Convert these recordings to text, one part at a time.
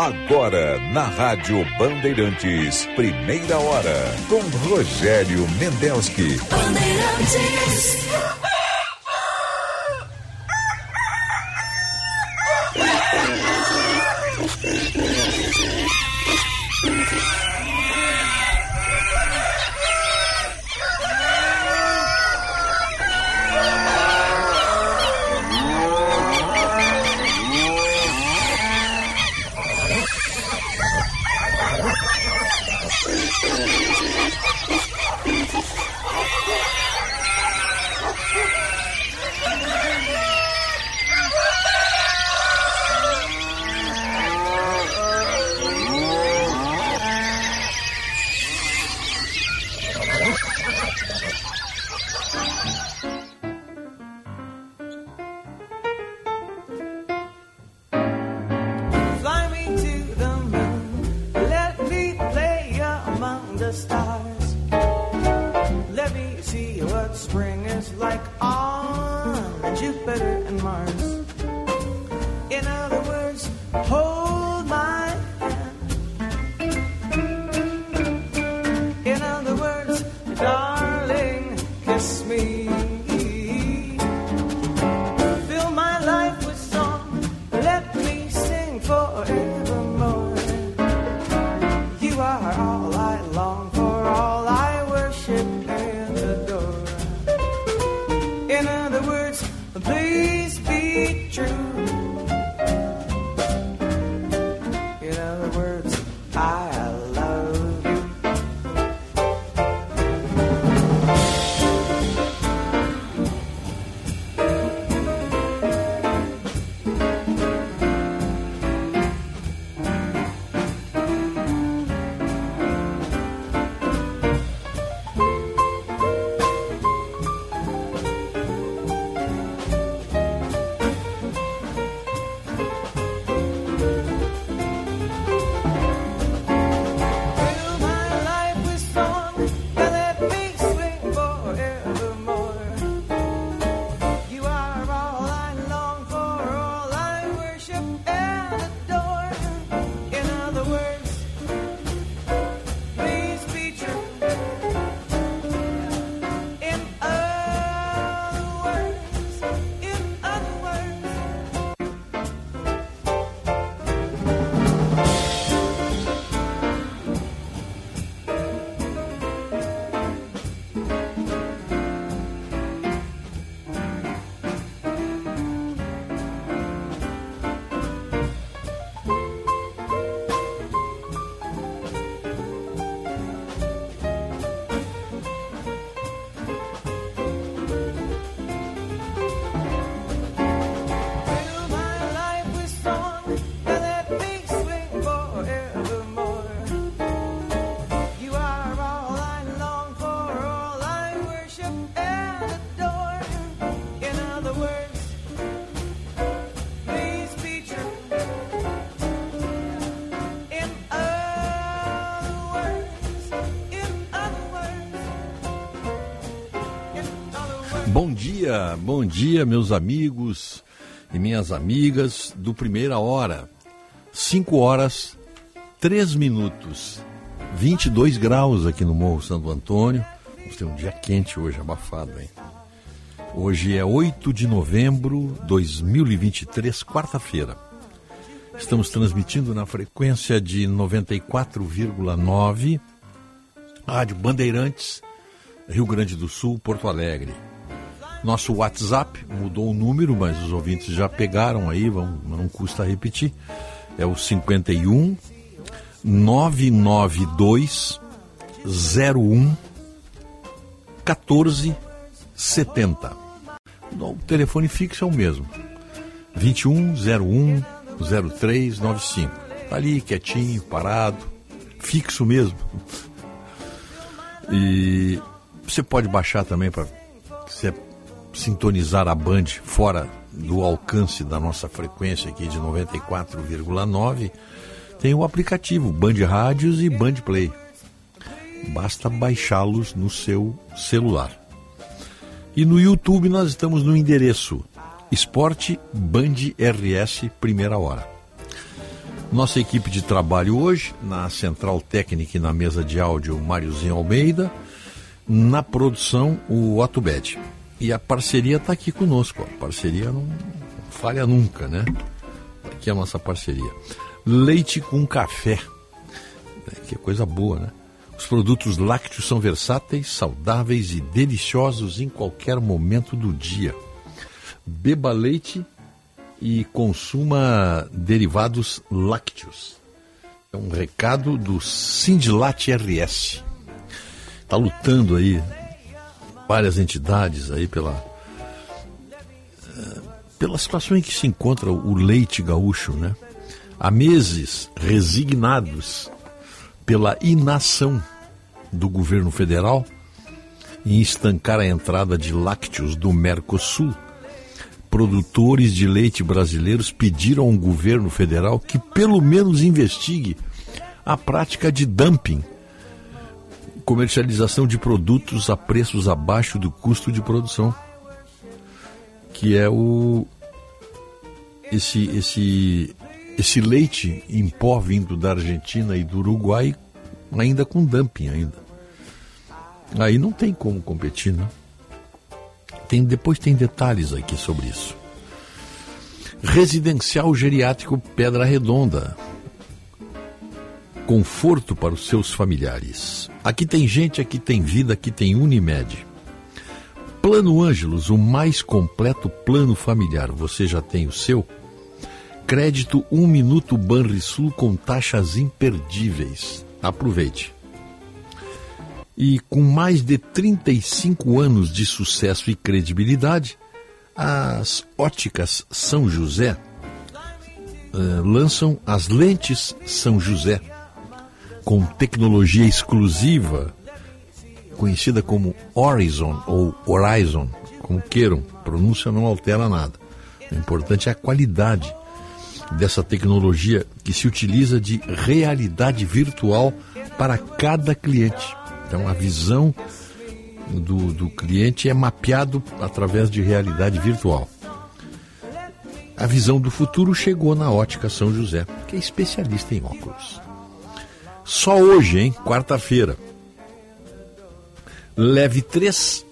Agora, na Rádio Bandeirantes, primeira hora, com Rogério Mendelski. Bandeirantes. Bom dia, meus amigos e minhas amigas do Primeira Hora. 5 horas, 3 minutos, 22 graus aqui no Morro Santo Antônio. Vamos ter um dia quente hoje, abafado, hein? Hoje é 8 de novembro de 2023, quarta-feira. Estamos transmitindo na frequência de 94,9, Rádio Bandeirantes, Rio Grande do Sul, Porto Alegre. Nosso WhatsApp mudou o número, mas os ouvintes já pegaram aí, vão, não custa repetir. É o 51 992 01 1470. O telefone fixo é o mesmo. 21 01 0395. Tá ali quietinho, parado, fixo mesmo. E você pode baixar também para sintonizar a Band fora do alcance da nossa frequência aqui de 94,9, tem o aplicativo Band Rádios e Band Play. Basta baixá-los no seu celular. E no YouTube nós estamos no endereço Esporte Band RS Primeira Hora. Nossa equipe de trabalho hoje, na central técnica e na mesa de áudio, Máriozinho Almeida. Na produção, o Otto Bed. E a parceria está aqui conosco. A parceria não falha nunca, né? Aqui é a nossa parceria. Leite com café. Que é coisa boa, né? Os produtos lácteos são versáteis, saudáveis e deliciosos em qualquer momento do dia. Beba leite e consuma derivados lácteos. É um recado do Sindilat RS. Está lutando aí várias entidades aí pela eh, pela situação em que se encontra o leite gaúcho, né? Há meses resignados pela inação do governo federal em estancar a entrada de lácteos do Mercosul produtores de leite brasileiros pediram ao governo federal que pelo menos investigue a prática de dumping, comercialização de produtos a preços abaixo do custo de produção, que é o esse esse esse leite em pó vindo da Argentina e do Uruguai ainda com dumping ainda. Aí não tem como competir, né? Tem, depois tem detalhes aqui sobre isso. Residencial Geriátrico Pedra Redonda. Conforto para os seus familiares. Aqui tem gente, aqui tem vida, aqui tem Unimed. Plano Ângelos, o mais completo plano familiar. Você já tem o seu? Crédito 1 um minuto Banrisul com taxas imperdíveis. Aproveite. E com mais de 35 anos de sucesso e credibilidade, as óticas São José uh, lançam as lentes São José, com tecnologia exclusiva, conhecida como Horizon ou Horizon, como queiram, pronúncia não altera nada. O importante é a qualidade dessa tecnologia que se utiliza de realidade virtual para cada cliente. Então a visão do, do cliente é mapeado através de realidade virtual. A visão do futuro chegou na ótica São José, que é especialista em óculos. Só hoje, hein? Quarta-feira. Leve três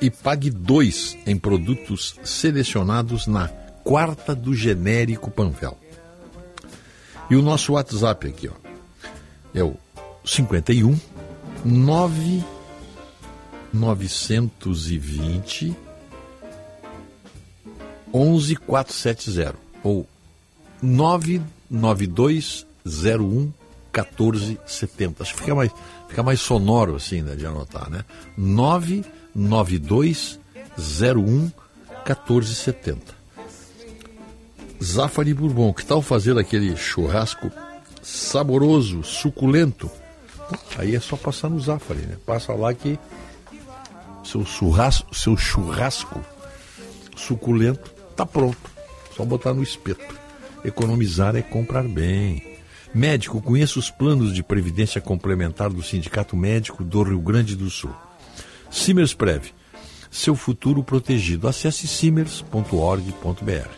e pague dois em produtos selecionados na quarta do genérico Panvel. E o nosso WhatsApp aqui, ó, é o 51 9 920 11470 ou 99201 1470. Acho que fica mais, fica mais sonoro assim, né, de anotar, né? 99201 1470. Zafari Bourbon, que tal fazer aquele churrasco saboroso, suculento Aí é só passar no Zafari, né? Passa lá que seu churrasco, seu churrasco suculento tá pronto. Só botar no espeto. Economizar é comprar bem. Médico, conheça os planos de previdência complementar do Sindicato Médico do Rio Grande do Sul. Simers Prev, seu futuro protegido. Acesse simers.org.br.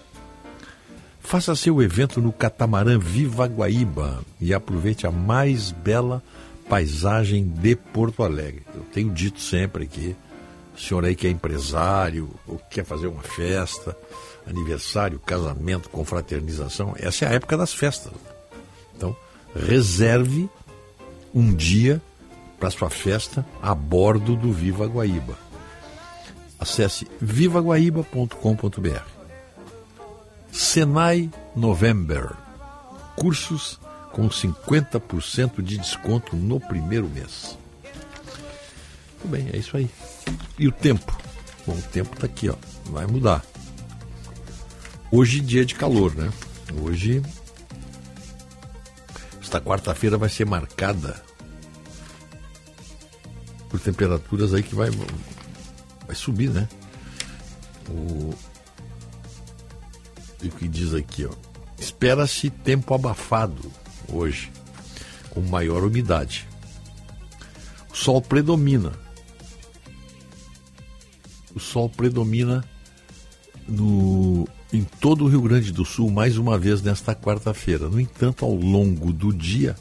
Faça seu evento no catamarã Viva Guaíba e aproveite a mais bela paisagem de Porto Alegre. Eu tenho dito sempre aqui, o senhor aí que é empresário, ou quer fazer uma festa, aniversário, casamento, confraternização, essa é a época das festas. Reserve um dia para sua festa a bordo do Viva Guaíba. Acesse vivaguaíba.com.br. Senai November. Cursos com 50% de desconto no primeiro mês. Muito bem, é isso aí. E o tempo? Bom, o tempo está aqui, ó. Vai mudar. Hoje dia de calor, né? Hoje esta quarta-feira vai ser marcada por temperaturas aí que vai vai subir, né? O, o que diz aqui, ó. Espera-se tempo abafado hoje, com maior umidade. O sol predomina. O sol predomina no, em todo o Rio Grande do Sul mais uma vez nesta quarta-feira. No entanto, ao longo do dia,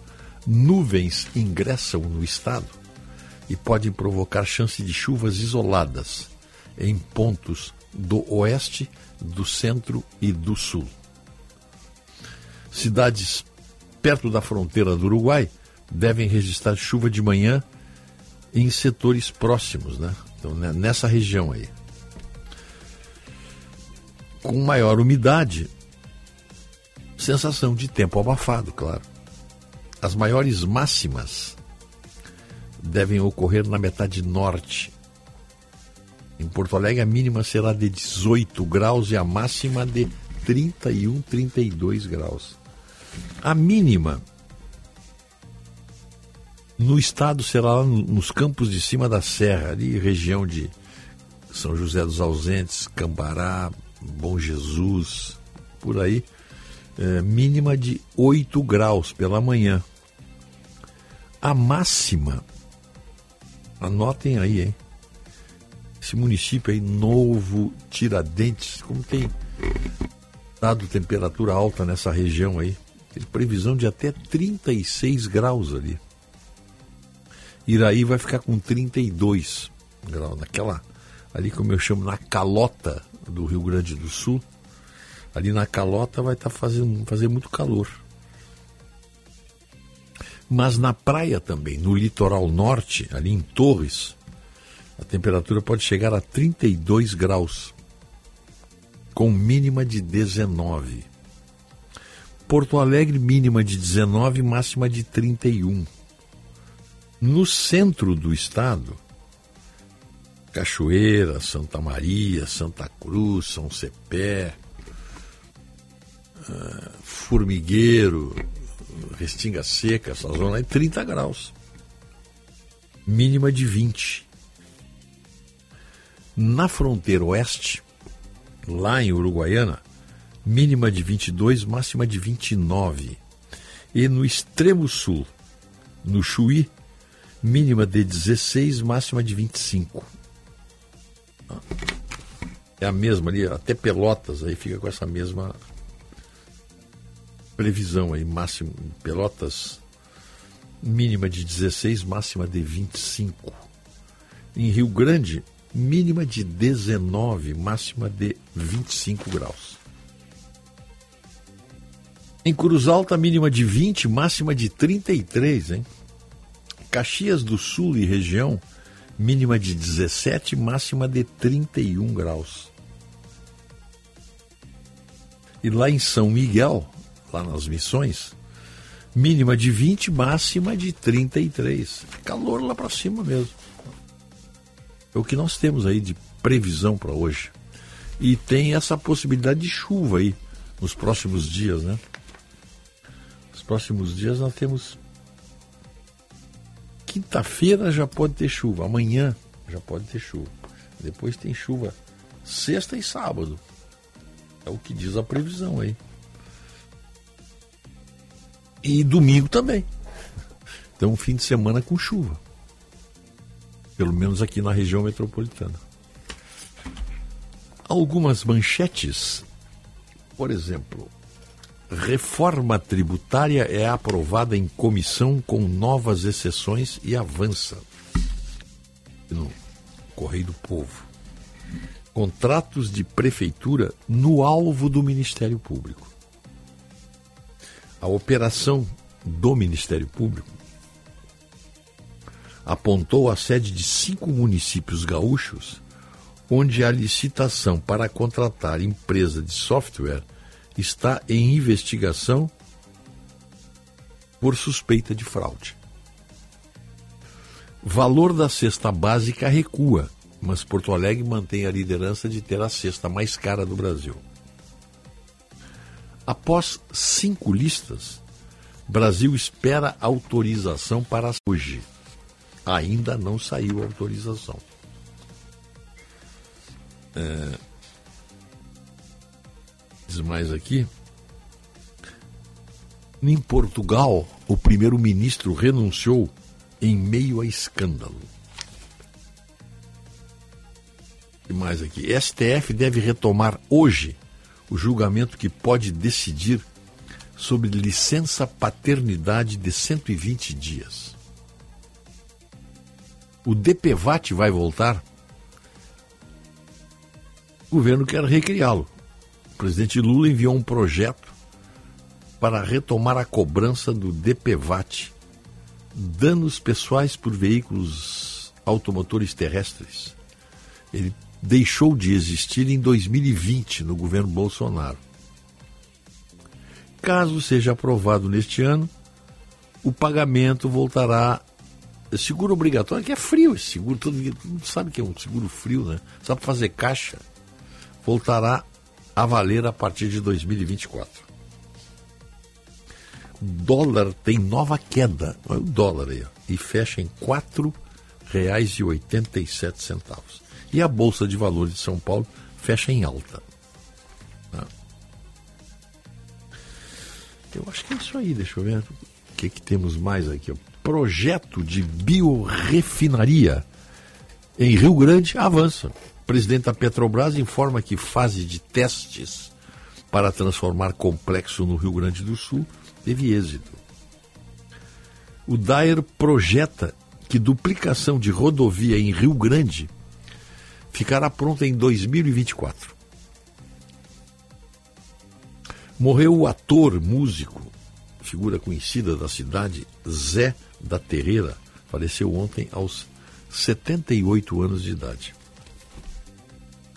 nuvens ingressam no estado e podem provocar chance de chuvas isoladas em pontos do oeste, do centro e do sul. Cidades perto da fronteira do Uruguai devem registrar chuva de manhã em setores próximos, né? Então, né, nessa região aí. Com maior umidade, sensação de tempo abafado, claro. As maiores máximas devem ocorrer na metade norte. Em Porto Alegre, a mínima será de 18 graus e a máxima de 31, 32 graus. A mínima no estado será lá nos campos de cima da serra, ali região de São José dos Ausentes, Cambará, Bom Jesus, por aí, é, mínima de 8 graus pela manhã. A máxima, anotem aí, hein? Esse município aí, Novo Tiradentes, como tem dado temperatura alta nessa região aí, tem previsão de até 36 graus ali. Iraí vai ficar com 32 graus, naquela, ali como eu chamo, na calota do Rio Grande do Sul, ali na calota vai estar tá fazendo fazer muito calor. Mas na praia também, no litoral norte, ali em Torres, a temperatura pode chegar a 32 graus, com mínima de 19. Porto Alegre, mínima de 19, máxima de 31. No centro do estado, Cachoeira, Santa Maria, Santa Cruz, São Cepé, uh, Formigueiro, Restinga Seca, essa zona é 30 graus. Mínima de 20. Na fronteira oeste, lá em Uruguaiana, mínima de 22, máxima de 29. E no extremo sul, no Chuí, mínima de 16, máxima de 25. É a mesma ali, até Pelotas aí fica com essa mesma previsão aí, máximo Pelotas mínima de 16, máxima de 25. Em Rio Grande, mínima de 19, máxima de 25 graus. Em Cruz Alta, mínima de 20, máxima de 33, hein? Caxias do Sul e região, mínima de 17, máxima de 31 graus. E lá em São Miguel, lá nas missões, mínima de 20, máxima de 33. Calor lá para cima mesmo. É o que nós temos aí de previsão para hoje. E tem essa possibilidade de chuva aí nos próximos dias, né? Nos próximos dias nós temos Quinta-feira já pode ter chuva, amanhã já pode ter chuva. Depois tem chuva sexta e sábado. É o que diz a previsão aí. E domingo também. Então, um fim de semana com chuva. Pelo menos aqui na região metropolitana. Algumas manchetes, por exemplo, Reforma tributária é aprovada em comissão com novas exceções e avança. No Correio do Povo. Contratos de prefeitura no alvo do Ministério Público. A operação do Ministério Público apontou a sede de cinco municípios gaúchos, onde a licitação para contratar empresa de software está em investigação por suspeita de fraude. Valor da cesta básica recua, mas Porto Alegre mantém a liderança de ter a cesta mais cara do Brasil. Após cinco listas, Brasil espera autorização para hoje. Ainda não saiu a autorização. É, mais aqui. Em Portugal, o primeiro-ministro renunciou em meio a escândalo. E mais aqui. STF deve retomar hoje o julgamento que pode decidir sobre licença paternidade de 120 dias. O DPVAT vai voltar? O governo quer recriá-lo. Presidente Lula enviou um projeto para retomar a cobrança do DPVAT, danos pessoais por veículos automotores terrestres. Ele deixou de existir em 2020 no governo Bolsonaro. Caso seja aprovado neste ano, o pagamento voltará. Seguro obrigatório, que é frio esse seguro, todo mundo sabe que é um seguro frio, né? Só para fazer caixa, voltará a valer a partir de 2024. O dólar tem nova queda, olha o dólar aí, e fecha em R$ 4,87. E a Bolsa de Valores de São Paulo fecha em alta. Eu acho que é isso aí, deixa eu ver. O que, que temos mais aqui? Projeto de biorefinaria em Rio Grande avança. Presidente da Petrobras informa que fase de testes para transformar complexo no Rio Grande do Sul teve êxito. O Daer projeta que duplicação de rodovia em Rio Grande ficará pronta em 2024. Morreu o ator, músico, figura conhecida da cidade, Zé da Terreira. Faleceu ontem aos 78 anos de idade.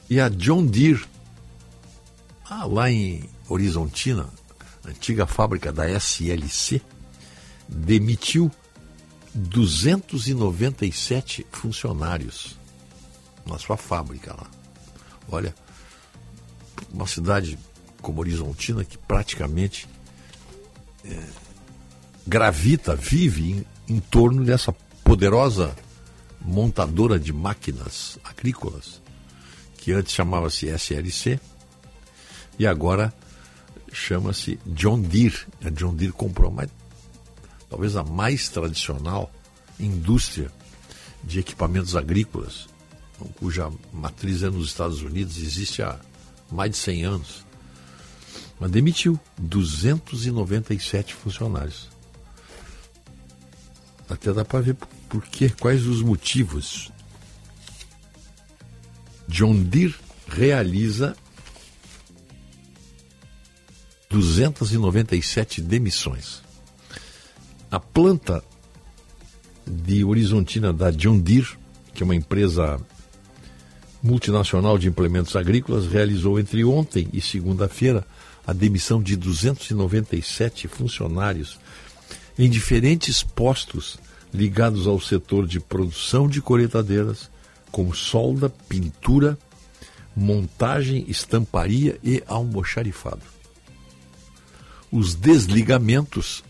E a John Deere, ah, lá em Horizontina, antiga fábrica da SLC, demitiu 297 funcionários na sua fábrica lá. Olha, uma cidade como Horizontina, que praticamente é, gravita, vive em, em torno dessa poderosa montadora de máquinas agrícolas, que antes chamava-se SLC e agora chama-se John Deere. A John Deere comprou mais, talvez a mais tradicional indústria de equipamentos agrícolas, cuja matriz é nos Estados Unidos, existe há mais de 100 anos mas demitiu 297 funcionários. Até dá para ver por quê, quais os motivos. John Deere realiza 297 demissões. A planta de Horizontina da John Deere, que é uma empresa multinacional de implementos agrícolas, realizou entre ontem e segunda-feira a demissão de 297 funcionários em diferentes postos ligados ao setor de produção de colheitadeiras, como solda, pintura, montagem, estamparia e almoxarifado. Os desligamentos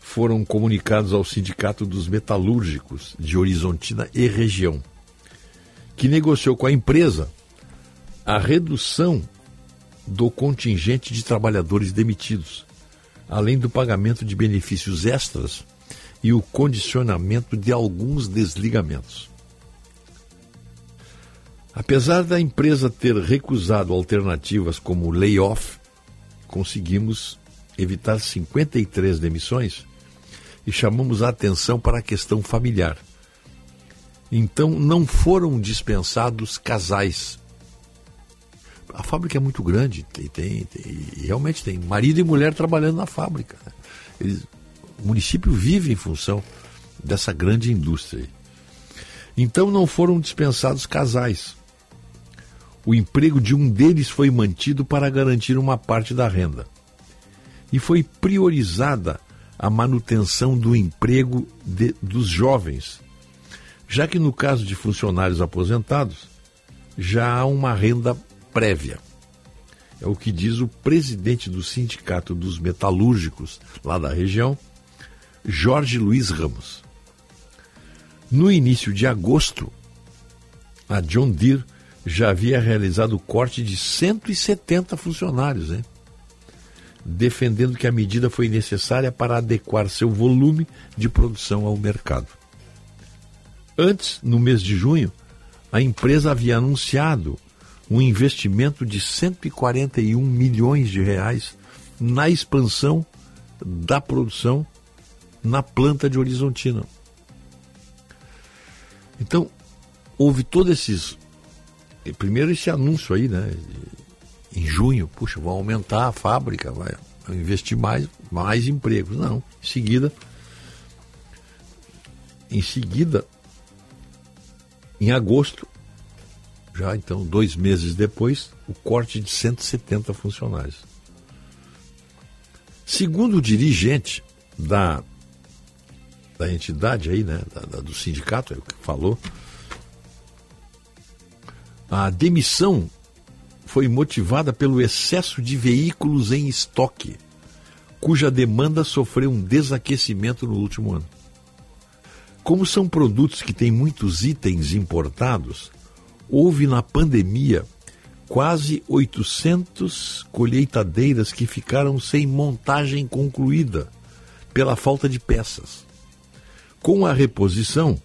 foram comunicados ao Sindicato dos Metalúrgicos de Horizontina e região, que negociou com a empresa a redução do contingente de trabalhadores demitidos, além do pagamento de benefícios extras e o condicionamento de alguns desligamentos. Apesar da empresa ter recusado alternativas como layoff, conseguimos evitar 53 demissões e chamamos a atenção para a questão familiar. Então, não foram dispensados casais a fábrica é muito grande, tem, tem, realmente tem marido e mulher trabalhando na fábrica. Eles, o município vive em função dessa grande indústria. Então não foram dispensados casais. O emprego de um deles foi mantido para garantir uma parte da renda. E foi priorizada a manutenção do emprego de, dos jovens, já que no caso de funcionários aposentados, já há uma renda prévia. É o que diz o presidente do Sindicato dos Metalúrgicos lá da região, Jorge Luiz Ramos. No início de agosto, a John Deere já havia realizado o corte de 170 funcionários, hein? defendendo que a medida foi necessária para adequar seu volume de produção ao mercado. Antes, no mês de junho, a empresa havia anunciado um investimento de 141 milhões de reais na expansão da produção na planta de Horizontina. Então, houve todos esses. Primeiro esse anúncio aí, né? Em junho, puxa, vão aumentar a fábrica, vai investir mais, mais empregos. Não. Em seguida, em seguida, em agosto, já então dois meses depois, o corte de 170 funcionários. Segundo o dirigente da, da entidade aí, né, da, da, do sindicato, é o que falou, a demissão foi motivada pelo excesso de veículos em estoque, cuja demanda sofreu um desaquecimento no último ano. Como são produtos que têm muitos itens importados, houve na pandemia quase 800 colheitadeiras que ficaram sem montagem concluída pela falta de peças. Com a reposição,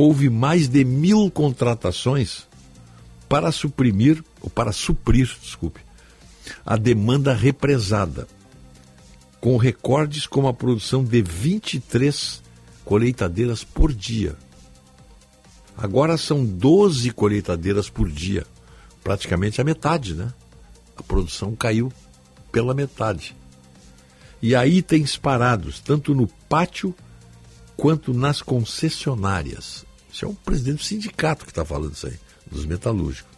houve mais de mil contratações para suprimir, ou para suprir, desculpe, a demanda represada, com recordes como a produção de 23 colheitadeiras por dia. Agora são 12 colheitadeiras por dia, praticamente a metade, né? A produção caiu pela metade. E há itens parados, tanto no pátio quanto nas concessionárias. Isso é o presidente do sindicato que está falando isso aí, dos metalúrgicos.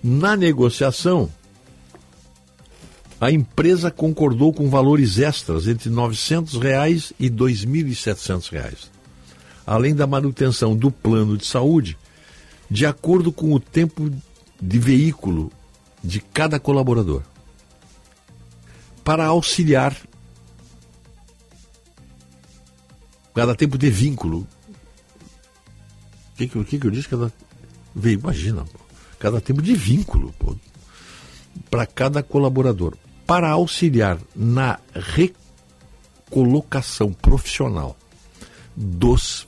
Na negociação, a empresa concordou com valores extras entre 900 reais e R$ 2.700. Reais além da manutenção do plano de saúde, de acordo com o tempo de veículo de cada colaborador. Para auxiliar cada tempo de vínculo. O que, que, que, eu disse? Cada, imagina, cada tempo de vínculo para cada colaborador. Para auxiliar na recolocação profissional dos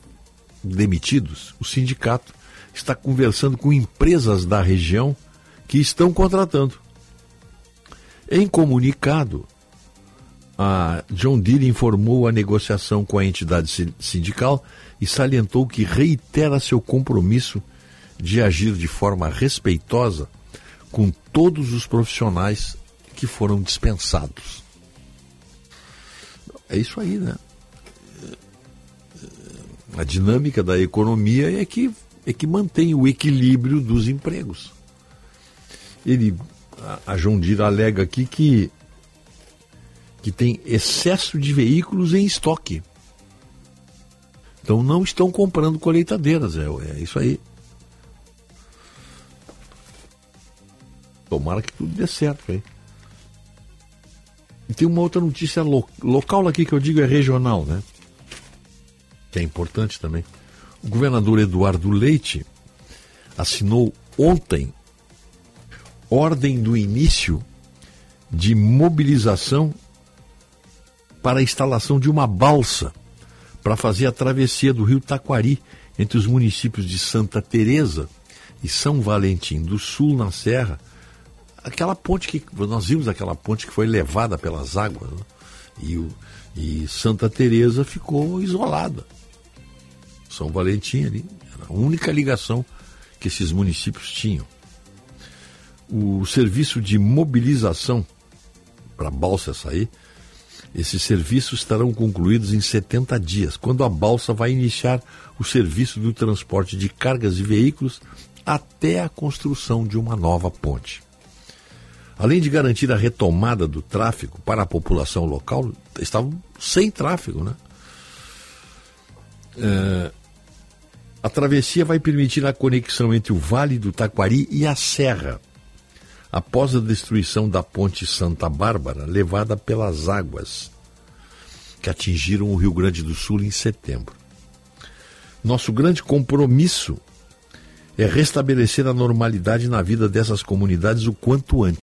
demitidos, o sindicato está conversando com empresas da região que estão contratando. Em comunicado, a John Deere informou a negociação com a entidade sindical e salientou que reitera seu compromisso de agir de forma respeitosa com todos os profissionais que foram dispensados. É isso aí, né? a dinâmica da economia é que, é que mantém o equilíbrio dos empregos. Ele, a, a João Dira alega aqui que, que tem excesso de veículos em estoque. Então não estão comprando colheitadeiras, é, é isso aí. Tomara que tudo dê certo aí. E tem uma outra notícia lo, local aqui que eu digo é regional, né? que é importante também. O governador Eduardo Leite assinou ontem ordem do início de mobilização para a instalação de uma balsa para fazer a travessia do rio Taquari entre os municípios de Santa Teresa e São Valentim do Sul na Serra. Aquela ponte que nós vimos aquela ponte que foi levada pelas águas né? e, o, e Santa Teresa ficou isolada. São Valentim ali, era a única ligação que esses municípios tinham. O serviço de mobilização para a balsa sair, esses serviços estarão concluídos em 70 dias, quando a balsa vai iniciar o serviço do transporte de cargas e veículos até a construção de uma nova ponte. Além de garantir a retomada do tráfego para a população local, estavam sem tráfego, né? É, a travessia vai permitir a conexão entre o Vale do Taquari e a Serra, após a destruição da ponte Santa Bárbara, levada pelas águas que atingiram o Rio Grande do Sul em setembro. Nosso grande compromisso é restabelecer a normalidade na vida dessas comunidades o quanto antes.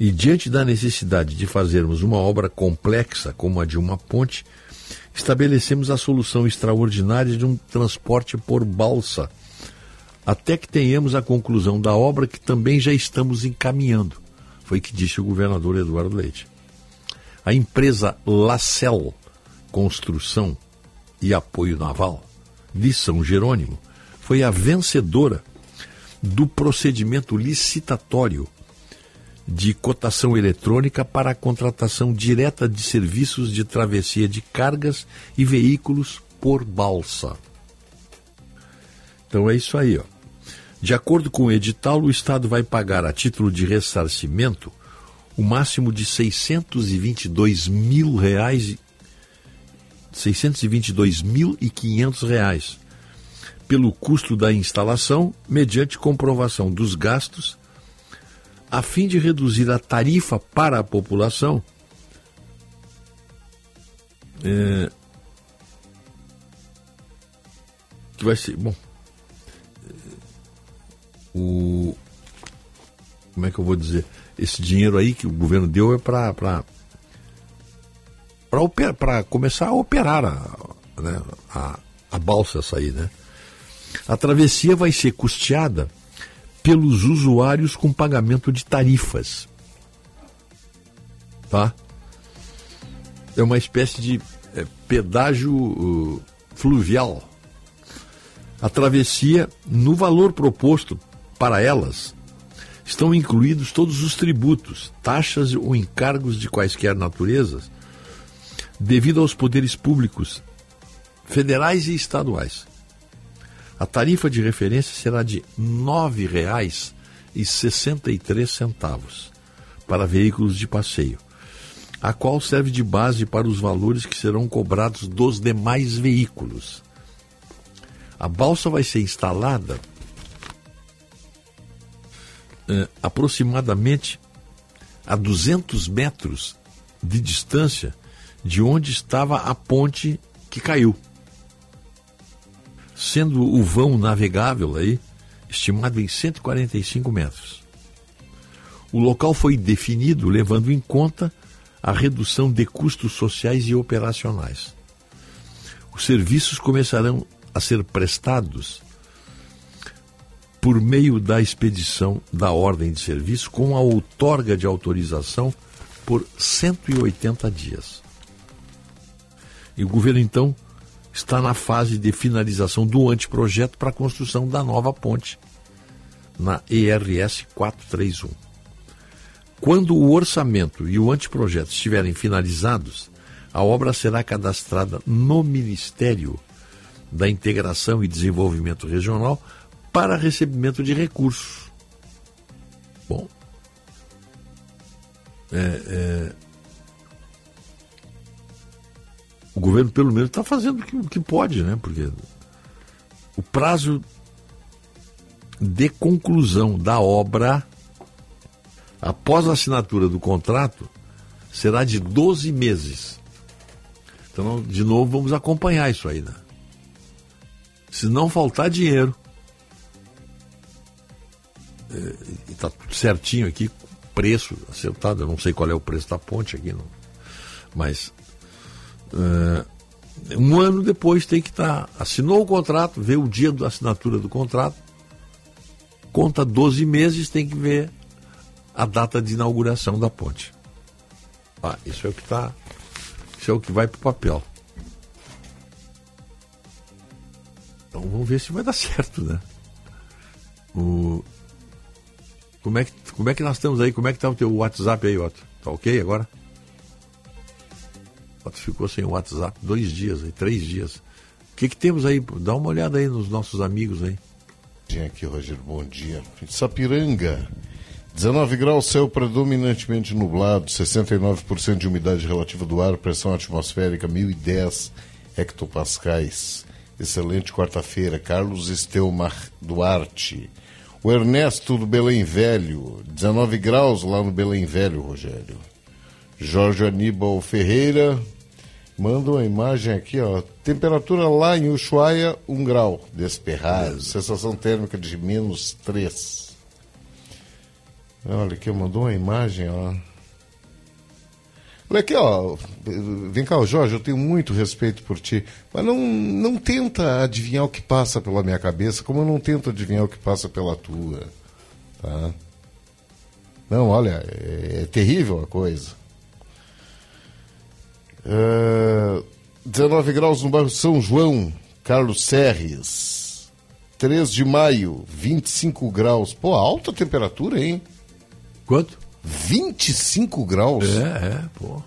E diante da necessidade de fazermos uma obra complexa como a de uma ponte, estabelecemos a solução extraordinária de um transporte por balsa até que tenhamos a conclusão da obra que também já estamos encaminhando. Foi que disse o governador Eduardo Leite. A empresa Lacel Construção e Apoio Naval de São Jerônimo foi a vencedora do procedimento licitatório de cotação eletrônica para a contratação direta de serviços de travessia de cargas e veículos por balsa. Então é isso aí, ó. De acordo com o edital, o Estado vai pagar a título de ressarcimento o máximo de 622 mil reais, 622 mil e 500 reais pelo custo da instalação, mediante comprovação dos gastos, a fim de reduzir a tarifa para a população. É, que vai ser, bom, o como é que eu vou dizer? Esse dinheiro aí que o governo deu é para para começar a operar a, né, a, a balsa sair, né? A travessia vai ser custeada pelos usuários com pagamento de tarifas. Tá? É uma espécie de é, pedágio uh, fluvial. A travessia, no valor proposto para elas, estão incluídos todos os tributos, taxas ou encargos de quaisquer naturezas, devido aos poderes públicos federais e estaduais. A tarifa de referência será de R$ 9,63 para veículos de passeio, a qual serve de base para os valores que serão cobrados dos demais veículos. A balsa vai ser instalada eh, aproximadamente a 200 metros de distância de onde estava a ponte que caiu sendo o vão navegável aí estimado em 145 metros. O local foi definido levando em conta a redução de custos sociais e operacionais. Os serviços começarão a ser prestados por meio da expedição da ordem de serviço com a outorga de autorização por 180 dias. E o governo então está na fase de finalização do anteprojeto para a construção da nova ponte na ERS 431. Quando o orçamento e o anteprojeto estiverem finalizados, a obra será cadastrada no Ministério da Integração e Desenvolvimento Regional para recebimento de recursos. Bom, é, é, o governo pelo menos está fazendo o que, o que pode, né? Porque o prazo de conclusão da obra após a assinatura do contrato será de 12 meses. Então, de novo, vamos acompanhar isso aí, né? Se não faltar dinheiro, está tudo certinho aqui, preço acertado, eu não sei qual é o preço da ponte aqui, não, mas Uh, um ano depois tem que estar. Tá, assinou o contrato, vê o dia da assinatura do contrato, conta 12 meses, tem que ver a data de inauguração da ponte. Ah, isso é o que está. Isso é o que vai para o papel. Então vamos ver se vai dar certo, né? O... Como, é que, como é que nós estamos aí? Como é que está o teu WhatsApp aí, Otto? Tá ok agora? ficou sem o WhatsApp dois dias, aí, três dias. O que, que temos aí? Dá uma olhada aí nos nossos amigos aí. Aqui, Rogério, bom dia. Sapiranga, 19 graus, céu predominantemente nublado, 69% de umidade relativa do ar, pressão atmosférica 1010 hectopascais. Excelente quarta-feira. Carlos Estelmar Duarte. O Ernesto do Belém Velho, 19 graus lá no Belém Velho, Rogério. Jorge Aníbal Ferreira, Manda uma imagem aqui, ó. Temperatura lá em Ushuaia, 1 um grau, desperrado. Sensação térmica de menos 3. Olha aqui, mandou uma imagem, ó. Olha aqui, ó. Vem cá, Jorge, eu tenho muito respeito por ti, mas não, não tenta adivinhar o que passa pela minha cabeça, como eu não tento adivinhar o que passa pela tua. Tá? Não, olha, é, é terrível a coisa. Uh, é, 19 graus no bairro São João, Carlos Serres. 3 de maio, 25 graus. Pô, alta temperatura, hein? Quanto? 25 graus? É, é, pô.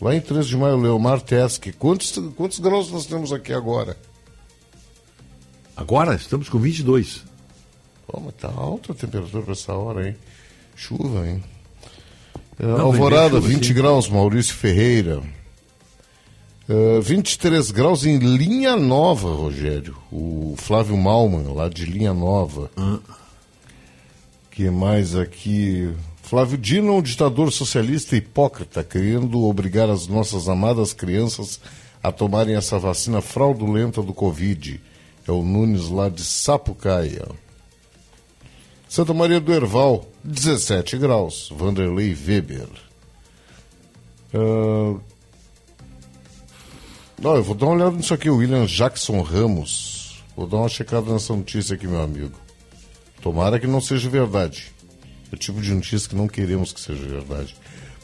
Lá em 3 de maio, Leomar Teske. Quantos, quantos graus nós temos aqui agora? Agora estamos com 22. Pô, mas tá alta a temperatura para essa hora, hein? Chuva, hein? Não, Alvorada, chuva, 20 sim. graus, Maurício Ferreira. Uh, 23 graus em Linha Nova, Rogério. O Flávio Malman, lá de Linha Nova. Hum. que mais aqui? Flávio Dino é um ditador socialista hipócrita, querendo obrigar as nossas amadas crianças a tomarem essa vacina fraudulenta do Covid. É o Nunes lá de Sapucaia. Santa Maria do Herval, 17 graus. Vanderlei Weber. Uh... Não, eu vou dar uma olhada nisso aqui. William Jackson Ramos. Vou dar uma checada nessa notícia aqui, meu amigo. Tomara que não seja verdade. O tipo de notícia que não queremos que seja verdade.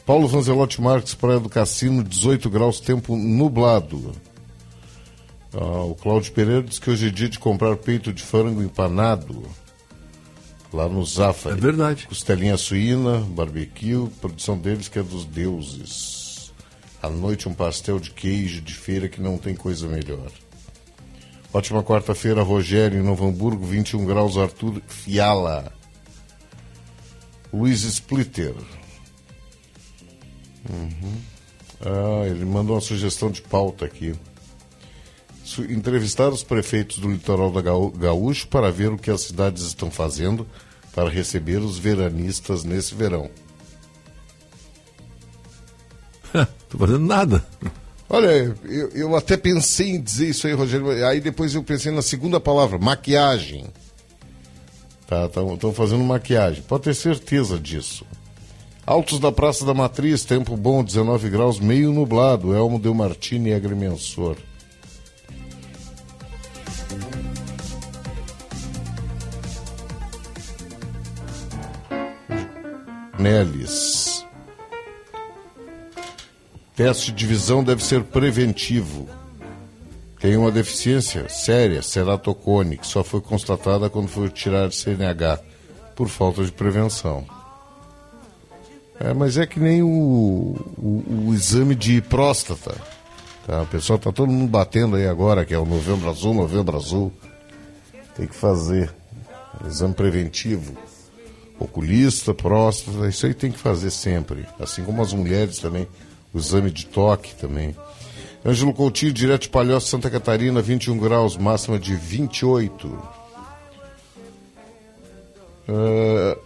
Paulo Vanzelotti Marques, Praia do Cassino, 18 graus, tempo nublado. Ah, o Cláudio Pereira diz que hoje é dia de comprar peito de frango empanado. Lá no Zafari. É verdade. Costelinha suína, barbecue, produção deles que é dos deuses. À noite um pastel de queijo de feira que não tem coisa melhor. Ótima quarta-feira, Rogério, em Novo Hamburgo, 21 graus, Arthur Fiala. Luiz Splitter. Uhum. Ah, ele mandou uma sugestão de pauta aqui. Entrevistar os prefeitos do litoral da Gaúcho para ver o que as cidades estão fazendo para receber os veranistas nesse verão. Estou fazendo nada. Olha, eu, eu até pensei em dizer isso aí, Rogério. Aí depois eu pensei na segunda palavra, maquiagem. Tá, estão fazendo maquiagem. Pode ter certeza disso. Altos da Praça da Matriz, tempo bom, 19 graus, meio nublado. Elmo Del Martini, agrimensor. Neles. Teste de visão deve ser preventivo tem uma deficiência séria, ceratocone, que só foi constatada quando foi tirar CNH por falta de prevenção. É, mas é que nem o, o, o exame de próstata. Tá? O pessoal está todo mundo batendo aí agora, que é o novembro azul, novembro azul. Tem que fazer. Exame preventivo. Oculista, próstata, isso aí tem que fazer sempre. Assim como as mulheres também. O exame de toque também. Ângelo Coutinho, direto de Palhoça, Santa Catarina, 21 graus, máxima de 28. Uh,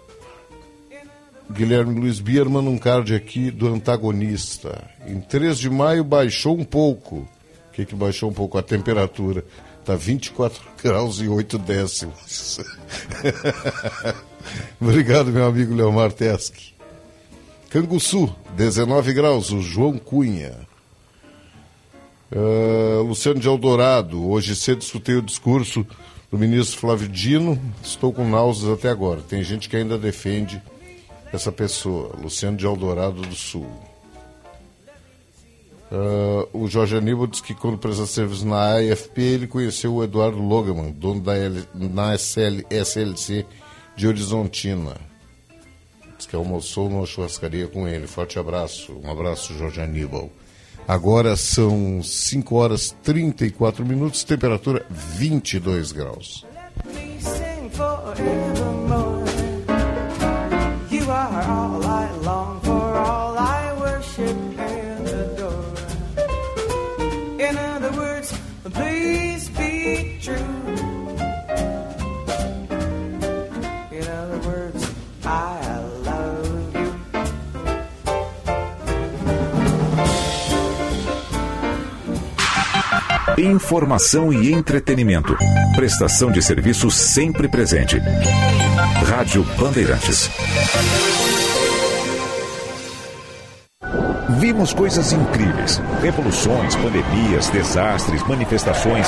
Guilherme Luiz Bierman, um card aqui do antagonista. Em 3 de maio baixou um pouco. O que, que baixou um pouco? A temperatura. Está 24 graus e 8 décimos. Obrigado, meu amigo Leomar Teske. Canguçu, 19 graus, o João Cunha. Uh, Luciano de Eldorado, hoje cedo escutei o discurso do ministro Flávio Dino, estou com náuseas até agora. Tem gente que ainda defende essa pessoa, Luciano de Eldorado do Sul. Uh, o Jorge Aníbal diz que quando presta serviço na AFP, ele conheceu o Eduardo Logaman, dono da L, na SL, SLC de Horizontina. Diz que almoçou numa churrascaria com ele. Forte abraço. Um abraço, Jorge Aníbal. Agora são 5 horas 34 minutos, temperatura 22 graus. You Informação e entretenimento. Prestação de serviço sempre presente. Rádio Bandeirantes. Vimos coisas incríveis: revoluções, pandemias, desastres, manifestações,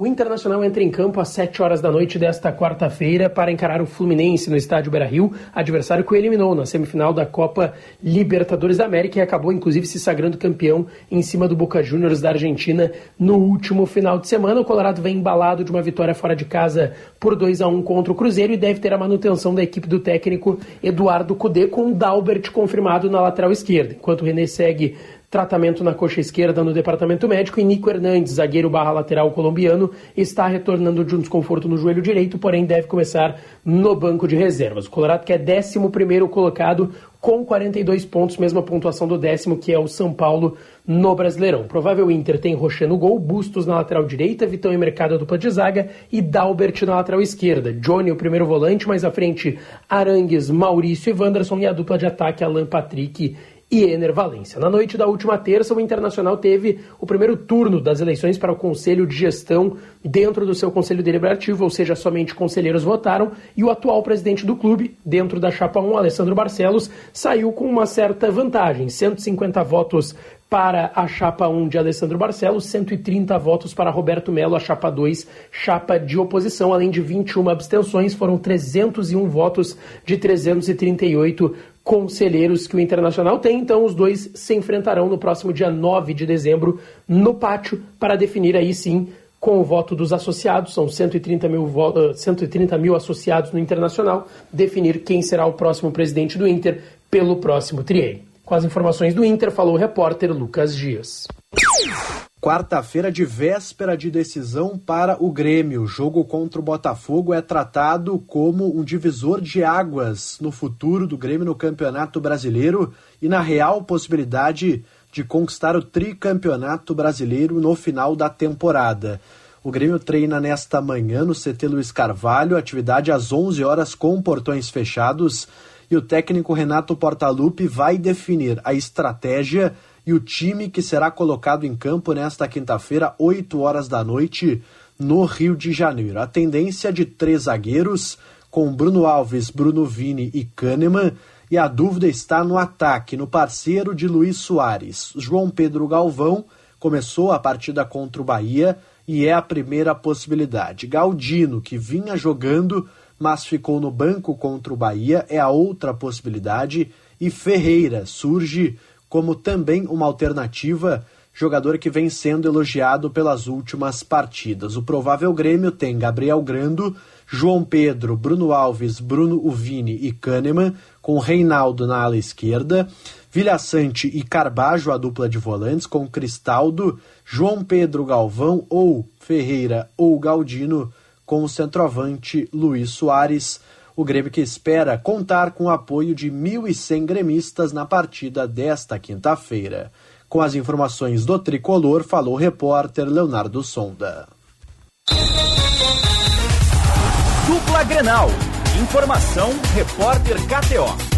O Internacional entra em campo às 7 horas da noite desta quarta-feira para encarar o Fluminense no estádio Beira-Rio, adversário que o eliminou na semifinal da Copa Libertadores da América e acabou inclusive se sagrando campeão em cima do Boca Juniors da Argentina no último final de semana. O Colorado vem embalado de uma vitória fora de casa por 2 a 1 contra o Cruzeiro e deve ter a manutenção da equipe do técnico Eduardo Cudê com o Dalbert confirmado na lateral esquerda, enquanto o René segue tratamento na coxa esquerda no departamento médico e Nico Hernandes, zagueiro barra lateral colombiano, está retornando de um desconforto no joelho direito, porém deve começar no banco de reservas. O Colorado que é 11 colocado com 42 pontos, mesma pontuação do décimo que é o São Paulo no Brasileirão. Provável Inter tem Rocher no gol, Bustos na lateral direita, Vitão e Mercado dupla de zaga e Dalbert na lateral esquerda. Johnny o primeiro volante, mais à frente Arangues, Maurício e Wanderson e a dupla de ataque Alan Patrick e Ener Valência. Na noite da última terça, o Internacional teve o primeiro turno das eleições para o Conselho de Gestão dentro do seu Conselho Deliberativo, ou seja, somente conselheiros votaram, e o atual presidente do clube, dentro da chapa 1, Alessandro Barcelos, saiu com uma certa vantagem, 150 votos para a chapa 1 de Alessandro Barcelos, 130 votos para Roberto Melo, a chapa 2, chapa de oposição, além de 21 abstenções, foram 301 votos de 338 conselheiros que o Internacional tem. Então, os dois se enfrentarão no próximo dia 9 de dezembro no pátio para definir aí sim com o voto dos associados, são 130 mil, 130 mil associados no Internacional, definir quem será o próximo presidente do Inter pelo próximo triênio. Com as informações do Inter, falou o repórter Lucas Dias. Quarta-feira de véspera de decisão para o Grêmio. O jogo contra o Botafogo é tratado como um divisor de águas no futuro do Grêmio no Campeonato Brasileiro e na real possibilidade de conquistar o tricampeonato brasileiro no final da temporada. O Grêmio treina nesta manhã no CT Luiz Carvalho, atividade às 11 horas com portões fechados, e o técnico Renato Portaluppi vai definir a estratégia e o time que será colocado em campo nesta quinta-feira, 8 horas da noite, no Rio de Janeiro. A tendência de três zagueiros, com Bruno Alves, Bruno Vini e Kahneman, e a dúvida está no ataque, no parceiro de Luiz Soares. João Pedro Galvão começou a partida contra o Bahia e é a primeira possibilidade. Galdino, que vinha jogando, mas ficou no banco contra o Bahia, é a outra possibilidade. E Ferreira surge como também uma alternativa, jogador que vem sendo elogiado pelas últimas partidas. O provável Grêmio tem Gabriel Grando, João Pedro, Bruno Alves, Bruno Uvini e Kahneman, com Reinaldo na ala esquerda, Vilhaçante e Carbajo, a dupla de volantes, com Cristaldo, João Pedro Galvão ou Ferreira ou Galdino, com o centroavante Luiz Soares. O Grêmio que espera contar com o apoio de 1.100 gremistas na partida desta quinta-feira. Com as informações do tricolor, falou o repórter Leonardo Sonda. Dupla Grenal. Informação, repórter KTO.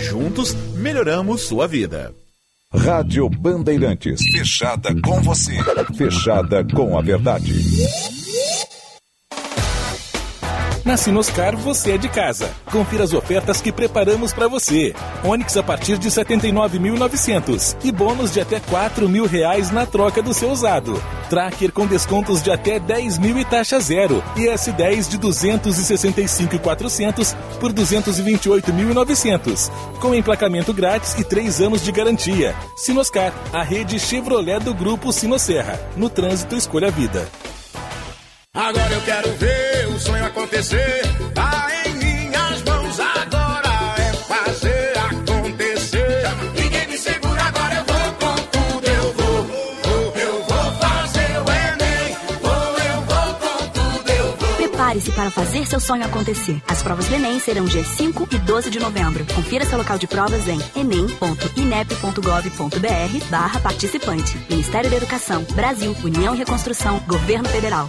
juntos melhoramos sua vida. Rádio Bandeirantes. Fechada com você. Fechada com a verdade. Na Sinoscar você é de casa. Confira as ofertas que preparamos para você. Onix a partir de 79.900 e bônus de até 4 mil reais na troca do seu usado. Tracker com descontos de até 10 mil e taxa zero. E S10 de 265.400 por 228.900. Com emplacamento grátis e 3 anos de garantia. Sinoscar, a rede Chevrolet do grupo Sinosserra. No trânsito escolha a vida. Agora eu quero ver o sonho acontecer. Tá em minhas mãos agora é fazer acontecer. Ninguém me segura agora, eu vou com tudo, eu vou. vou eu vou fazer o Enem. Vou, eu vou com tudo, eu vou. Prepare-se para fazer seu sonho acontecer. As provas do Enem serão dia 5 e 12 de novembro. Confira seu local de provas em enem.inep.gov.br barra participante. Ministério da Educação, Brasil, União e Reconstrução, Governo Federal.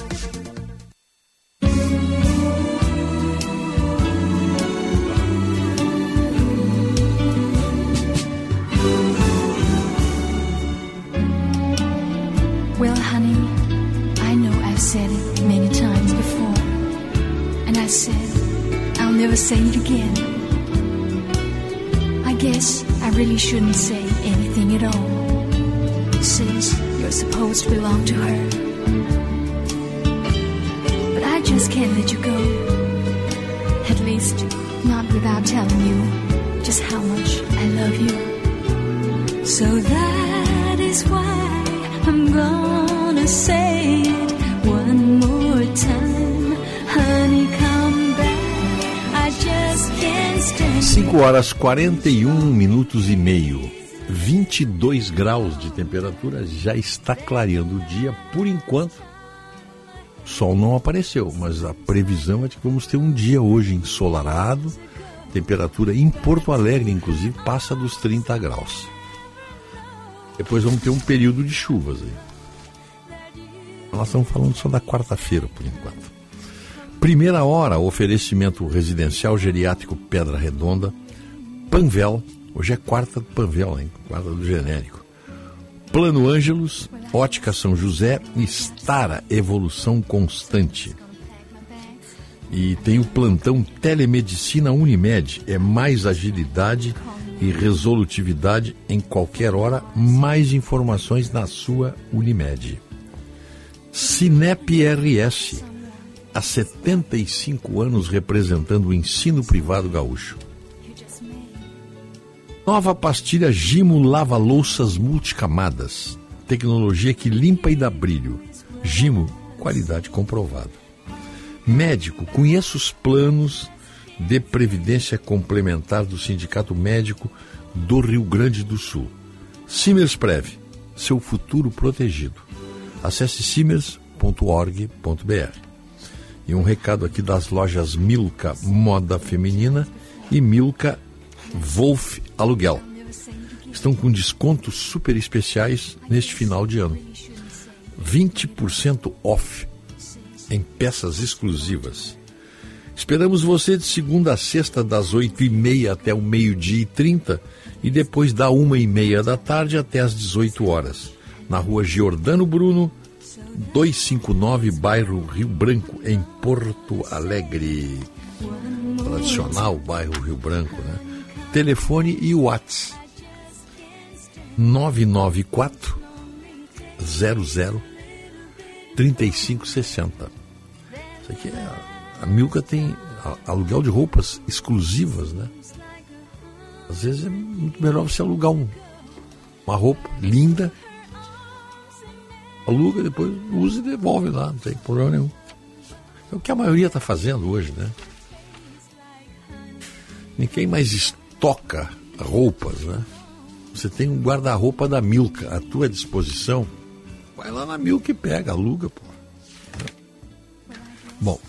Never say it again. I guess I really shouldn't say anything at all. Since you're supposed to belong to her. But I just can't let you go. At least, not without telling you just how much I love you. So that is why I'm gonna say it 5 horas 41 minutos e meio. 22 graus de temperatura, já está clareando o dia por enquanto. Sol não apareceu, mas a previsão é de que vamos ter um dia hoje ensolarado. Temperatura em Porto Alegre, inclusive, passa dos 30 graus. Depois vamos ter um período de chuvas aí. Nós estamos falando só da quarta-feira, por enquanto. Primeira hora, oferecimento residencial geriátrico Pedra Redonda, Panvel, hoje é quarta do Panvel, hein? quarta do genérico. Plano Ângelos, Ótica São José e Stara Evolução Constante. E tem o plantão Telemedicina Unimed, é mais agilidade e resolutividade em qualquer hora. Mais informações na sua Unimed. Cinep RS, há 75 anos representando o ensino privado gaúcho. Nova pastilha Gimo Lava Louças Multicamadas. Tecnologia que limpa e dá brilho. Gimo, qualidade comprovada. Médico, conheça os planos de previdência complementar do Sindicato Médico do Rio Grande do Sul. Simers seu futuro protegido. Acesse simers.org.br. E um recado aqui das lojas Milka Moda Feminina e Milka Wolf Aluguel. Estão com descontos super especiais neste final de ano. 20% off em peças exclusivas. Esperamos você de segunda a sexta, das 8h30 até o meio-dia e 30 e depois da 1h30 da tarde até as 18 horas. Na rua Giordano Bruno, 259, bairro Rio Branco, em Porto Alegre. Tradicional bairro Rio Branco, né? Telefone e WhatsApp 994 00 3560. Isso aqui é. A Milka tem aluguel de roupas exclusivas, né? Às vezes é muito melhor você alugar um, uma roupa linda, aluga, depois usa e devolve lá, não tem problema nenhum. É o que a maioria está fazendo hoje, né? Ninguém mais estoca roupas, né? Você tem um guarda-roupa da Milka à tua disposição. Vai lá na Milka e pega, aluga, pô. Bom.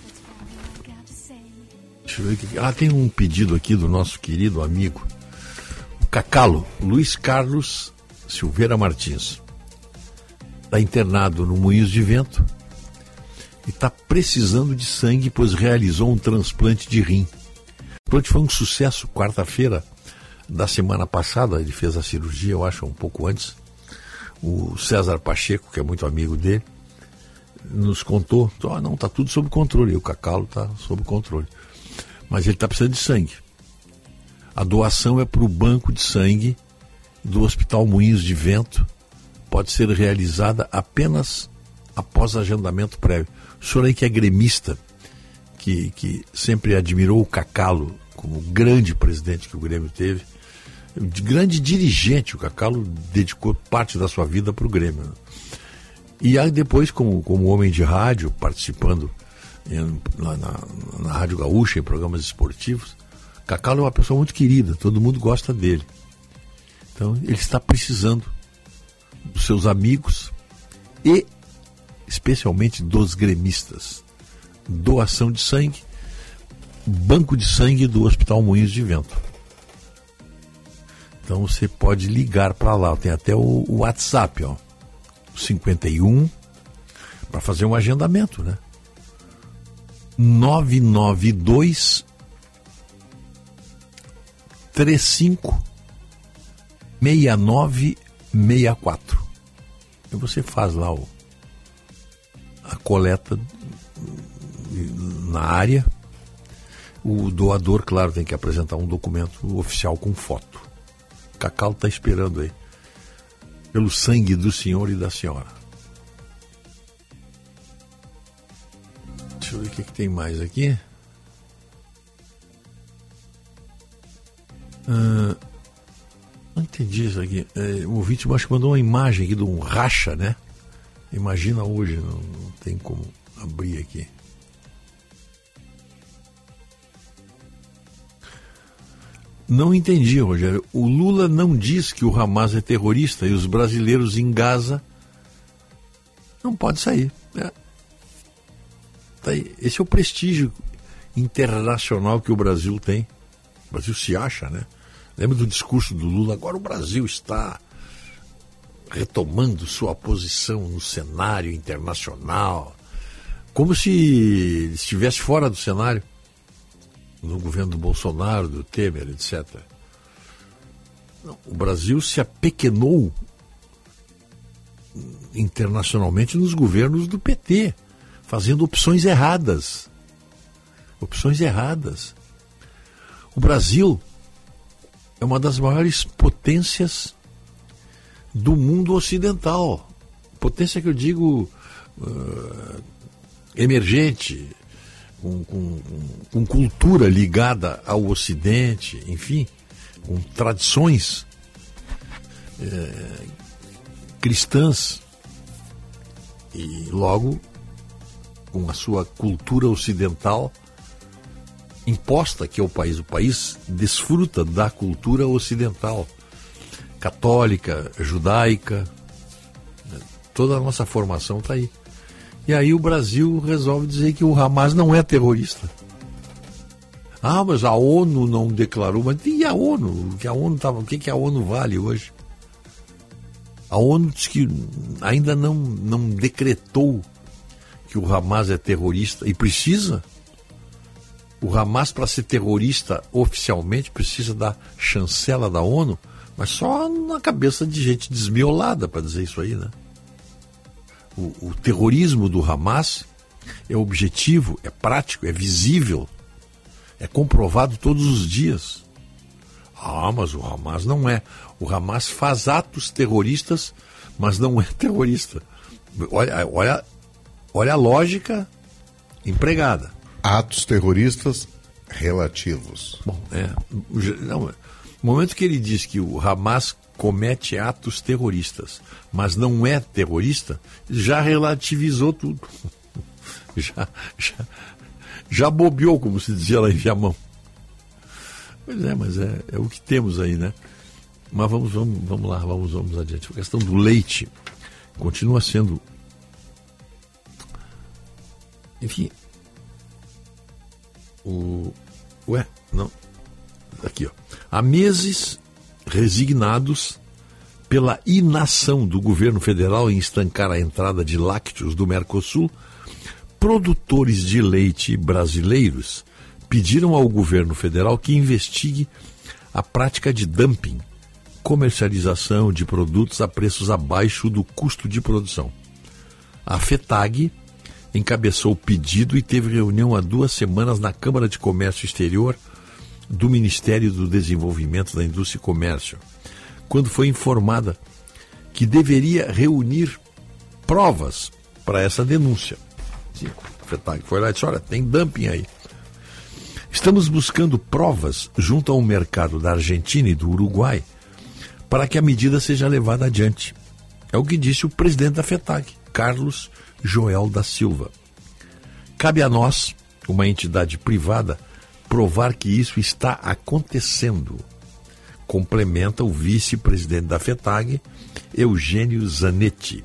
Deixa eu ver aqui. Ah, tem um pedido aqui do nosso querido amigo, Cacalo, Luiz Carlos Silveira Martins. Está internado no Moinhos de Vento e está precisando de sangue, pois realizou um transplante de rim. O transplante foi um sucesso quarta-feira da semana passada, ele fez a cirurgia, eu acho, um pouco antes. O César Pacheco, que é muito amigo dele, nos contou, oh, não, está tudo sob controle, o Cacalo está sob controle. Mas ele está precisando de sangue. A doação é para o banco de sangue do Hospital Moinhos de Vento. Pode ser realizada apenas após agendamento prévio. O senhor aí que é gremista, que, que sempre admirou o Cacalo como grande presidente que o Grêmio teve, de grande dirigente, o Cacalo dedicou parte da sua vida para o Grêmio. Né? E aí depois, como, como homem de rádio, participando em, na, na, na Rádio Gaúcha, em programas esportivos, Cacalo é uma pessoa muito querida, todo mundo gosta dele. Então ele está precisando dos seus amigos e especialmente dos gremistas. Doação de sangue, banco de sangue do Hospital Moinhos de Vento. Então você pode ligar para lá, tem até o, o WhatsApp, ó. 51 para fazer um agendamento, né? 992 35 6964. E você faz lá o, a coleta na área. O doador, claro, tem que apresentar um documento oficial com foto. Cacau está esperando aí. Pelo sangue do senhor e da senhora. Deixa eu ver o que, que tem mais aqui. Ah, não entendi isso aqui. É, o ouvinte acho que mandou uma imagem aqui de um racha, né? Imagina hoje, não, não tem como abrir aqui. Não entendi, Rogério. O Lula não diz que o Hamas é terrorista e os brasileiros em Gaza não pode sair. É. Tá Esse é o prestígio internacional que o Brasil tem. O Brasil se acha, né? Lembra do discurso do Lula? Agora o Brasil está retomando sua posição no cenário internacional, como se estivesse fora do cenário no governo do Bolsonaro, do Temer, etc. Não, o Brasil se apequenou internacionalmente nos governos do PT, fazendo opções erradas. Opções erradas. O Brasil é uma das maiores potências do mundo ocidental. Potência que eu digo uh, emergente, com, com, com cultura ligada ao Ocidente, enfim, com tradições é, cristãs e logo com a sua cultura ocidental imposta que é o país. O país desfruta da cultura ocidental, católica, judaica, né? toda a nossa formação está aí. E aí o Brasil resolve dizer que o Hamas não é terrorista. Ah, mas a ONU não declarou. Mas e a ONU? O que a ONU tava, o que, que a ONU vale hoje? A ONU diz que ainda não, não decretou que o Hamas é terrorista e precisa. O Hamas, para ser terrorista oficialmente, precisa da chancela da ONU, mas só na cabeça de gente desmiolada para dizer isso aí, né? o, o terrorismo do Hamas é objetivo, é prático, é visível, é comprovado todos os dias. Ah, mas o Hamas não é. O Hamas faz atos terroristas, mas não é terrorista. Olha, olha, olha a lógica empregada. Atos terroristas relativos. Bom, é. Não, No momento que ele diz que o Hamas comete atos terroristas, mas não é terrorista, já relativizou tudo. Já, já, já bobeou, como se dizia lá em Viamão. Pois é, mas é, é o que temos aí, né? Mas vamos, vamos, vamos lá, vamos, vamos adiante. A questão do leite continua sendo. Enfim. O. Ué, não. Aqui, ó. Há meses resignados pela inação do governo federal em estancar a entrada de lácteos do Mercosul, produtores de leite brasileiros pediram ao governo federal que investigue a prática de dumping, comercialização de produtos a preços abaixo do custo de produção. A FETAG encabeçou o pedido e teve reunião há duas semanas na Câmara de Comércio Exterior do Ministério do Desenvolvimento da Indústria e Comércio quando foi informada que deveria reunir provas para essa denúncia. A FETAG foi lá e disse: olha, tem dumping aí. Estamos buscando provas junto ao mercado da Argentina e do Uruguai para que a medida seja levada adiante. É o que disse o presidente da FETAG, Carlos Joel da Silva. Cabe a nós, uma entidade privada, provar que isso está acontecendo complementa o vice-presidente da FETAG, Eugênio Zanetti.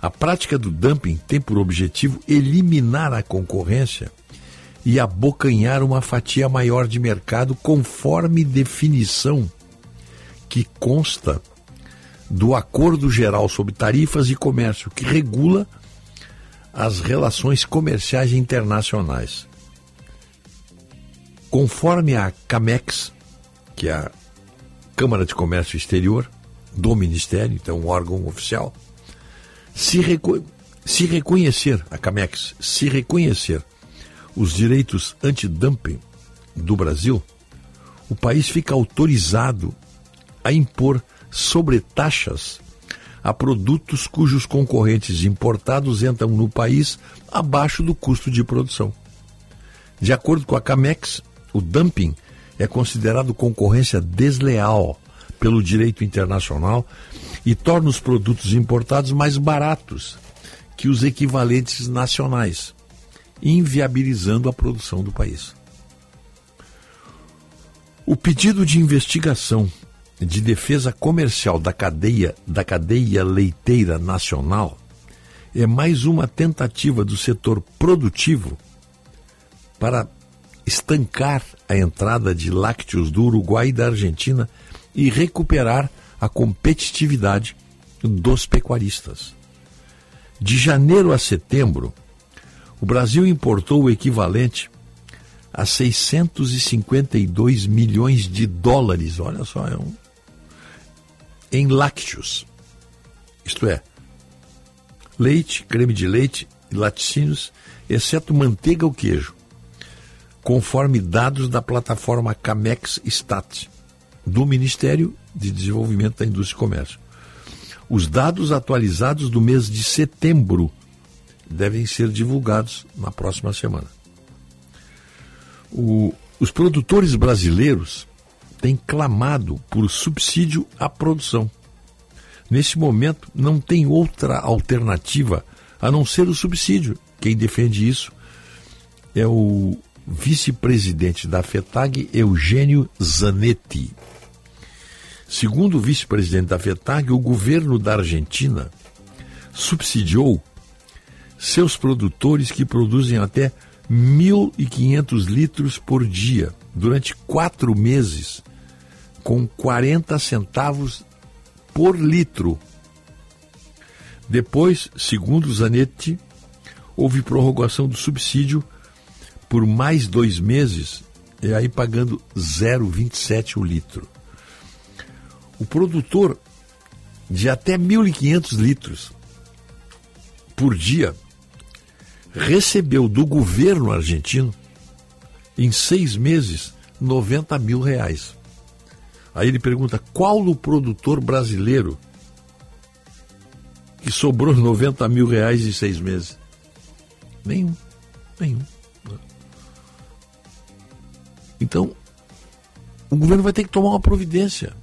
A prática do dumping tem por objetivo eliminar a concorrência e abocanhar uma fatia maior de mercado conforme definição que consta do Acordo Geral sobre Tarifas e Comércio, que regula as relações comerciais internacionais. Conforme a CAMEX, que é a Câmara de Comércio Exterior do Ministério, então um órgão oficial, se, reco se reconhecer, a CAMEX, se reconhecer os direitos antidumping do Brasil, o país fica autorizado a impor sobretaxas a produtos cujos concorrentes importados entram no país abaixo do custo de produção. De acordo com a CAMEX, o dumping é considerado concorrência desleal pelo direito internacional e torna os produtos importados mais baratos que os equivalentes nacionais, inviabilizando a produção do país. O pedido de investigação de defesa comercial da cadeia da cadeia leiteira nacional é mais uma tentativa do setor produtivo para estancar a entrada de lácteos do Uruguai e da Argentina e recuperar a competitividade dos pecuaristas. De janeiro a setembro, o Brasil importou o equivalente a 652 milhões de dólares, olha só, é um, em lácteos. Isto é, leite, creme de leite e laticínios, exceto manteiga ou queijo conforme dados da plataforma Camex Stat, do Ministério de Desenvolvimento da Indústria e Comércio. Os dados atualizados do mês de setembro devem ser divulgados na próxima semana. O, os produtores brasileiros têm clamado por subsídio à produção. Nesse momento, não tem outra alternativa a não ser o subsídio. Quem defende isso é o vice-presidente da FETAG, Eugênio Zanetti. Segundo o vice-presidente da FETAG, o governo da Argentina subsidiou seus produtores que produzem até 1.500 litros por dia durante quatro meses, com 40 centavos por litro. Depois, segundo Zanetti, houve prorrogação do subsídio por mais dois meses, e aí pagando 0,27 o litro. O produtor de até 1.500 litros por dia recebeu do governo argentino, em seis meses, 90 mil reais. Aí ele pergunta: qual o produtor brasileiro que sobrou 90 mil reais em seis meses? Nenhum, nenhum. Então, o governo vai ter que tomar uma providência.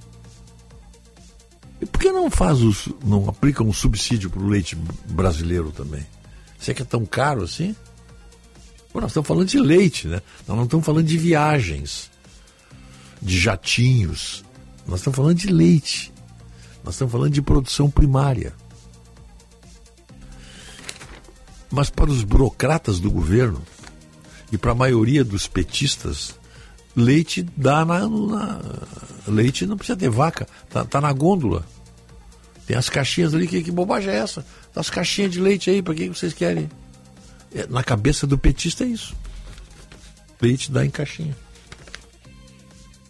E por que não faz os, não aplica um subsídio para o leite brasileiro também? Você é que é tão caro assim? Pô, nós estamos falando de leite, né? Nós não estamos falando de viagens, de jatinhos. Nós estamos falando de leite. Nós estamos falando de produção primária. Mas para os burocratas do governo e para a maioria dos petistas, leite dá na, na, leite não precisa ter vaca, tá, tá na gôndola. Tem as caixinhas ali, que, que bobagem é essa? As caixinhas de leite aí, para que vocês querem? É, na cabeça do petista é isso. Leite dá em caixinha.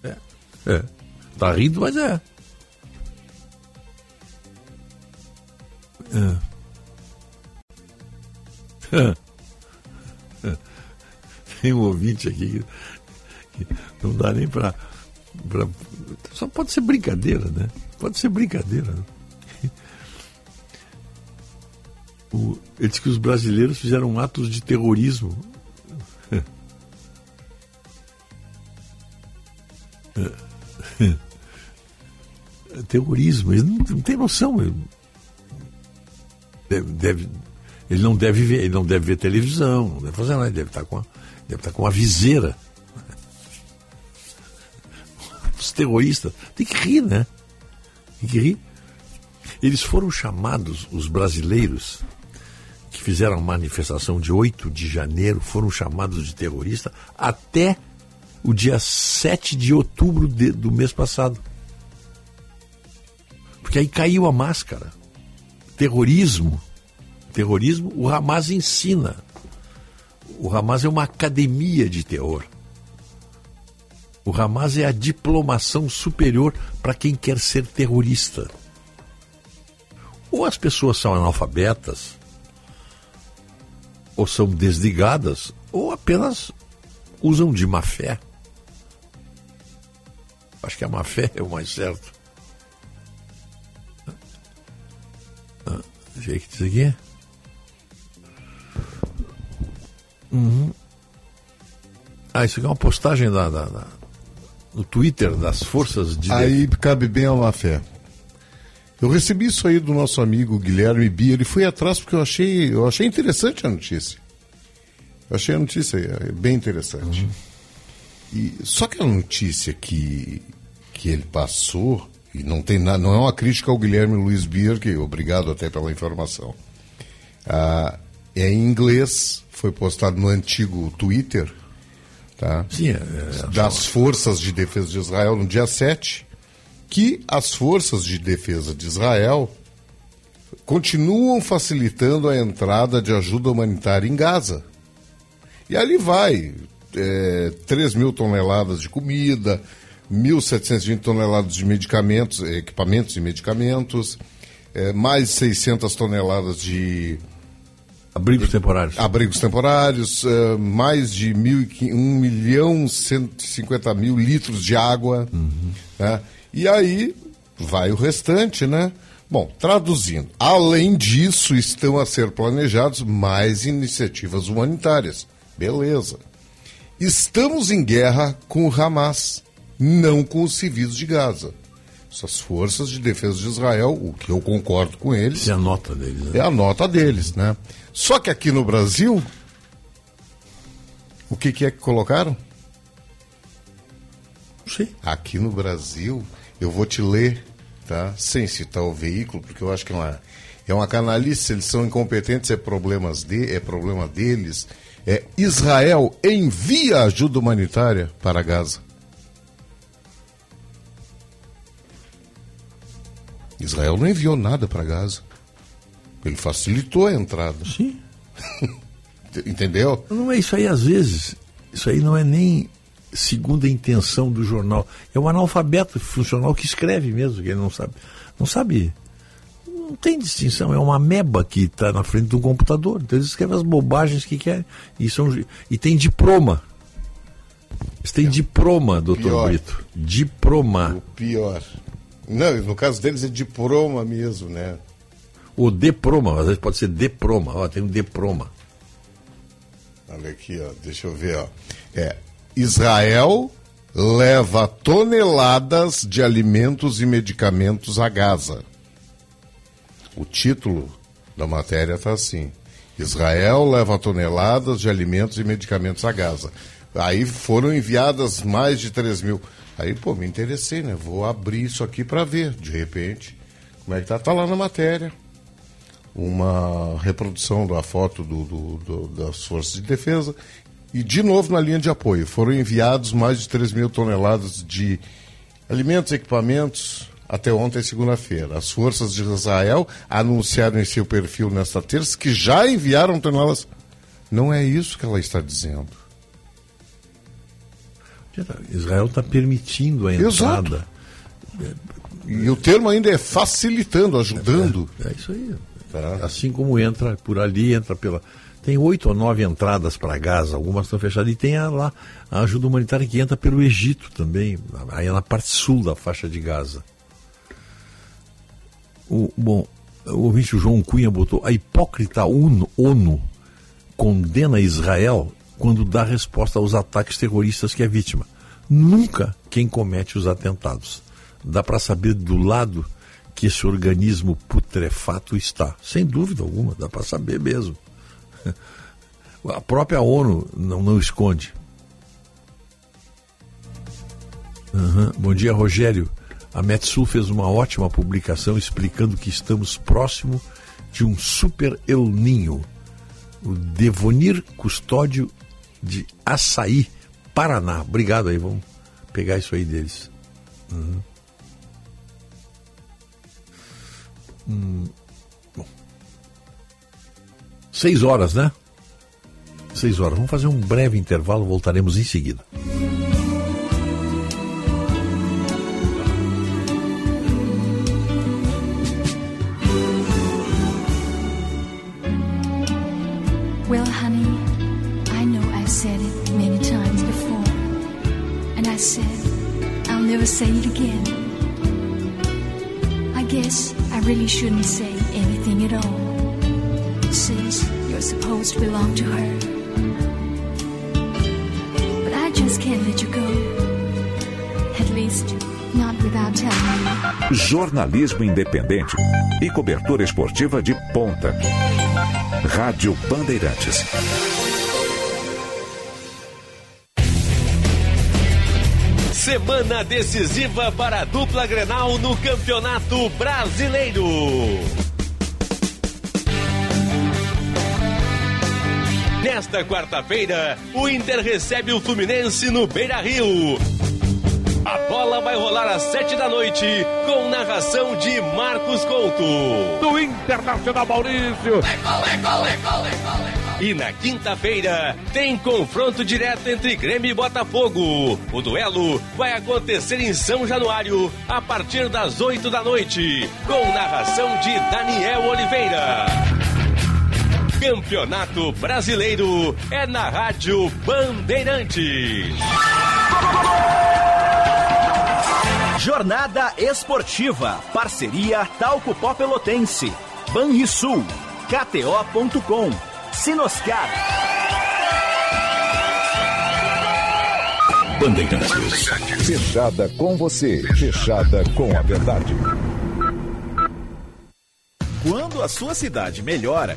É. É. Tá rindo, mas é. É. Tem um ouvinte aqui que, não dá nem para. Só pode ser brincadeira, né? Pode ser brincadeira. Né? O, ele disse que os brasileiros fizeram atos de terrorismo. terrorismo, ele não, não tem noção. Ele deve, deve, ele não deve ver, ele não deve ver televisão, não deve fazer nada, ele deve estar com a, deve estar com a viseira. Os terroristas, tem que rir, né? Tem que rir. Eles foram chamados, os brasileiros, que fizeram a manifestação de 8 de janeiro, foram chamados de terrorista até o dia 7 de outubro de, do mês passado. Porque aí caiu a máscara. Terrorismo. Terrorismo, o Hamas ensina. O Hamas é uma academia de terror. O Hamas é a diplomação superior para quem quer ser terrorista. Ou as pessoas são analfabetas, ou são desligadas, ou apenas usam de má fé. Acho que a má fé é o mais certo. Deixa eu ver o que diz aqui. Uhum. Ah, isso aqui é uma postagem da, da, da, no Twitter das forças de. Aí cabe bem a má fé. Eu recebi isso aí do nosso amigo Guilherme Bia. Ele foi atrás porque eu achei, eu achei interessante a notícia. Eu achei a notícia é, bem interessante. Uhum. E, só que a notícia que, que ele passou, e não tem nada, não é uma crítica ao Guilherme Luiz que obrigado até pela informação. Ah, é em inglês, foi postado no antigo Twitter, tá? Sim, é, é, das Forças de Defesa de Israel no dia 7 que as forças de defesa de Israel continuam facilitando a entrada de ajuda humanitária em Gaza. E ali vai é, 3 mil toneladas de comida, 1.720 toneladas de medicamentos, equipamentos e medicamentos, é, mais 600 toneladas de abrigos temporários, abrigos temporários, é, mais de 1 milhão 150 mil litros de água, uhum. né? E aí vai o restante, né? Bom, traduzindo, além disso, estão a ser planejados mais iniciativas humanitárias. Beleza. Estamos em guerra com o Hamas, não com os civis de Gaza. Essas forças de defesa de Israel, o que eu concordo com eles. É a nota deles, né? É a nota deles, né? Só que aqui no Brasil, o que, que é que colocaram? Sim. Aqui no Brasil, eu vou te ler, tá? Sem citar o veículo, porque eu acho que é uma, é uma canalice, se eles são incompetentes, é, problemas de, é problema deles. É, Israel envia ajuda humanitária para Gaza. Israel não enviou nada para Gaza. Ele facilitou a entrada. Sim. Entendeu? Não é isso aí, às vezes. Isso aí não é nem segundo a intenção do jornal. É um analfabeto funcional que escreve mesmo, que ele não sabe. Não sabe. Não tem distinção, é uma meba que está na frente do computador. Então eles escrevem as bobagens que querem. E, são, e tem diploma. Eles têm é. diploma, doutor pior. Brito. Diploma. O pior. Não, no caso deles é diploma mesmo, né? O diploma, às vezes pode ser diploma. Ó, tem um diploma. Olha aqui, ó, deixa eu ver, ó. É, Israel leva toneladas de alimentos e medicamentos a Gaza. O título da matéria está assim: Israel leva toneladas de alimentos e medicamentos a Gaza. Aí foram enviadas mais de 3 mil. Aí, pô, me interessei, né? Vou abrir isso aqui para ver, de repente, como é que tá. Tá lá na matéria. Uma reprodução da foto do, do, do, das forças de defesa. E, de novo, na linha de apoio. Foram enviados mais de 3 mil toneladas de alimentos equipamentos até ontem, segunda-feira. As forças de Israel anunciaram em seu perfil nesta terça que já enviaram toneladas. Não é isso que ela está dizendo. Israel está permitindo a entrada. Exato. E o termo ainda é facilitando, ajudando. É, é isso aí. Tá. Assim como entra por ali, entra pela. Tem oito ou nove entradas para Gaza, algumas estão fechadas. E tem a, lá a ajuda humanitária que entra pelo Egito também, aí é na parte sul da faixa de Gaza. O, bom, o ouvinte João Cunha botou: a hipócrita ONU, ONU condena Israel quando dá resposta aos ataques terroristas que é vítima. Nunca quem comete os atentados. Dá para saber do lado que esse organismo putrefato está. Sem dúvida alguma, dá para saber mesmo. A própria ONU não, não esconde. Uhum. Bom dia, Rogério. A Metsul fez uma ótima publicação explicando que estamos próximo de um super El Ninho. O Devonir Custódio de Açaí, Paraná. Obrigado aí, vamos pegar isso aí deles. Uhum. Hum. Bom. Seis horas, né? Seis horas. Vamos fazer um breve intervalo, voltaremos em seguida. Say it again. I guess I really shouldn't say anything at all. Since you're supposed to belong to her. But I just can't let you go. At least, not without telling you. Jornalismo independente e cobertura esportiva de ponta. Rádio Bandeirantes. Semana decisiva para a dupla Grenal no Campeonato Brasileiro. Nesta quarta-feira, o Inter recebe o Fluminense no Beira Rio. A bola vai rolar às sete da noite, com narração de Marcos Couto. Do Internacional Maurício. E na quinta-feira tem confronto direto entre Grêmio e Botafogo. O duelo vai acontecer em São Januário a partir das oito da noite, com narração de Daniel Oliveira. Campeonato Brasileiro é na Rádio Bandeirantes. Jornada Esportiva. Parceria Talco Pó Pelotense. Banrisul. KTO.com. Sinoscar. Bandeirantes. Fechada com você. Fechada com a verdade. Quando a sua cidade melhora,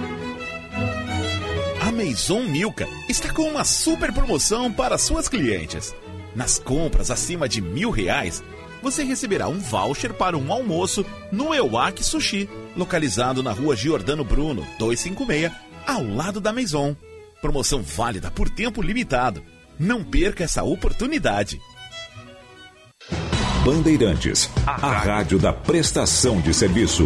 Maison Milka está com uma super promoção para suas clientes. Nas compras acima de mil reais, você receberá um voucher para um almoço no Ewak Sushi, localizado na rua Giordano Bruno, 256, ao lado da Maison. Promoção válida por tempo limitado. Não perca essa oportunidade. Bandeirantes, a rádio da prestação de serviço.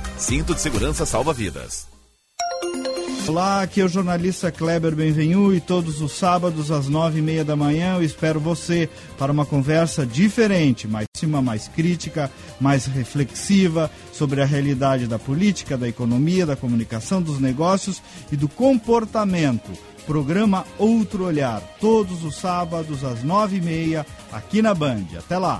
Cinto de segurança salva vidas. Olá, aqui é o jornalista Kleber Benvenu e todos os sábados às nove e meia da manhã eu espero você para uma conversa diferente, mais cima, mais crítica, mais reflexiva sobre a realidade da política, da economia, da comunicação, dos negócios e do comportamento. Programa Outro Olhar, todos os sábados às nove e meia aqui na Band. Até lá.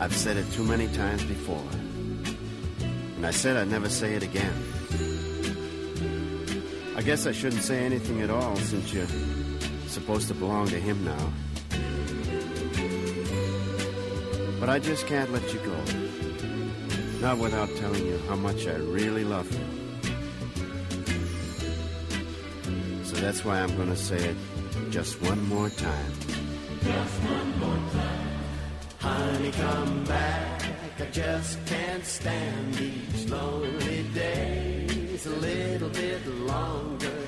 I've said it too many times before. And I said I'd never say it again. I guess I shouldn't say anything at all since you're supposed to belong to him now. But I just can't let you go. Not without telling you how much I really love you. So that's why I'm to say it just one more time. Just one more time. Honey, come back. I just can't stand these lonely days a little bit longer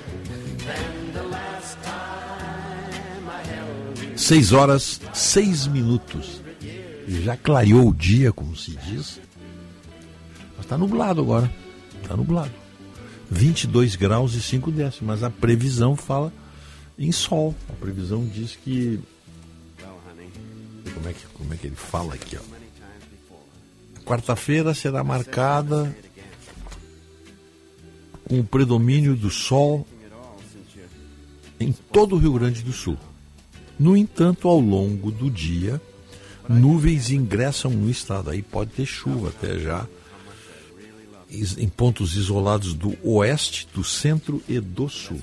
than the last time I held. Seis horas, seis minutos. Já clareou o dia, como se diz. Mas está nublado agora. Está nublado. 22 graus e 5 décimos. Mas a previsão fala em sol. A previsão diz que. Como é que, como é que ele fala aqui? Ó? Quarta-feira será marcada com o predomínio do sol em todo o Rio Grande do Sul. No entanto, ao longo do dia, nuvens ingressam no estado. Aí pode ter chuva até já em pontos isolados do oeste, do centro e do sul.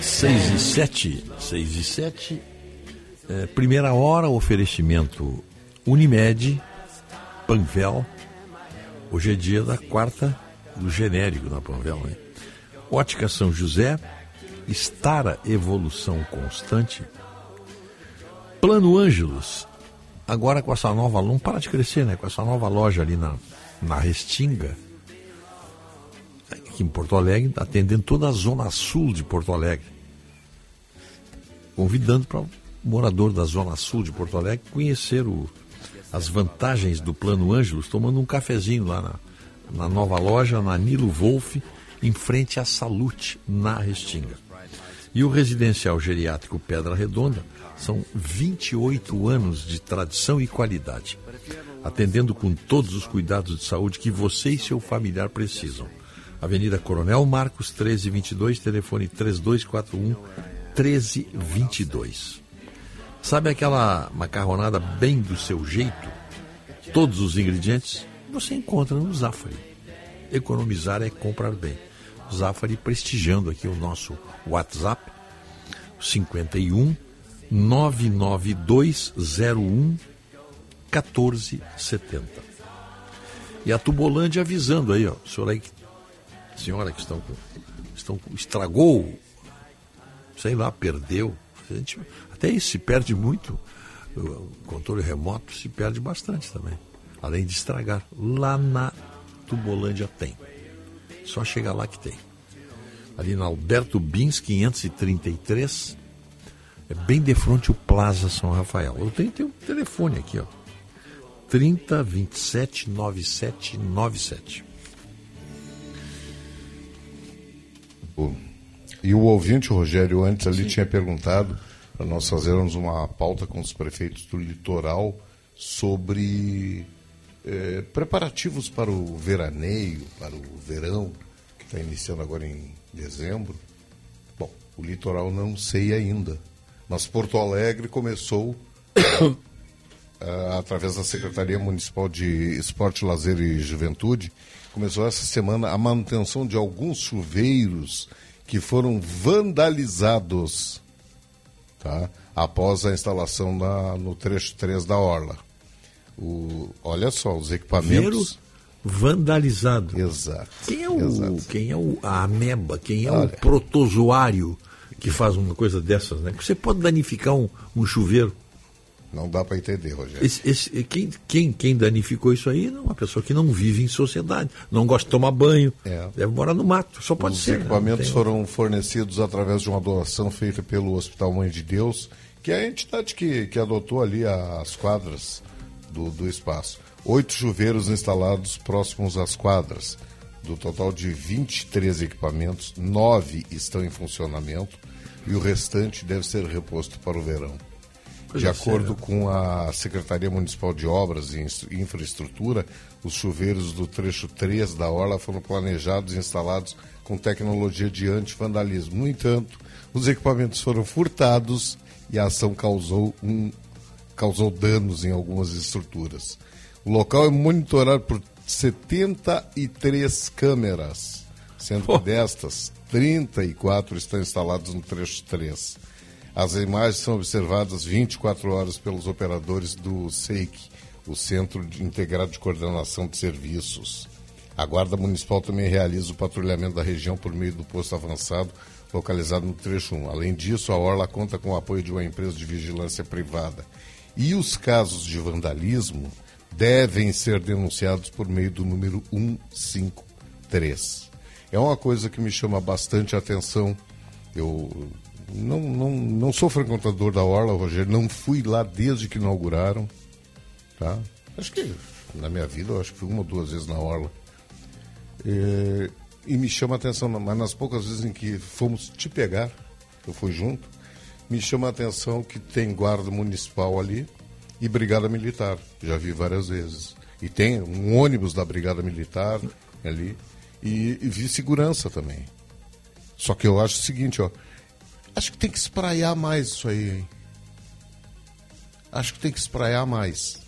6 e 7, 6 e 7. É, primeira hora, oferecimento Unimed, Panvel. Hoje é dia da quarta do genérico na Panvel, né? Ótica São José, Estara Evolução Constante. Plano Ângelos, agora com essa nova, não para de crescer, né? Com essa nova loja ali na, na Restinga, aqui em Porto Alegre, atendendo toda a zona sul de Porto Alegre. Convidando para o morador da zona sul de Porto Alegre conhecer o, as vantagens do Plano Ângelos, tomando um cafezinho lá na, na nova loja, na Nilo Wolf, em frente à Salute, na Restinga. E o residencial geriátrico Pedra Redonda são 28 anos de tradição e qualidade, atendendo com todos os cuidados de saúde que você e seu familiar precisam. Avenida Coronel Marcos 1322, telefone 3241 1322. Sabe aquela macarronada bem do seu jeito? Todos os ingredientes você encontra no Zafari. Economizar é comprar bem. Zafari prestigiando aqui o nosso WhatsApp 51 99201 1470. E a Tubolândia avisando aí, ó, senhora aí, senhora que estão, estão estragou sei lá, perdeu. A gente, até isso se perde muito. O controle remoto se perde bastante também. Além de estragar. Lá na Tubolândia tem. Só chegar lá que tem. Ali na Alberto Bins 533. É bem de frente o Plaza São Rafael. Eu tenho, tenho um telefone aqui, ó. 30 27 97 97. E o ouvinte, Rogério, antes ali tinha perguntado para nós fazermos uma pauta com os prefeitos do litoral sobre eh, preparativos para o veraneio, para o verão, que está iniciando agora em dezembro. Bom, o litoral não sei ainda, mas Porto Alegre começou ah, através da Secretaria Municipal de Esporte, Lazer e Juventude, começou essa semana a manutenção de alguns chuveiros que foram vandalizados tá? após a instalação na, no trecho 3 da Orla. O, olha só, os equipamentos. vandalizado. Exato. Quem é, o, quem é o, a ameba? Quem é Olha. o protozoário que faz uma coisa dessas, né? Você pode danificar um, um chuveiro. Não dá para entender, Rogério. Esse- esse- quem, quem, quem danificou isso aí é uma pessoa que não vive em sociedade, não gosta de tomar banho, É. deve morar no mato. Só pode Os ser. né? equipamentos foram fornecidos através de uma doação feita pelo Hospital Mãe de Deus, que é a entidade que, que adotou ali as quadras do, do espaço. Oito chuveiros instalados próximos às quadras. Do total de 23 equipamentos, nove estão em funcionamento e o restante deve ser reposto para o verão. De acordo séria. com a Secretaria Municipal de Obras e Infraestrutura, os chuveiros do trecho 3 da Orla foram planejados e instalados com tecnologia de anti-vandalismo. No entanto, os equipamentos foram furtados e a ação causou, um, causou danos em algumas estruturas. O local é monitorado por 73 câmeras, sendo que destas, 34 estão instaladas no trecho 3. As imagens são observadas 24 horas pelos operadores do SEIC, o Centro Integrado de Coordenação de Serviços. A Guarda Municipal também realiza o patrulhamento da região por meio do posto avançado, localizado no trecho 1. Além disso, a Orla conta com o apoio de uma empresa de vigilância privada. E os casos de vandalismo devem ser denunciados por meio do número 153. É uma coisa que me chama bastante atenção. Eu não, não, não sou frequentador da Orla, Rogério, não fui lá desde que inauguraram. Tá? Acho que na minha vida, eu acho que fui uma ou duas vezes na Orla. É, e me chama a atenção, mas nas poucas vezes em que fomos te pegar, eu fui junto, me chama a atenção que tem guarda municipal ali e brigada militar. Já vi várias vezes. E tem um ônibus da brigada militar ali e, e vi segurança também. Só que eu acho o seguinte, ó, acho que tem que espraiar mais isso aí, hein? Acho que tem que espraiar mais.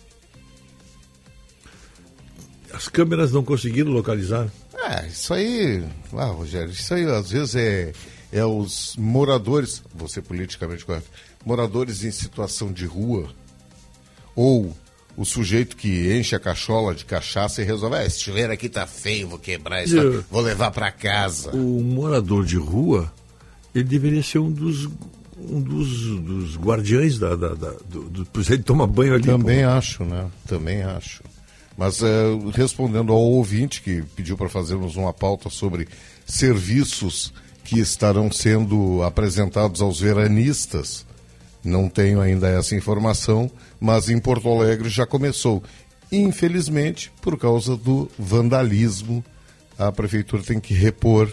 As câmeras não conseguiram localizar. É, isso aí, ah, Rogério, isso aí às vezes é, é os moradores, você politicamente correto, moradores em situação de rua, ou o sujeito que enche a cachola de cachaça e resolve, ah, esse chuveiro aqui tá feio, vou quebrar isso, Eu- vou levar para casa. O morador de rua, ele deveria ser um dos, um dos, dos guardiões da, da, da- do, do, pois ele toma banho ali. Também pô. acho, né? Também acho. Mas eh, respondendo ao ouvinte que pediu para fazermos uma pauta sobre serviços que estarão sendo apresentados aos veranistas, não tenho ainda essa informação, mas em Porto Alegre já começou. Infelizmente, por causa do vandalismo, a prefeitura tem que repor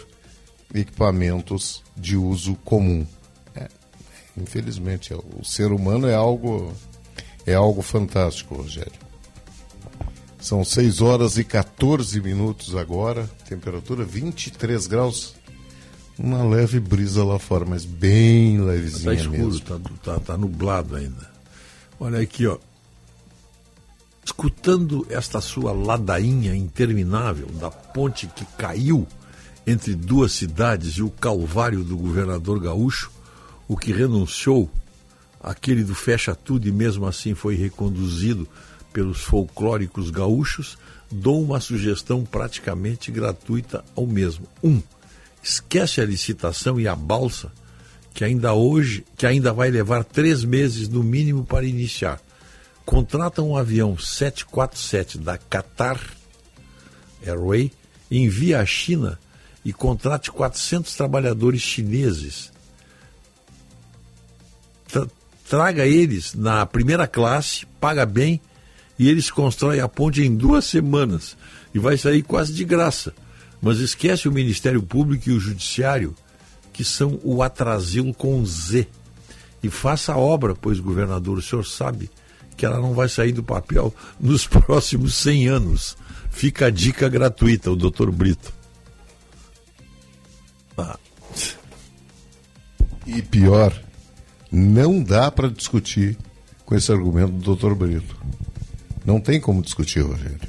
equipamentos de uso comum. É, infelizmente, é, o ser humano é algo é algo fantástico, Rogério. São 6 horas e 14 minutos agora, temperatura 23 graus. Uma leve brisa lá fora, mas bem levezinha escuro, mesmo. está tá, tá nublado ainda. Olha aqui, ó. Escutando esta sua ladainha interminável da ponte que caiu entre duas cidades e o calvário do governador gaúcho, o que renunciou, aquele do fecha tudo e mesmo assim foi reconduzido pelos folclóricos gaúchos, dou uma sugestão praticamente gratuita ao mesmo. Um, esquece a licitação e a balsa que ainda hoje, que ainda vai levar três meses no mínimo para iniciar. Contrata um avião 747 da Qatar Airway, envia à China e contrate 400 trabalhadores chineses. Tra traga eles na primeira classe, paga bem e eles constroem a ponte em duas semanas e vai sair quase de graça. Mas esquece o Ministério Público e o Judiciário, que são o atrasilo com Z. E faça a obra, pois, governador, o senhor sabe que ela não vai sair do papel nos próximos 100 anos. Fica a dica gratuita, o doutor Brito. Ah. E pior, não dá para discutir com esse argumento do doutor Brito. Não tem como discutir, Rogério.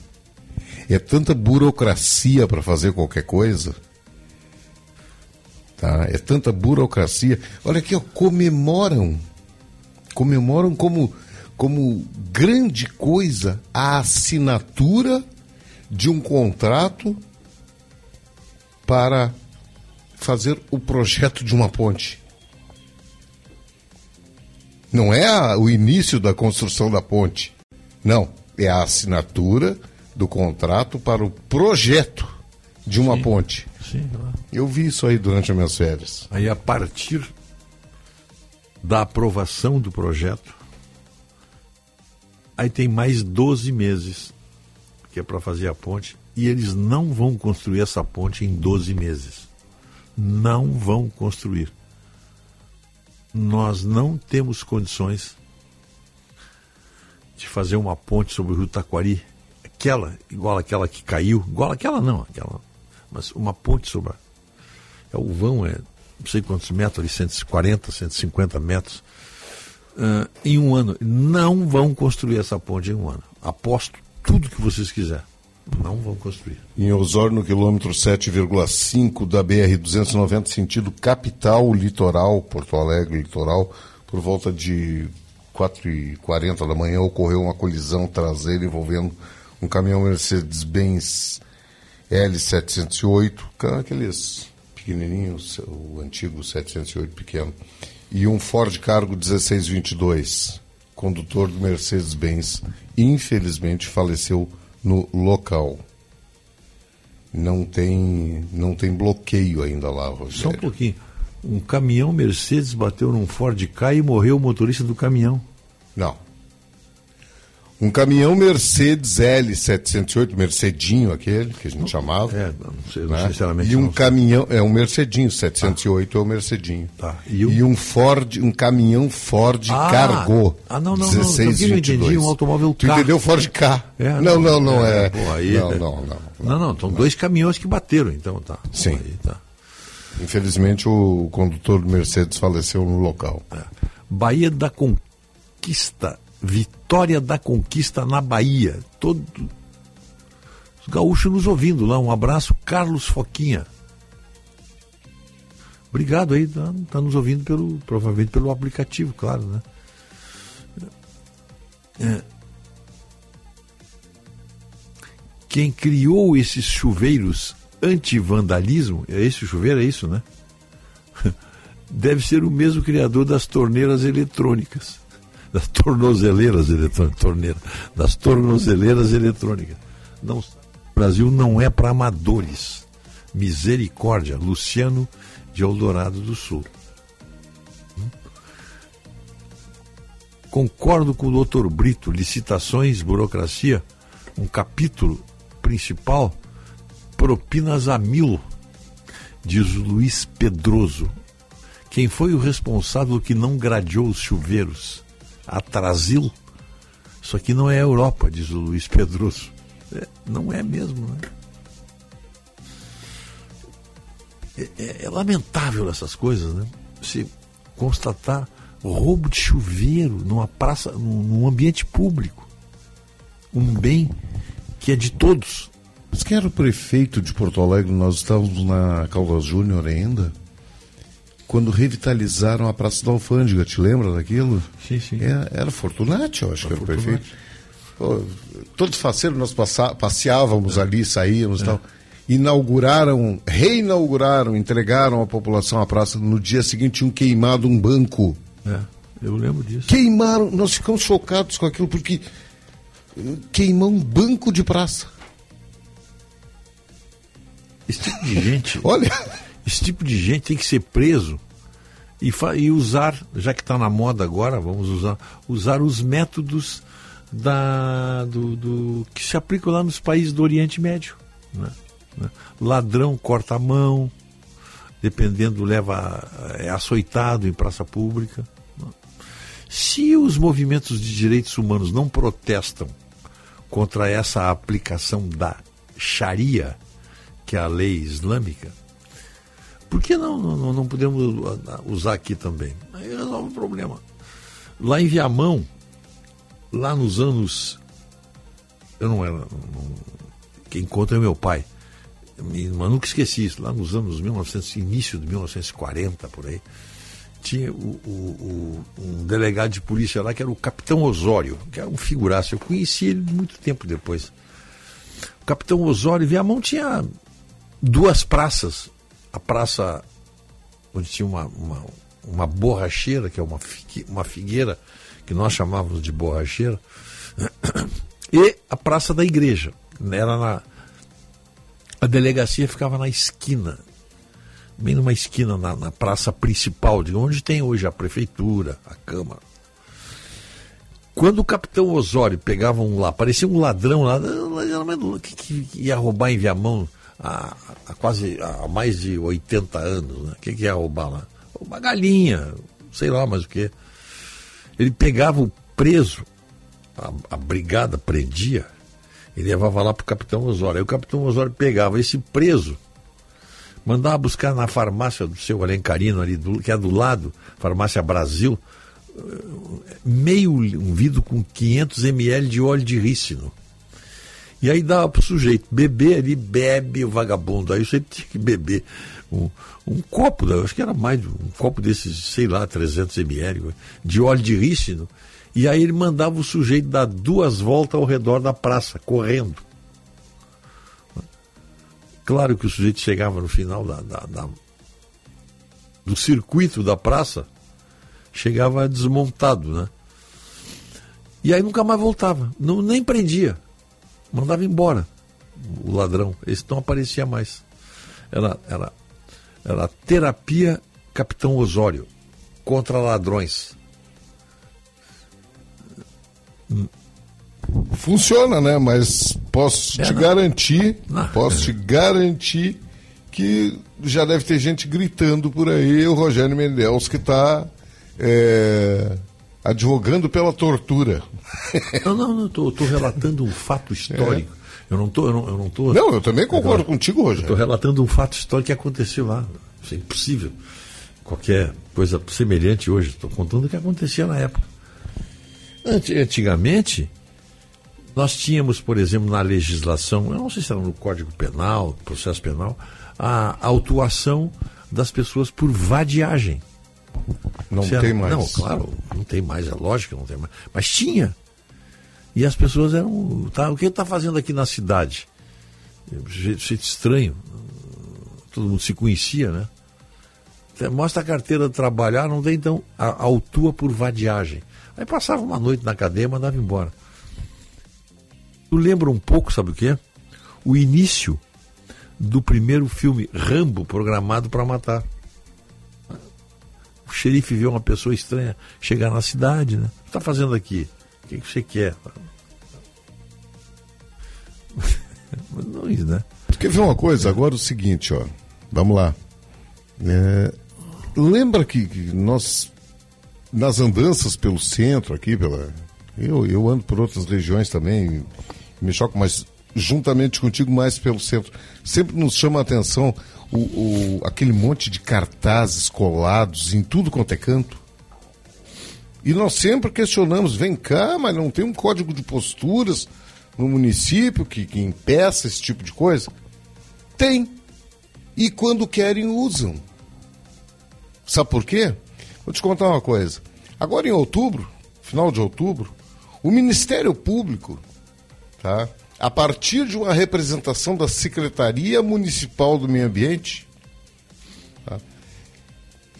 É tanta burocracia para fazer qualquer coisa. Tá? É tanta burocracia. Olha aqui, ó, comemoram. Comemoram como, como grande coisa a assinatura de um contrato para fazer o projeto de uma ponte. Não é a, o início da construção da ponte. Não, é a assinatura do contrato para o projeto de uma Sim, ponte. Sim, claro. Eu vi isso aí durante as minhas férias. Aí, a partir da aprovação do projeto, aí tem mais 12 meses que é para fazer a ponte e eles não vão construir essa ponte em 12 meses. Não vão construir. Nós não temos condições de fazer uma ponte sobre o Rio Taquari, aquela, igual aquela que caiu, igual aquela não, aquela, mas uma ponte sobre é, o vão é não sei quantos metros ali, 140, 150 metros, uh, em um ano. Não vão construir essa ponte em um ano. Aposto tudo que vocês quiserem. Não vão construir. Em Osório, no quilômetro 7,5 da BR-290, sentido capital litoral, Porto Alegre litoral, por volta de 4h40 da manhã, ocorreu uma colisão traseira envolvendo um caminhão Mercedes-Benz L708, aqueles pequenininhos, o antigo 708 pequeno, e um Ford Cargo 1622, condutor do Mercedes-Benz, infelizmente faleceu no local. Não tem, não tem bloqueio ainda lá, Rogério. Só um pouquinho. Um caminhão Mercedes bateu num Ford Ka e morreu o motorista do caminhão. Não. Um caminhão Mercedes L708, Mercedinho aquele, que a gente chamava. É, não sei, né? sinceramente. E um não sei. caminhão, é um Mercedinho, 708 é o Mercedinho. Tá. E, um... Ford, um caminhão Ford Ah, Cargo. ah, não, não, não, aqui eu 1622. entendi, um automóvel Tu K. entendeu Ford K? É, não, não, não é. pô, aí- não, não, não. Não, não, são dois caminhões que bateram, então tá. Sim. Aí, tá. Infelizmente o condutor do Mercedes faleceu no local. Bahia da Conquista, Vitória da Conquista na Bahia. Todo... Os gaúchos nos ouvindo lá. Um abraço, Carlos Foquinha. Obrigado aí, tá, tá nos ouvindo pelo, provavelmente pelo aplicativo, claro, né? É. Quem criou esses chuveiros anti-vandalismo, é esse chuveiro, é isso, né? Deve ser o mesmo criador das torneiras eletrônicas. Das tornozeleiras eletrônicas. Das tornozeleiras eletrônicas. Não, o Brasil não é para amadores. Misericórdia. Luciano de Eldorado do Sul. Hum? Concordo com o doutor Brito. Licitações, burocracia. Um capítulo principal. Propinas a mil. Diz o Luiz Pedroso. Quem foi o responsável que não gradeou os chuveiros? A Trasil? Isso aqui não é Europa, diz o Luiz Pedroso. É, não é mesmo, né? É, é- é lamentável essas coisas, né? Se constatar roubo de chuveiro numa praça, num, num ambiente público. Um bem que é de todos. Mas quem era o prefeito de Porto Alegre? Nós estávamos na Caldas Júnior ainda. Quando revitalizaram a Praça da Alfândega, te lembra daquilo? Sim, sim. É, era Fortunati, eu acho que era o Fortunati. prefeito. Pô, todo faceiro nós passa- passeávamos ali, saíamos e tal. inauguraram, reinauguraram, entregaram à população a praça. No dia seguinte tinham queimado um banco. É, eu lembro disso. Queimaram, nós ficamos chocados com aquilo, porque queimou um banco de praça. Esse tipo de gente. Olha. Esse tipo de gente tem que ser preso e, e usar, já que está na moda agora, vamos usar, usar os métodos da, do, do, que se aplicam lá nos países do Oriente Médio. Né? Ladrão corta a mão, dependendo, leva, é açoitado em praça pública. Né? Se os movimentos de direitos humanos não protestam contra essa aplicação da Sharia, que é a lei islâmica, por que não, não, não podemos usar aqui também? Aí resolve o problema. Lá em Viamão, lá nos anos. Eu não era. Não, quem conta é meu pai. Mas nunca esqueci isso. Lá nos anos 1900, início de 1940, por aí, tinha o, o, o, um delegado de polícia lá que era o Capitão Osório, que era um figuraço. Eu conheci ele muito tempo depois. O Capitão Osório, Viamão tinha duas praças a praça onde tinha uma, uma, uma borracheira, que é uma, uma figueira, que nós chamávamos de borracheira, e a praça da igreja. Era na, a delegacia ficava na esquina, bem numa esquina, na, na praça principal, de onde tem hoje a prefeitura, a Câmara. Quando o capitão Osório pegava um lá, parecia um ladrão lá, que, que ia roubar em Viamão, há, há quase há mais de 80 anos. Né? O que, que é roubar lá? Uma galinha, sei lá mais o que. Ele pegava o preso, a, a brigada prendia, e levava lá para o capitão Osório. Aí o capitão Osório pegava esse preso, mandava buscar na farmácia do seu Alencarino, ali do, que é do lado, Farmácia Brasil, meio um vidro com 500 ml de óleo de rícino. E aí dava pro sujeito beber, ele bebe o vagabundo. Aí o sujeito tinha que beber um, um copo, eu acho que era mais um copo desses, sei lá, 300 ml, de óleo de rícino. E aí ele mandava o sujeito dar duas voltas ao redor da praça, correndo. Claro que o sujeito chegava no final da, da, da do circuito da praça, chegava desmontado, né? E aí nunca mais voltava, não, nem prendia mandava embora o ladrão. Esse não aparecia mais. Era, era, era terapia Capitão Osório contra ladrões. Funciona, né? Mas posso é, te não. garantir, não. posso te garantir que já deve ter gente gritando por aí o Rogério Mendes que está é, advogando pela tortura. Não, não, não, estou relatando um fato histórico. É. Eu não estou. Eu não, eu não, tô, não, eu também concordo agora, contigo, hoje. Estou relatando um fato histórico que aconteceu lá. Isso é impossível. Qualquer coisa semelhante hoje. Estou contando o que acontecia na época. Antigamente, nós tínhamos, por exemplo, na legislação, eu não sei se era no Código Penal, processo penal, a autuação das pessoas por vadiagem. Não Você tem mais. Não, claro, não tem mais, é lógico que não tem mais. Mas tinha. E as pessoas eram. Tá, o que está fazendo aqui na cidade? Jeito estranho. Todo mundo se conhecia, né? Mostra a carteira de trabalhar, não tem então. Autua por vadiagem. Aí passava uma noite na cadeia e mandava embora. Tu lembra um pouco, sabe o que? O início do primeiro filme Rambo programado para matar o xerife vê uma pessoa estranha chegar na cidade, né? O que está fazendo aqui? O que, que você quer? Não isso, né? Quer ver uma coisa? Agora o seguinte, ó. Vamos lá. É, lembra que, que, nós, nas andanças pelo centro aqui, pela, eu, eu ando por outras regiões também, me choco, mas juntamente contigo mais pelo centro, sempre nos chama a atenção o, o, aquele monte de cartazes colados em tudo quanto é canto. E nós sempre questionamos, vem cá, mas não tem um código de posturas no município que, que impeça esse tipo de coisa? Tem. E quando querem, usam. Sabe por quê? Vou te contar uma coisa. Agora em outubro, final de outubro, o Ministério Público, tá? A partir de uma representação da Secretaria Municipal do Meio Ambiente, tá?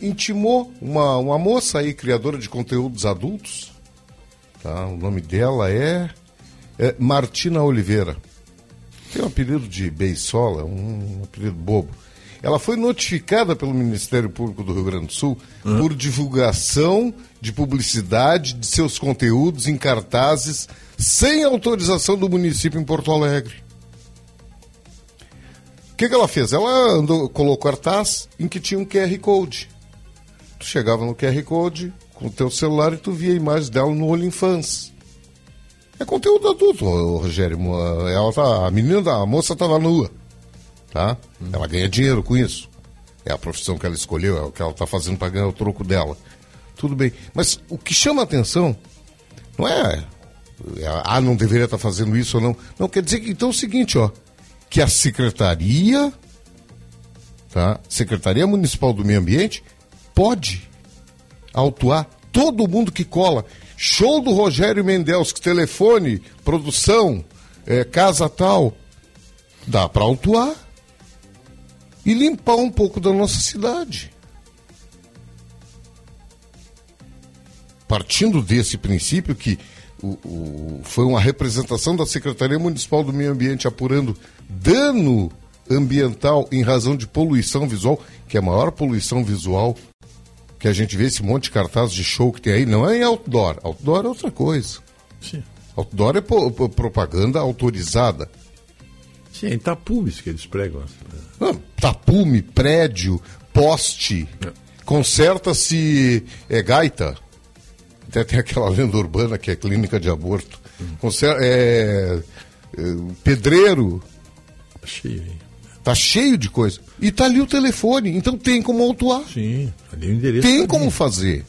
intimou uma, uma moça aí, criadora de conteúdos adultos, tá? o nome dela é, é Martina Oliveira. Tem um apelido de Beisola, um, um apelido bobo. Ela foi notificada pelo Ministério Público do Rio Grande do Sul por divulgação de publicidade de seus conteúdos em cartazes sem autorização do município em Porto Alegre. O que, que ela fez? Ela andou, colocou cartaz em que tinha um QR Code. Tu chegava no QR Code com o teu celular e tu via a imagem dela no OnlyFans. É conteúdo adulto, Rogério. Ela tá, a menina, a moça estava nua, tá? Ela ganha dinheiro com isso. É a profissão que ela escolheu, é o que ela está fazendo para ganhar o troco dela. Tudo bem. Mas o que chama a atenção não é, é ah, não deveria estar fazendo isso ou não. Não, quer dizer que então é o seguinte, ó, que a secretaria, tá? Secretaria Municipal do Meio Ambiente pode autuar todo mundo que cola. Show do Rogério Mendelski, telefone, produção, é, casa tal. Dá para autuar e limpar um pouco da nossa cidade. Partindo desse princípio que o, o, foi uma representação da Secretaria Municipal do Meio Ambiente apurando dano ambiental em razão de poluição visual, que é a maior poluição visual que a gente vê esse monte de cartazes de show que tem aí, não é em outdoor. Outdoor é outra coisa. Sim. Outdoor é propaganda autorizada. Sim, é em tapumes que eles pregam. Não, tapume, prédio, poste, conserta-se é, gaita. Até tem aquela lenda urbana que é clínica de aborto. Conser é, é, pedreiro. Cheio, hein? Tá cheio de coisa. E tá ali o telefone, então tem como autuar. Sim, ali o endereço. Tem tá como ali. fazer.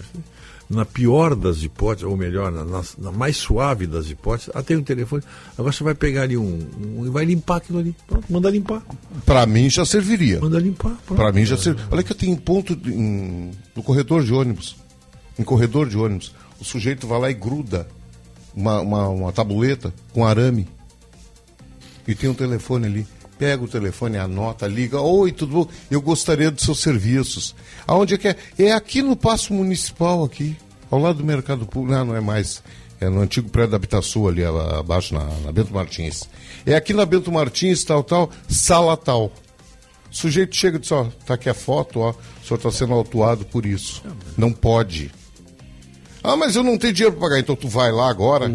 Na pior das hipóteses, ou melhor, na, na- na mais suave das hipóteses, ah, tem um telefone. Agora você vai pegar ali um, um e vai limpar aquilo ali. Pronto, manda limpar. Pra mim já serviria. Manda limpar. Pra mim já serviria. Olha que eu tenho ponto de- em- no corredor de ônibus. Em corredor de ônibus. O sujeito vai lá e gruda uma, uma, uma tabuleta com arame. E tem um telefone ali. Pega o telefone, anota, liga. Oi, tudo bom? Eu gostaria dos seus serviços. Aonde é que é? É aqui no Paço Municipal, aqui. Ao lado do Mercado Público. Não, não é mais. É no antigo prédio da Habitação ali abaixo, na, na Bento Martins. É aqui na Bento Martins, tal, tal, sala tal. O sujeito chega e diz, ó, tá aqui a foto, ó, o senhor está sendo autuado por isso. Não pode. Ah, mas eu não tenho dinheiro para pagar. Então tu vai lá agora,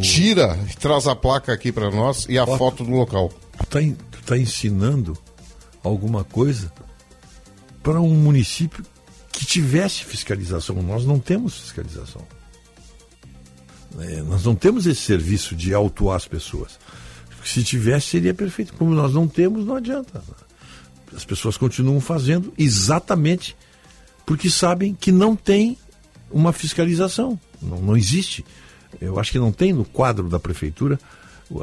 tira, e traz a placa aqui para nós e a foto do local. Tu tá, tu tá ensinando alguma coisa para um município que tivesse fiscalização. Nós não temos fiscalização. É, nós não temos esse serviço de autuar as pessoas. Se tivesse, seria perfeito. Como nós não temos, não adianta. As pessoas continuam fazendo exatamente porque sabem que não tem uma fiscalização. Não, não existe. Eu acho que não tem no quadro da prefeitura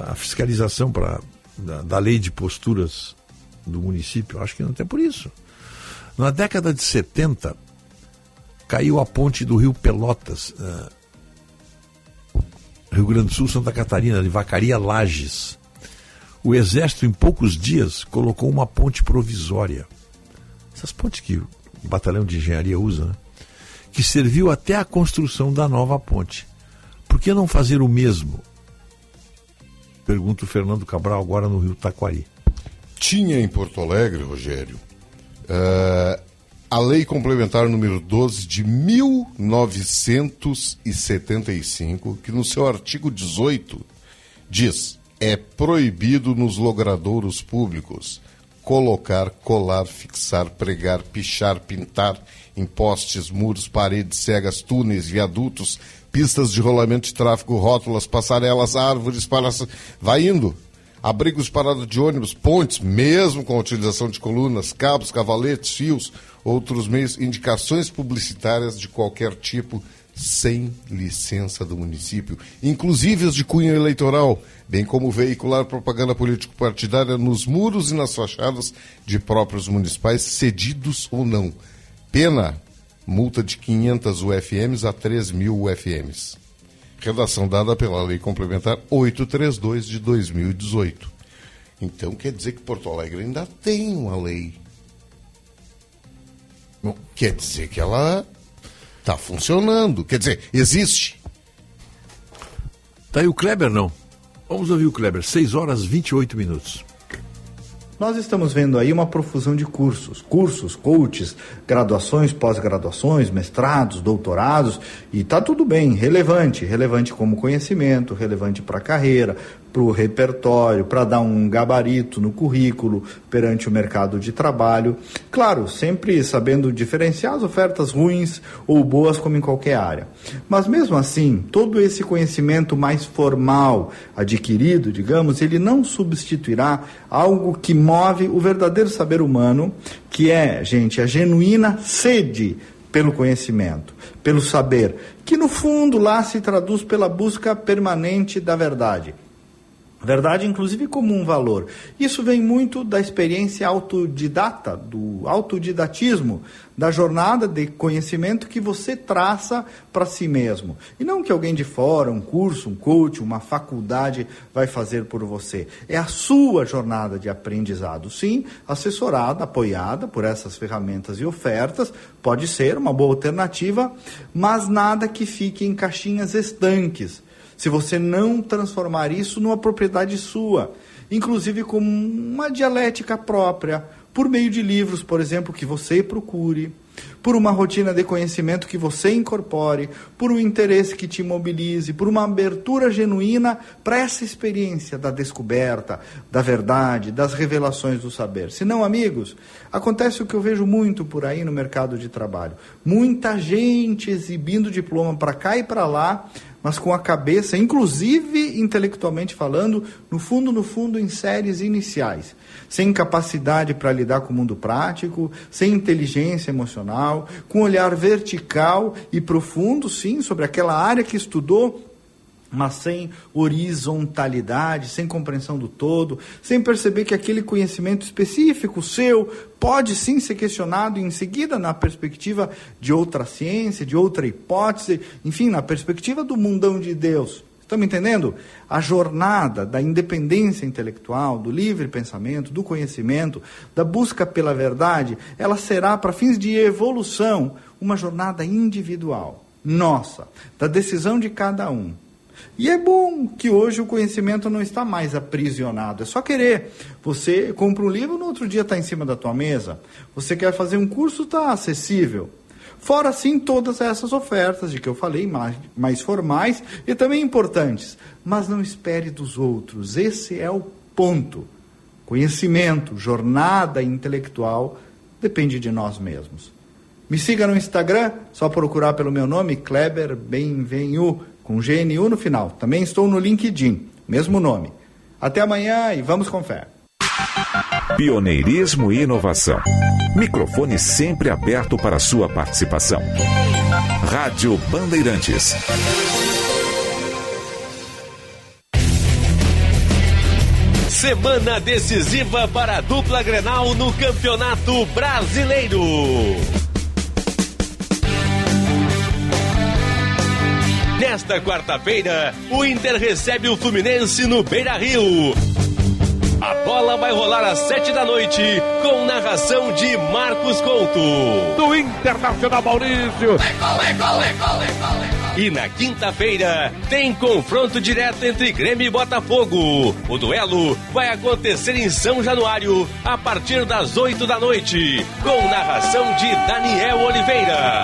a fiscalização para da, da lei de posturas do município. Eu acho que não tem por isso. Na década de 70, caiu a ponte do Rio Pelotas, eh, Rio Grande do Sul, Santa Catarina, de Vacaria Lages. O Exército, em poucos dias, colocou uma ponte provisória. Essas pontes que o batalhão de engenharia usa, né? Que serviu até a construção da nova ponte. Por que não fazer o mesmo? Pergunta o Fernando Cabral agora no Rio Taquari. Tinha em Porto Alegre, Rogério, eh, a lei complementar número 12 de 1975, que no seu artigo 18 diz: é proibido nos logradouros públicos colocar, colar, fixar, pregar, pichar, pintar em postes, muros, paredes, cegas, túneis, viadutos, pistas de rolamento de tráfego, rótulas, passarelas, árvores, para... vai indo. Abrigos paradas de ônibus, pontes, mesmo com a utilização de colunas, cabos, cavaletes, fios, outros meios, indicações publicitárias de qualquer tipo, sem licença do município, inclusive as de cunho eleitoral, bem como veicular propaganda político-partidária nos muros e nas fachadas de próprios municipais, cedidos ou não. Pena, multa de 500 UFMs a 3 mil UFMs. Redação dada pela Lei Complementar 832 de 2018. Então quer dizer que Porto Alegre ainda tem uma lei. Bom, quer dizer que ela está funcionando. Quer dizer, existe. Tá aí o Kleber, não? Vamos ouvir o Kleber. 6 horas 28 minutos. Nós estamos vendo aí uma profusão de cursos, cursos, coaches, graduações, pós-graduações, mestrados, doutorados, e tá tudo bem, relevante, relevante como conhecimento, relevante para a carreira, para o repertório, para dar um gabarito no currículo perante o mercado de trabalho. Claro, sempre sabendo diferenciar as ofertas ruins ou boas, como em qualquer área. Mas mesmo assim, todo esse conhecimento mais formal adquirido, digamos, ele não substituirá algo que move o verdadeiro saber humano, que é, gente, a genuína sede pelo conhecimento, pelo saber, que no fundo lá se traduz pela busca permanente da verdade. Verdade, inclusive, como um valor. Isso vem muito da experiência autodidata, do autodidatismo, da jornada de conhecimento que você traça para si mesmo. E não que alguém de fora, um curso, um coach, uma faculdade vai fazer por você. É a sua jornada de aprendizado. Sim, assessorada, apoiada por essas ferramentas e ofertas, pode ser uma boa alternativa, mas nada que fique em caixinhas estanques se você não transformar isso numa propriedade sua, inclusive como uma dialética própria, por meio de livros, por exemplo, que você procure, por uma rotina de conhecimento que você incorpore, por um interesse que te mobilize, por uma abertura genuína para essa experiência da descoberta, da verdade, das revelações do saber. Se não, amigos, acontece o que eu vejo muito por aí no mercado de trabalho. Muita gente exibindo diploma para cá e para lá, mas com a cabeça, inclusive intelectualmente falando, no fundo, no fundo, em séries iniciais. Sem capacidade para lidar com o mundo prático, sem inteligência emocional, com olhar vertical e profundo, sim, sobre aquela área que estudou, mas sem horizontalidade, sem compreensão do todo, sem perceber que aquele conhecimento específico seu pode sim ser questionado em seguida na perspectiva de outra ciência, de outra hipótese, enfim, na perspectiva do mundão de Deus. Me entendendo? A jornada da independência intelectual, do livre pensamento, do conhecimento, da busca pela verdade, ela será, para fins de evolução, uma jornada individual, nossa, da decisão de cada um. E é bom que hoje o conhecimento não está mais aprisionado, é só querer. Você compra um livro, no outro dia está em cima da tua mesa. Você quer fazer um curso, está acessível. Fora, sim, todas essas ofertas de que eu falei, mais, mais formais e também importantes. Mas não espere dos outros, esse é o ponto. Conhecimento, jornada intelectual, depende de nós mesmos. Me siga no Instagram, só procurar pelo meu nome, Kleber Benvenu, com GNU no final. Também estou no LinkedIn, mesmo nome. Até amanhã e vamos com fé. Pioneirismo e inovação. Microfone sempre aberto para sua participação. Rádio Bandeirantes. Semana decisiva para a dupla Grenal no Campeonato Brasileiro. Nesta quarta-feira, o Inter recebe o Fluminense no Beira Rio. A bola vai rolar às sete da noite, com narração de Marcos Couto. Do Internacional Maurício. E na quinta-feira, tem confronto direto entre Grêmio e Botafogo. O duelo vai acontecer em São Januário, a partir das oito da noite, com narração de Daniel Oliveira.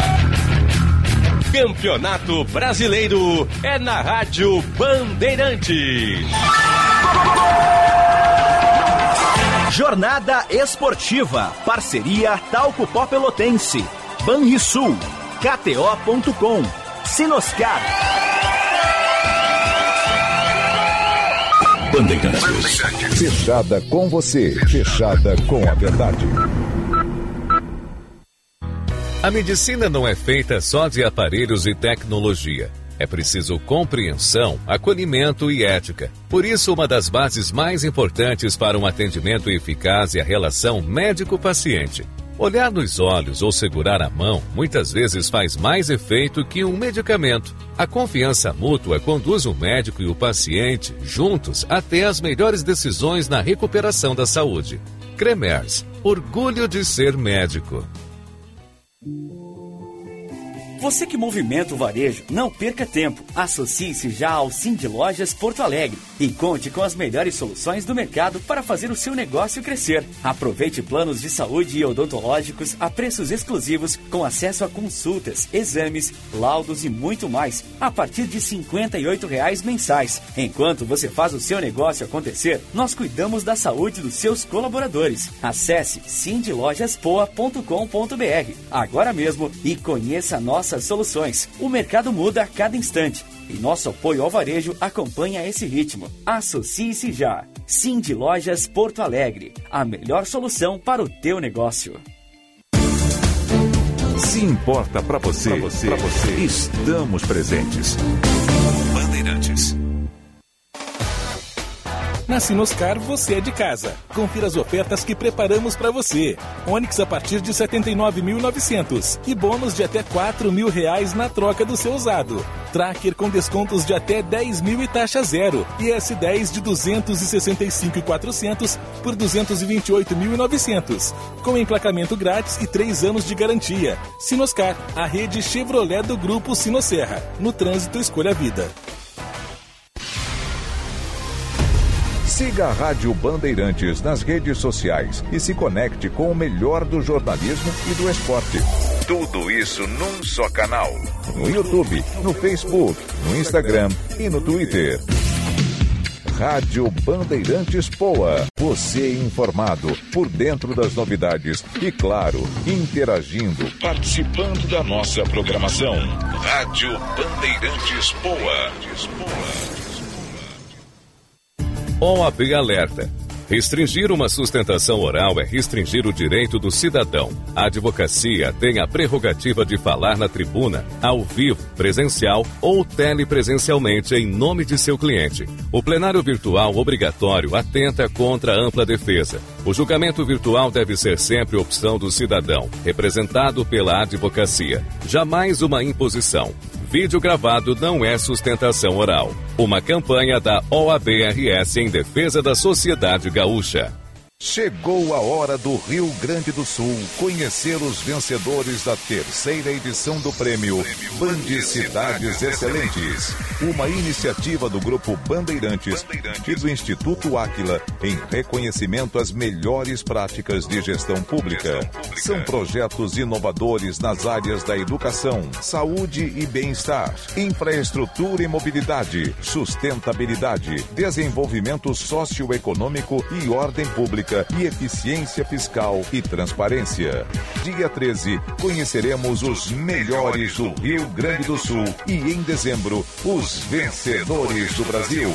Campeonato Brasileiro é na Rádio Bandeirantes. Jornada Esportiva. Parceria Talco Pó Pelotense. Banrisul. KTO.com. Sinoscar. Bandeirantes. Fechada com você. Fechada com a verdade. A medicina não é feita só de aparelhos e tecnologia. É preciso compreensão, acolhimento e ética. Por isso, uma das bases mais importantes para um atendimento eficaz é a relação médico-paciente. Olhar nos olhos ou segurar a mão muitas vezes faz mais efeito que um medicamento. A confiança mútua conduz o médico e o paciente juntos até as melhores decisões na recuperação da saúde. Cremers, orgulho de ser médico. Mm-hmm. Você que movimenta o varejo, não perca tempo. Associe-se já ao Cindy Lojas Porto Alegre e conte com as melhores soluções do mercado para fazer o seu negócio crescer. Aproveite planos de saúde e odontológicos a preços exclusivos com acesso a consultas, exames, laudos e muito mais a partir de 58 reais mensais. Enquanto você faz o seu negócio acontecer, nós cuidamos da saúde dos seus colaboradores. Acesse cindylojaspoa.com.br agora mesmo e conheça nossas soluções. O mercado muda a cada instante e nosso apoio ao varejo acompanha esse ritmo. Associe-se já. Cindy Lojas Porto Alegre, a melhor solução para o teu negócio. Se importa pra você, pra você, pra você, estamos presentes. Bandeirantes. Na Sinoscar você é de casa. Confira as ofertas que preparamos para você. Onix a partir de 79.900 e bônus de até 4 mil reais na troca do seu usado. Tracker com descontos de até 10 mil e taxa zero. E S10 de 265.400 por 228.900. Com emplacamento grátis e 3 anos de garantia. Sinoscar, a rede Chevrolet do Grupo Sinosserra. No trânsito, escolha a vida. Siga a Rádio Bandeirantes nas redes sociais e se conecte com o melhor do jornalismo e do esporte. Tudo isso num só canal. No YouTube, no Facebook, no Instagram e no Twitter. Rádio Bandeirantes Poa. Você informado, por dentro das novidades e, claro, interagindo, participando da nossa programação. Rádio Bandeirantes Poa. OAB Alerta. Restringir uma sustentação oral é restringir o direito do cidadão. A advocacia tem a prerrogativa de falar na tribuna, ao vivo, presencial ou telepresencialmente em nome de seu cliente. O plenário virtual obrigatório atenta contra a ampla defesa. O julgamento virtual deve ser sempre opção do cidadão, representado pela advocacia. Jamais uma imposição. Vídeo gravado não é sustentação oral. Uma campanha da OABRS em defesa da sociedade gaúcha. Chegou a hora do Rio Grande do Sul conhecer os vencedores da terceira edição do prêmio Band Cidades Excelentes, uma iniciativa do Grupo Bandeirantes e do Instituto Áquila em reconhecimento às melhores práticas de gestão pública. São projetos inovadores nas áreas da educação, saúde e bem-estar, infraestrutura e mobilidade, sustentabilidade, desenvolvimento socioeconômico e ordem pública e eficiência fiscal e transparência. Dia 13, conheceremos os melhores do Rio Grande do Sul e em dezembro, os vencedores do Brasil.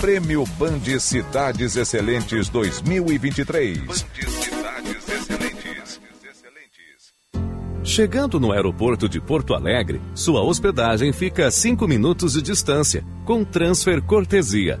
Prêmio Band Cidades Excelentes 2023. Chegando no aeroporto de Porto Alegre, sua hospedagem fica a 5 minutos de distância, com transfer cortesia.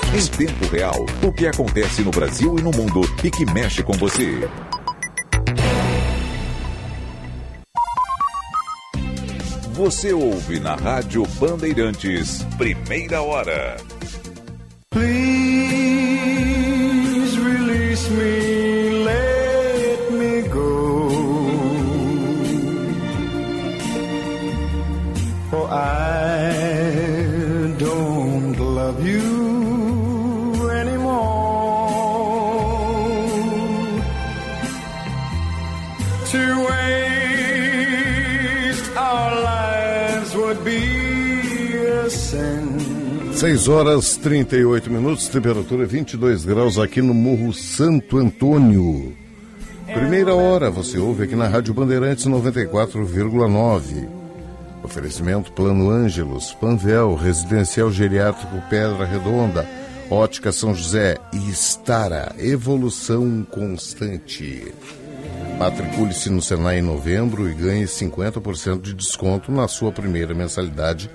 Em tempo real, o que acontece no Brasil e no mundo e que mexe com você. Você ouve na Rádio Bandeirantes, primeira hora. Please release me, 6 horas 38 minutos, temperatura 22 graus aqui no Morro Santo Antônio. Primeira hora, você ouve aqui na Rádio Bandeirantes 94,9. Oferecimento Plano Ângelos, Panvel, Residencial Geriátrico Pedra Redonda, Ótica São José e Estara, evolução constante. Matricule-se no Senai em novembro e ganhe 50% de desconto na sua primeira mensalidade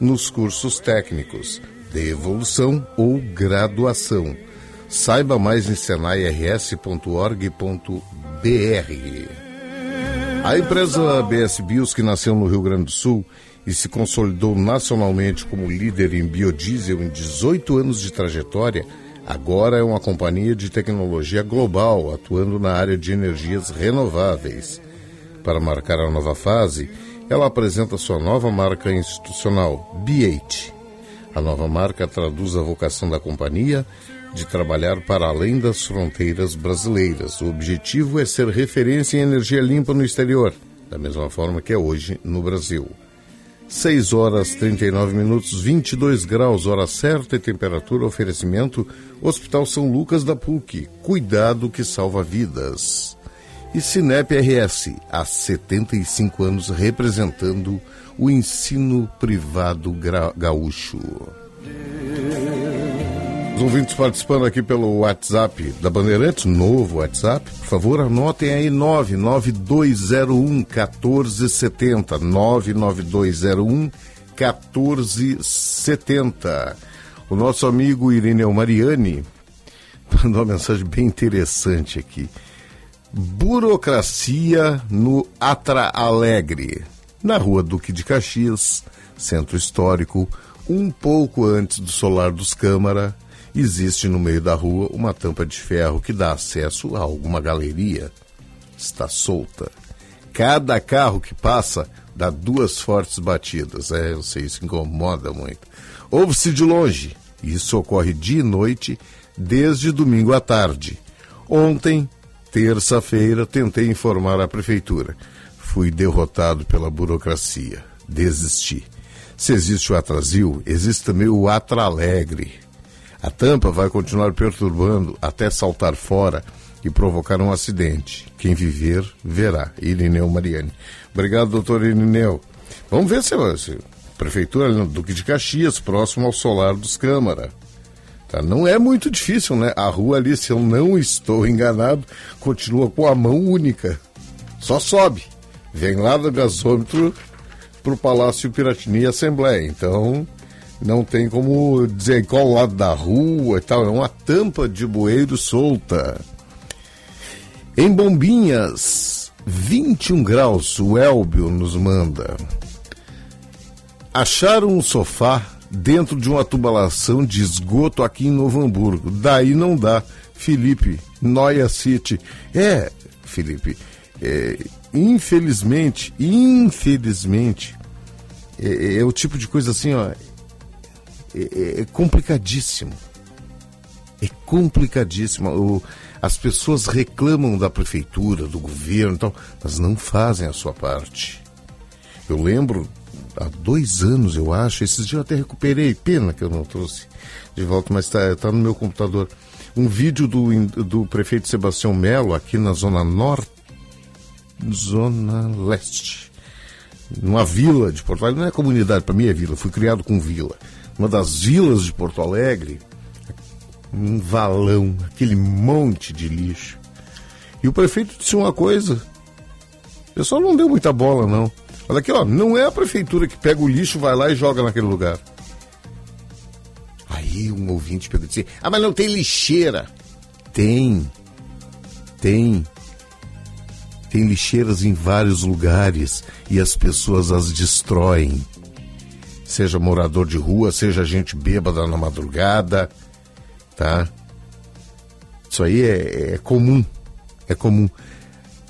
nos cursos técnicos de evolução ou graduação. Saiba mais em senairs.org.br. A empresa BS Bios, que nasceu no Rio Grande do Sul e se consolidou nacionalmente como líder em biodiesel em 18 anos de trajetória, agora é uma companhia de tecnologia global atuando na área de energias renováveis. Para marcar a nova fase, ela apresenta sua nova marca institucional, B8. A nova marca traduz a vocação da companhia de trabalhar para além das fronteiras brasileiras. O objetivo é ser referência em energia limpa no exterior, da mesma forma que é hoje no Brasil. 6 horas 39 minutos, 22 graus, hora certa e temperatura, oferecimento, Hospital São Lucas da PUC. Cuidado que salva vidas. E Cinep RS, há 75 anos representando o ensino privado gaúcho. Os ouvintes participando aqui pelo WhatsApp da Bandeirantes, novo WhatsApp, por favor, anotem aí 99201 1470. 99201 1470. O nosso amigo Irineu Mariani mandou uma mensagem bem interessante aqui. Burocracia no Atra Alegre, na rua Duque de Caxias, centro histórico, um pouco antes do Solar dos Câmara, existe no meio da rua uma tampa de ferro que dá acesso a alguma galeria. Está solta. Cada carro que passa dá duas fortes batidas. É, eu sei, isso incomoda muito. Ouve-se de longe. Isso ocorre dia e noite, desde domingo à tarde. Ontem, terça-feira, tentei informar a prefeitura. Fui derrotado pela burocracia. Desisti. Se existe o Atrasil, existe também o Atra Alegre. A tampa vai continuar perturbando até saltar fora e provocar um acidente. Quem viver, verá. Irineu Mariani. Obrigado, doutor Irineu. Vamos ver se, se prefeitura do Duque de Caxias, próximo ao solar dos Câmara. Tá? Não é muito difícil, né? A rua ali, se eu não estou enganado, continua com a mão única. Só sobe. Vem lá do gasômetro para o Palácio Piratini e Assembleia. Então, não tem como dizer qual lado da rua e tal, é uma tampa de bueiro solta. Em Bombinhas, 21 graus, o Elbio nos manda. Acharam um sofá dentro de uma tubulação de esgoto aqui em Novo Hamburgo. Daí não dá. Felipe, Noia City. É, Felipe, é, infelizmente, infelizmente, é, é, o tipo de coisa assim, ó, é, é complicadíssimo. É complicadíssimo. O, as pessoas reclamam da prefeitura, do governo, então, mas não fazem a sua parte. Eu lembro, há dois anos, eu acho, esses dias eu até recuperei, pena que eu não trouxe de volta, mas está tá no meu computador, um vídeo do, do prefeito Sebastião Melo aqui na Zona Norte, Zona Leste, numa vila de Porto Alegre, não é comunidade, para mim é vila, fui criado com vila. Uma das vilas de Porto Alegre, um valão, aquele monte de lixo. E o prefeito disse uma coisa. O pessoal não deu muita bola, não. Olha aqui, ó, não é a prefeitura que pega o lixo, vai lá e joga naquele lugar. Aí um ouvinte pegou e disse: Ah, mas não tem lixeira. Tem. Tem. Tem lixeiras em vários lugares e as pessoas as destroem seja morador de rua, seja gente bêbada na madrugada, tá? Isso aí é, é comum, é comum.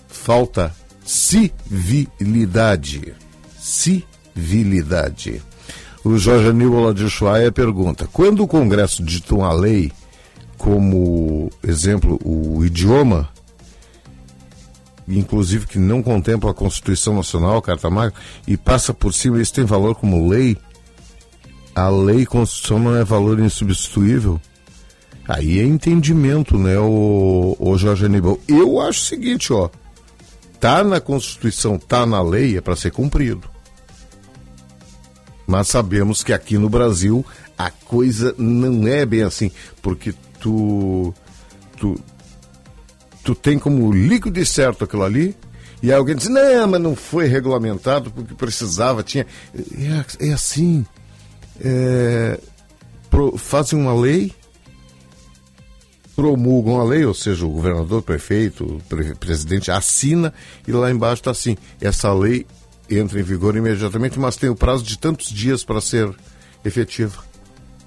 Falta civilidade, civilidade. O Jorge Aníbal de Ushuaia pergunta: quando o Congresso dita uma lei, como exemplo, o idioma, inclusive que não contempla a Constituição Nacional, a Carta Magna, e passa por cima, isso tem valor como lei, a lei Constituição não é valor insubstituível, aí é entendimento, né, o, o Jorge Aníbal. Eu acho o seguinte, ó, tá na Constituição, tá na lei, é para ser cumprido. Mas sabemos que aqui no Brasil a coisa não é bem assim, porque tu tu tu tem como líquido e certo aquilo ali, e alguém diz, não, mas não foi regulamentado porque precisava, tinha. É, é assim. É, pro, fazem uma lei, promulgam a lei, ou seja, o governador, o prefeito, o pre- presidente assina e lá embaixo está assim: essa lei entra em vigor imediatamente, mas tem o prazo de tantos dias para ser efetiva.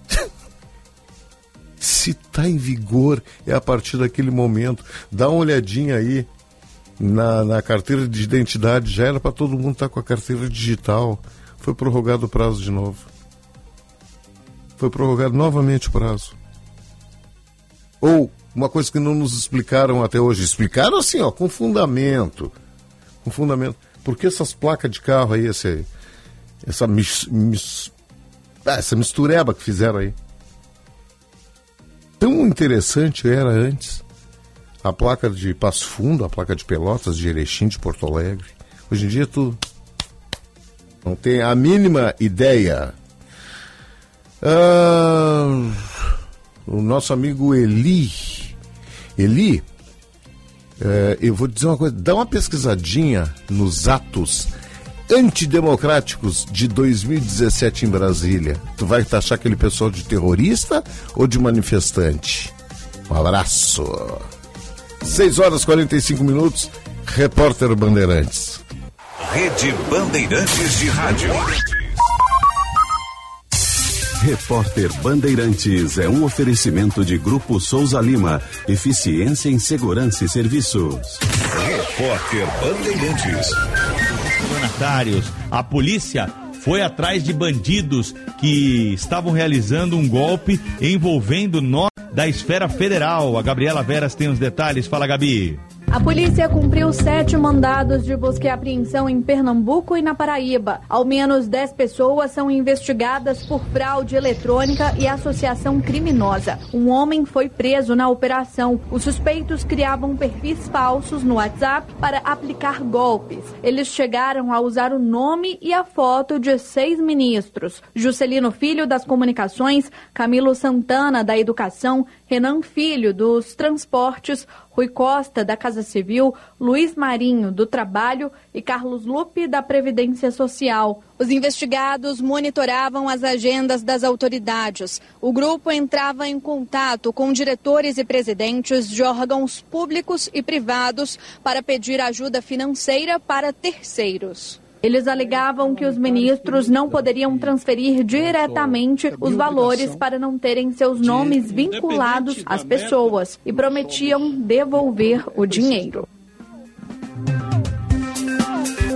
Se está em vigor, é a partir daquele momento. Dá uma olhadinha aí na, na carteira de identidade. Já era para todo mundo estar com a carteira digital. Foi prorrogado o prazo de novo. Foi prorrogado novamente o prazo. Ou uma coisa que não nos explicaram até hoje. Explicaram assim, ó, com fundamento. Com fundamento. Por que essas placas de carro aí, esse, essa, mis, mis- ah, essa mistureba que fizeram aí? Tão interessante era antes a placa de Passo Fundo, a placa de Pelotas, de Erechim, de Porto Alegre. Hoje em dia tu não tem a mínima ideia. Ah, o nosso amigo Eli. Eli, é, eu vou dizer uma coisa, dá uma pesquisadinha nos atos antidemocráticos de 2017 em Brasília. Tu vai taxar aquele pessoal de terrorista ou de manifestante? Um abraço. 6 horas e 45 minutos, repórter Bandeirantes. Rede Bandeirantes de Rádio. Repórter Bandeirantes é um oferecimento de Grupo Souza Lima. Eficiência em Segurança e Serviços. Repórter Bandeirantes. Donatários. A polícia foi atrás de bandidos que estavam realizando um golpe envolvendo nós da esfera federal. A Gabriela Veras tem os detalhes. Fala, Gabi. A polícia cumpriu sete mandados de busca e apreensão em Pernambuco e na Paraíba. Ao menos dez pessoas são investigadas por fraude eletrônica e associação criminosa. Um homem foi preso na operação. Os suspeitos criavam perfis falsos no WhatsApp para aplicar golpes. Eles chegaram a usar o nome e a foto de seis ministros: Juscelino Filho das Comunicações, Camilo Santana da Educação, Renan Filho dos Transportes, Rui Costa, da Casa Civil, Luiz Marinho, do Trabalho e Carlos Lupe, da Previdência Social. Os investigados monitoravam as agendas das autoridades. O grupo entrava em contato com diretores e presidentes de órgãos públicos e privados para pedir ajuda financeira para terceiros. Eles alegavam que os ministros não poderiam transferir diretamente os valores para não terem seus nomes vinculados às pessoas e prometiam devolver o dinheiro.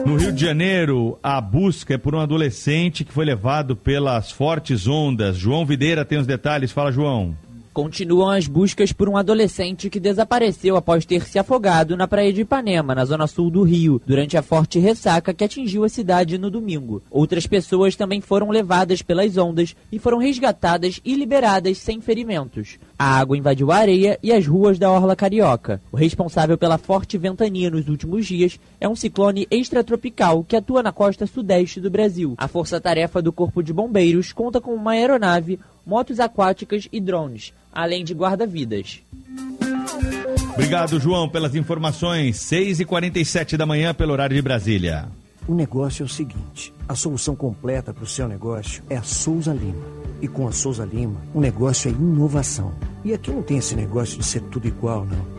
No Rio de Janeiro, a busca é por um adolescente que foi levado pelas fortes ondas. João Videira tem os detalhes. Fala, João. Continuam as buscas por um adolescente que desapareceu após ter se afogado na praia de Ipanema, na zona sul do Rio, durante a forte ressaca que atingiu a cidade no domingo. Outras pessoas também foram levadas pelas ondas e foram resgatadas e liberadas sem ferimentos. A água invadiu a areia e as ruas da Orla Carioca. O responsável pela forte ventania nos últimos dias é um ciclone extratropical que atua na costa sudeste do Brasil. A força-tarefa do Corpo de Bombeiros conta com uma aeronave, motos aquáticas e drones, além de guarda-vidas. Obrigado, João, pelas informações. 6h47 da manhã, pelo horário de Brasília. O negócio é o seguinte: a solução completa para o seu negócio é a Souza Lima. E com a Souza Lima, o negócio é inovação. E aqui não tem esse negócio de ser tudo igual, não.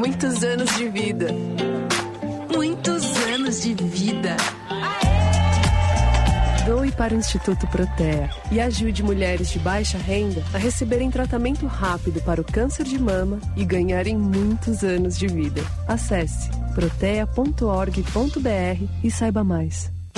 Muitos anos de vida. Muitos anos de vida. Doe para o Instituto Protea e ajude mulheres de baixa renda a receberem tratamento rápido para o câncer de mama e ganharem muitos anos de vida. Acesse protea.org.br e saiba mais.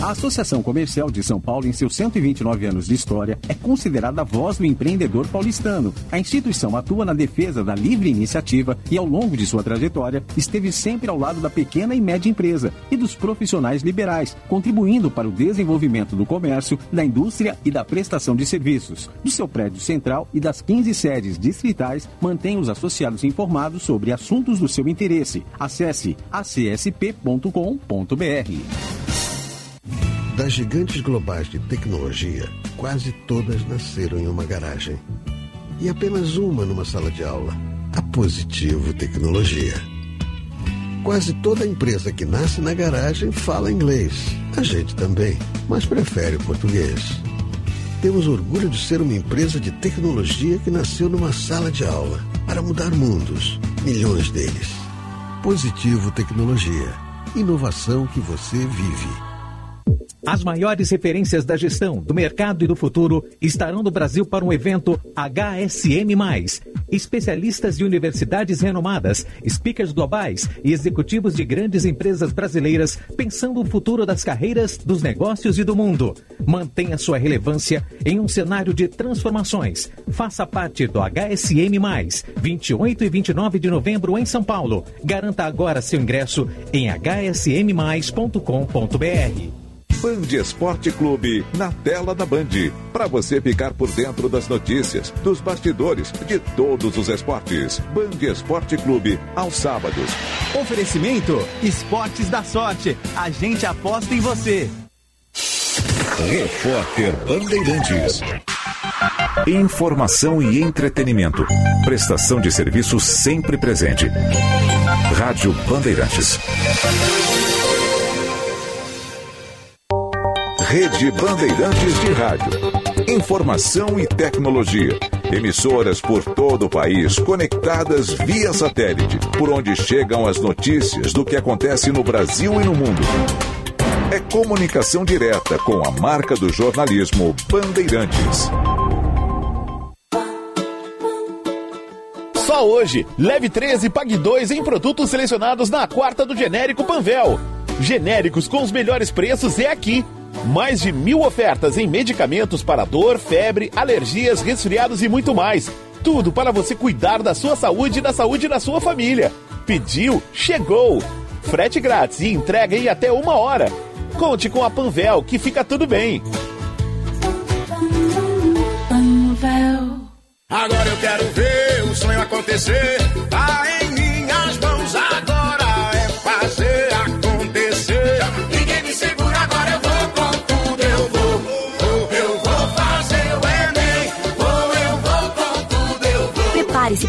A Associação Comercial de São Paulo, em seus 129 anos de história, é considerada a voz do empreendedor paulistano. A instituição atua na defesa da livre iniciativa e, ao longo de sua trajetória, esteve sempre ao lado da pequena e média empresa e dos profissionais liberais, contribuindo para o desenvolvimento do comércio, da indústria e da prestação de serviços. Do seu prédio central e das 15 sedes distritais, mantém os associados informados sobre assuntos do seu interesse. Acesse acsp.com.br. Das gigantes globais de tecnologia, quase todas nasceram em uma garagem. E apenas uma numa sala de aula. A Positivo Tecnologia. Quase toda empresa que nasce na garagem fala inglês. A gente também, mas prefere o português. Temos orgulho de ser uma empresa de tecnologia que nasceu numa sala de aula para mudar mundos, milhões deles. Positivo Tecnologia. Inovação que você vive. As maiores referências da gestão, do mercado e do futuro estarão no Brasil para um evento HSM+. Especialistas de universidades renomadas, speakers globais e executivos de grandes empresas brasileiras pensando o futuro das carreiras, dos negócios e do mundo. Mantenha sua relevância em um cenário de transformações. Faça parte do HSM+, 28 e 29 de novembro em São Paulo. Garanta agora seu ingresso em hsmmais.com.br. Band Esporte Clube na tela da Band. Para você ficar por dentro das notícias, dos bastidores, de todos os esportes. Band Esporte Clube, aos sábados. Oferecimento Esportes da Sorte. A gente aposta em você. Repórter Bandeirantes. Informação e entretenimento. Prestação de serviço sempre presente. Rádio Bandeirantes. Rede Bandeirantes de Rádio. Informação e tecnologia. Emissoras por todo o país conectadas via satélite, por onde chegam as notícias do que acontece no Brasil e no mundo. É comunicação direta com a marca do jornalismo Bandeirantes. Só hoje, leve 13 e pague 2 em produtos selecionados na quarta do genérico Panvel. Genéricos com os melhores preços é aqui. Mais de mil ofertas em medicamentos para dor, febre, alergias, resfriados e muito mais. Tudo para você cuidar da sua saúde e da saúde da sua família. Pediu, chegou. Frete grátis e entrega em até uma hora. Conte com a Panvel que fica tudo bem. Agora eu quero ver o sonho acontecer. Tá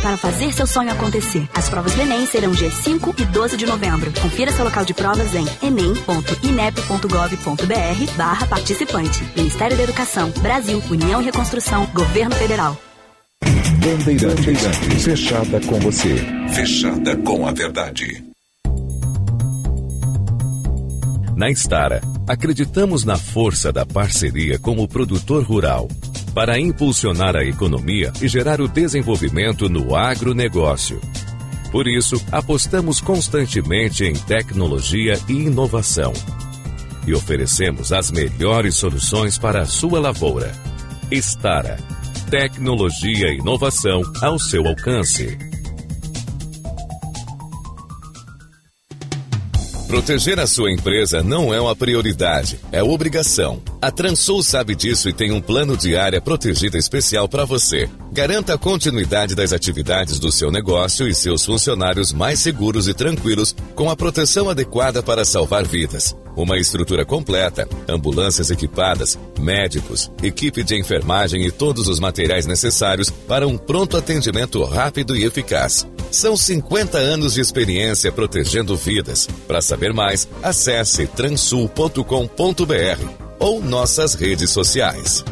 para fazer seu sonho acontecer. As provas do Enem serão dia 5 e 12 de novembro. Confira seu local de provas em enem.inep.gov.br barra participante. Ministério da Educação, Brasil, União e Reconstrução, Governo Federal. Bandeirantes, fechada com você. Fechada com a verdade. Na Estara, acreditamos na força da parceria com o produtor rural para impulsionar a economia e gerar o desenvolvimento no agronegócio. Por isso, apostamos constantemente em tecnologia e inovação. E oferecemos as melhores soluções para a sua lavoura. Estara. Tecnologia e inovação ao seu alcance. Proteger a sua empresa não é uma prioridade, é obrigação. A Transul sabe disso e tem um plano de área protegida especial para você. Garanta a continuidade das atividades do seu negócio e seus funcionários mais seguros e tranquilos com a proteção adequada para salvar vidas. Uma estrutura completa, ambulâncias equipadas, médicos, equipe de enfermagem e todos os materiais necessários para um pronto atendimento rápido e eficaz. São 50 anos de experiência protegendo vidas. Para saber mais, acesse transul.com.br ou nossas redes sociais.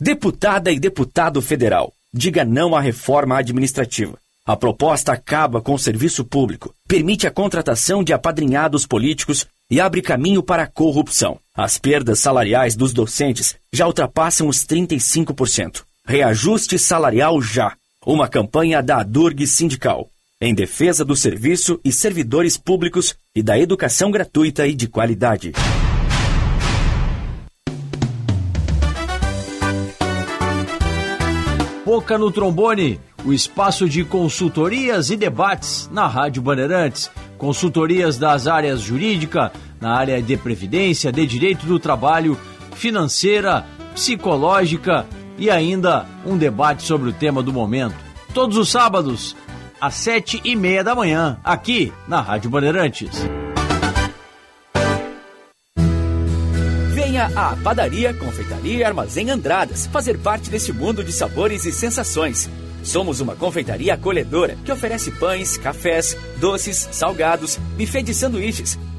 Deputada e deputado federal, diga não à reforma administrativa. A proposta acaba com o serviço público, permite a contratação de apadrinhados políticos e abre caminho para a corrupção. As perdas salariais dos docentes já ultrapassam os 35%. Reajuste salarial já. Uma campanha da Durg Sindical, em defesa do serviço e servidores públicos e da educação gratuita e de qualidade. Boca no Trombone, o espaço de consultorias e debates na Rádio Bandeirantes. Consultorias das áreas jurídica, na área de previdência, de direito do trabalho, financeira, psicológica e ainda um debate sobre o tema do momento. Todos os sábados, às sete e meia da manhã, aqui na Rádio Bandeirantes. À Padaria, Confeitaria e Armazém Andradas fazer parte desse mundo de sabores e sensações. Somos uma confeitaria acolhedora que oferece pães, cafés, doces, salgados, buffet de sanduíches,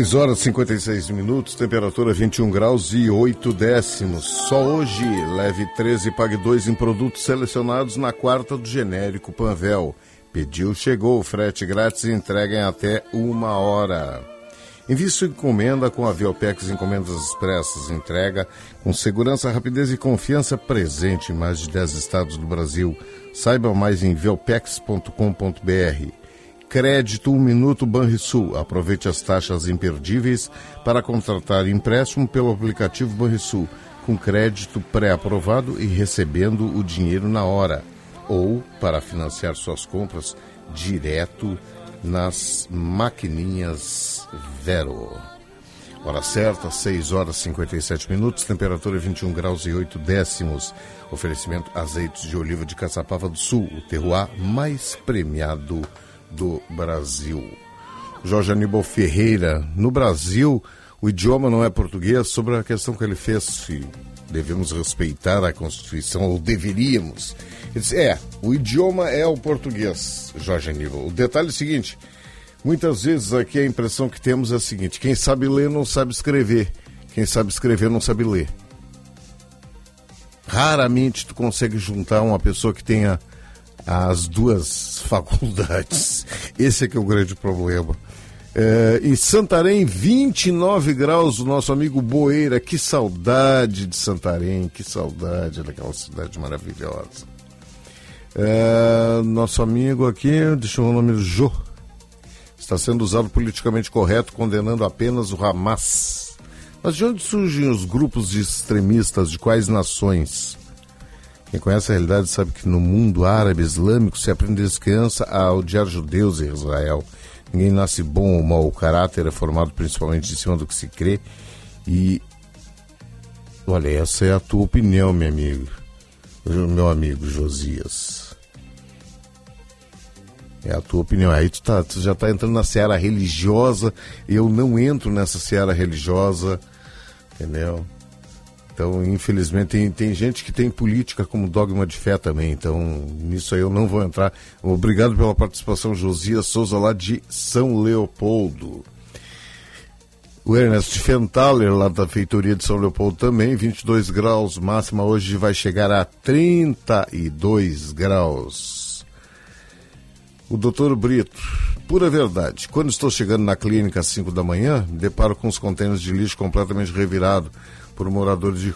6 horas e 56 minutos, temperatura 21 graus e 8 décimos. Só hoje, leve 13 e pague 2 em produtos selecionados na quarta do genérico Panvel. Pediu, chegou, frete grátis e entrega em até uma hora. Envie sua encomenda com a Viopex Encomendas Expressas. Entrega com segurança, rapidez e confiança presente em mais de 10 estados do Brasil. Saiba mais em viopex.com.br. Crédito 1 Minuto Banrisul. Aproveite as taxas imperdíveis para contratar empréstimo pelo aplicativo Banrisul, com crédito pré-aprovado e recebendo o dinheiro na hora. Ou para financiar suas compras direto nas maquininhas Vero. Hora certa, 6 horas e 57 minutos, temperatura 21 graus e 8 décimos. Oferecimento azeites de oliva de Caçapava do Sul, o terroir mais premiado do Brasil. Jorge Aníbal Ferreira, no Brasil, o idioma não é português, sobre a questão que ele fez, se devemos respeitar a Constituição, ou deveríamos. Ele disse, é, o idioma é o português, Jorge Aníbal. O detalhe é o seguinte, muitas vezes aqui a impressão que temos é a seguinte, quem sabe ler não sabe escrever, quem sabe escrever não sabe ler. Raramente tu consegue juntar uma pessoa que tenha as duas faculdades. Esse é que é o grande problema. É, em Santarém, 29 graus, o nosso amigo Boeira. Que saudade de Santarém, que saudade daquela cidade maravilhosa. É, nosso amigo aqui, deixa eu ver o nome Jô. Está sendo usado politicamente correto, condenando apenas o Hamas. Mas de onde surgem os grupos de extremistas? De quais nações? Quem conhece a realidade sabe que no mundo árabe islâmico se aprende desde criança a odiar judeus em Israel. Ninguém nasce bom ou mau. O caráter é formado principalmente em cima do que se crê. E. Olha, essa é a tua opinião, meu amigo. Meu amigo Josias. É a tua opinião. Aí tu, tá, tu já está entrando na seara religiosa. Eu não entro nessa seara religiosa. Entendeu? Então, infelizmente, tem, tem gente que tem política como dogma de fé também. Então, nisso aí eu não vou entrar. Obrigado pela participação, Josias Souza, lá de São Leopoldo. O Ernest Fentaler, lá da feitoria de São Leopoldo também, 22 graus, máxima hoje vai chegar a 32 graus. O doutor Brito, pura verdade, quando estou chegando na clínica às 5 da manhã, deparo com os contêineres de lixo completamente revirados por moradores de,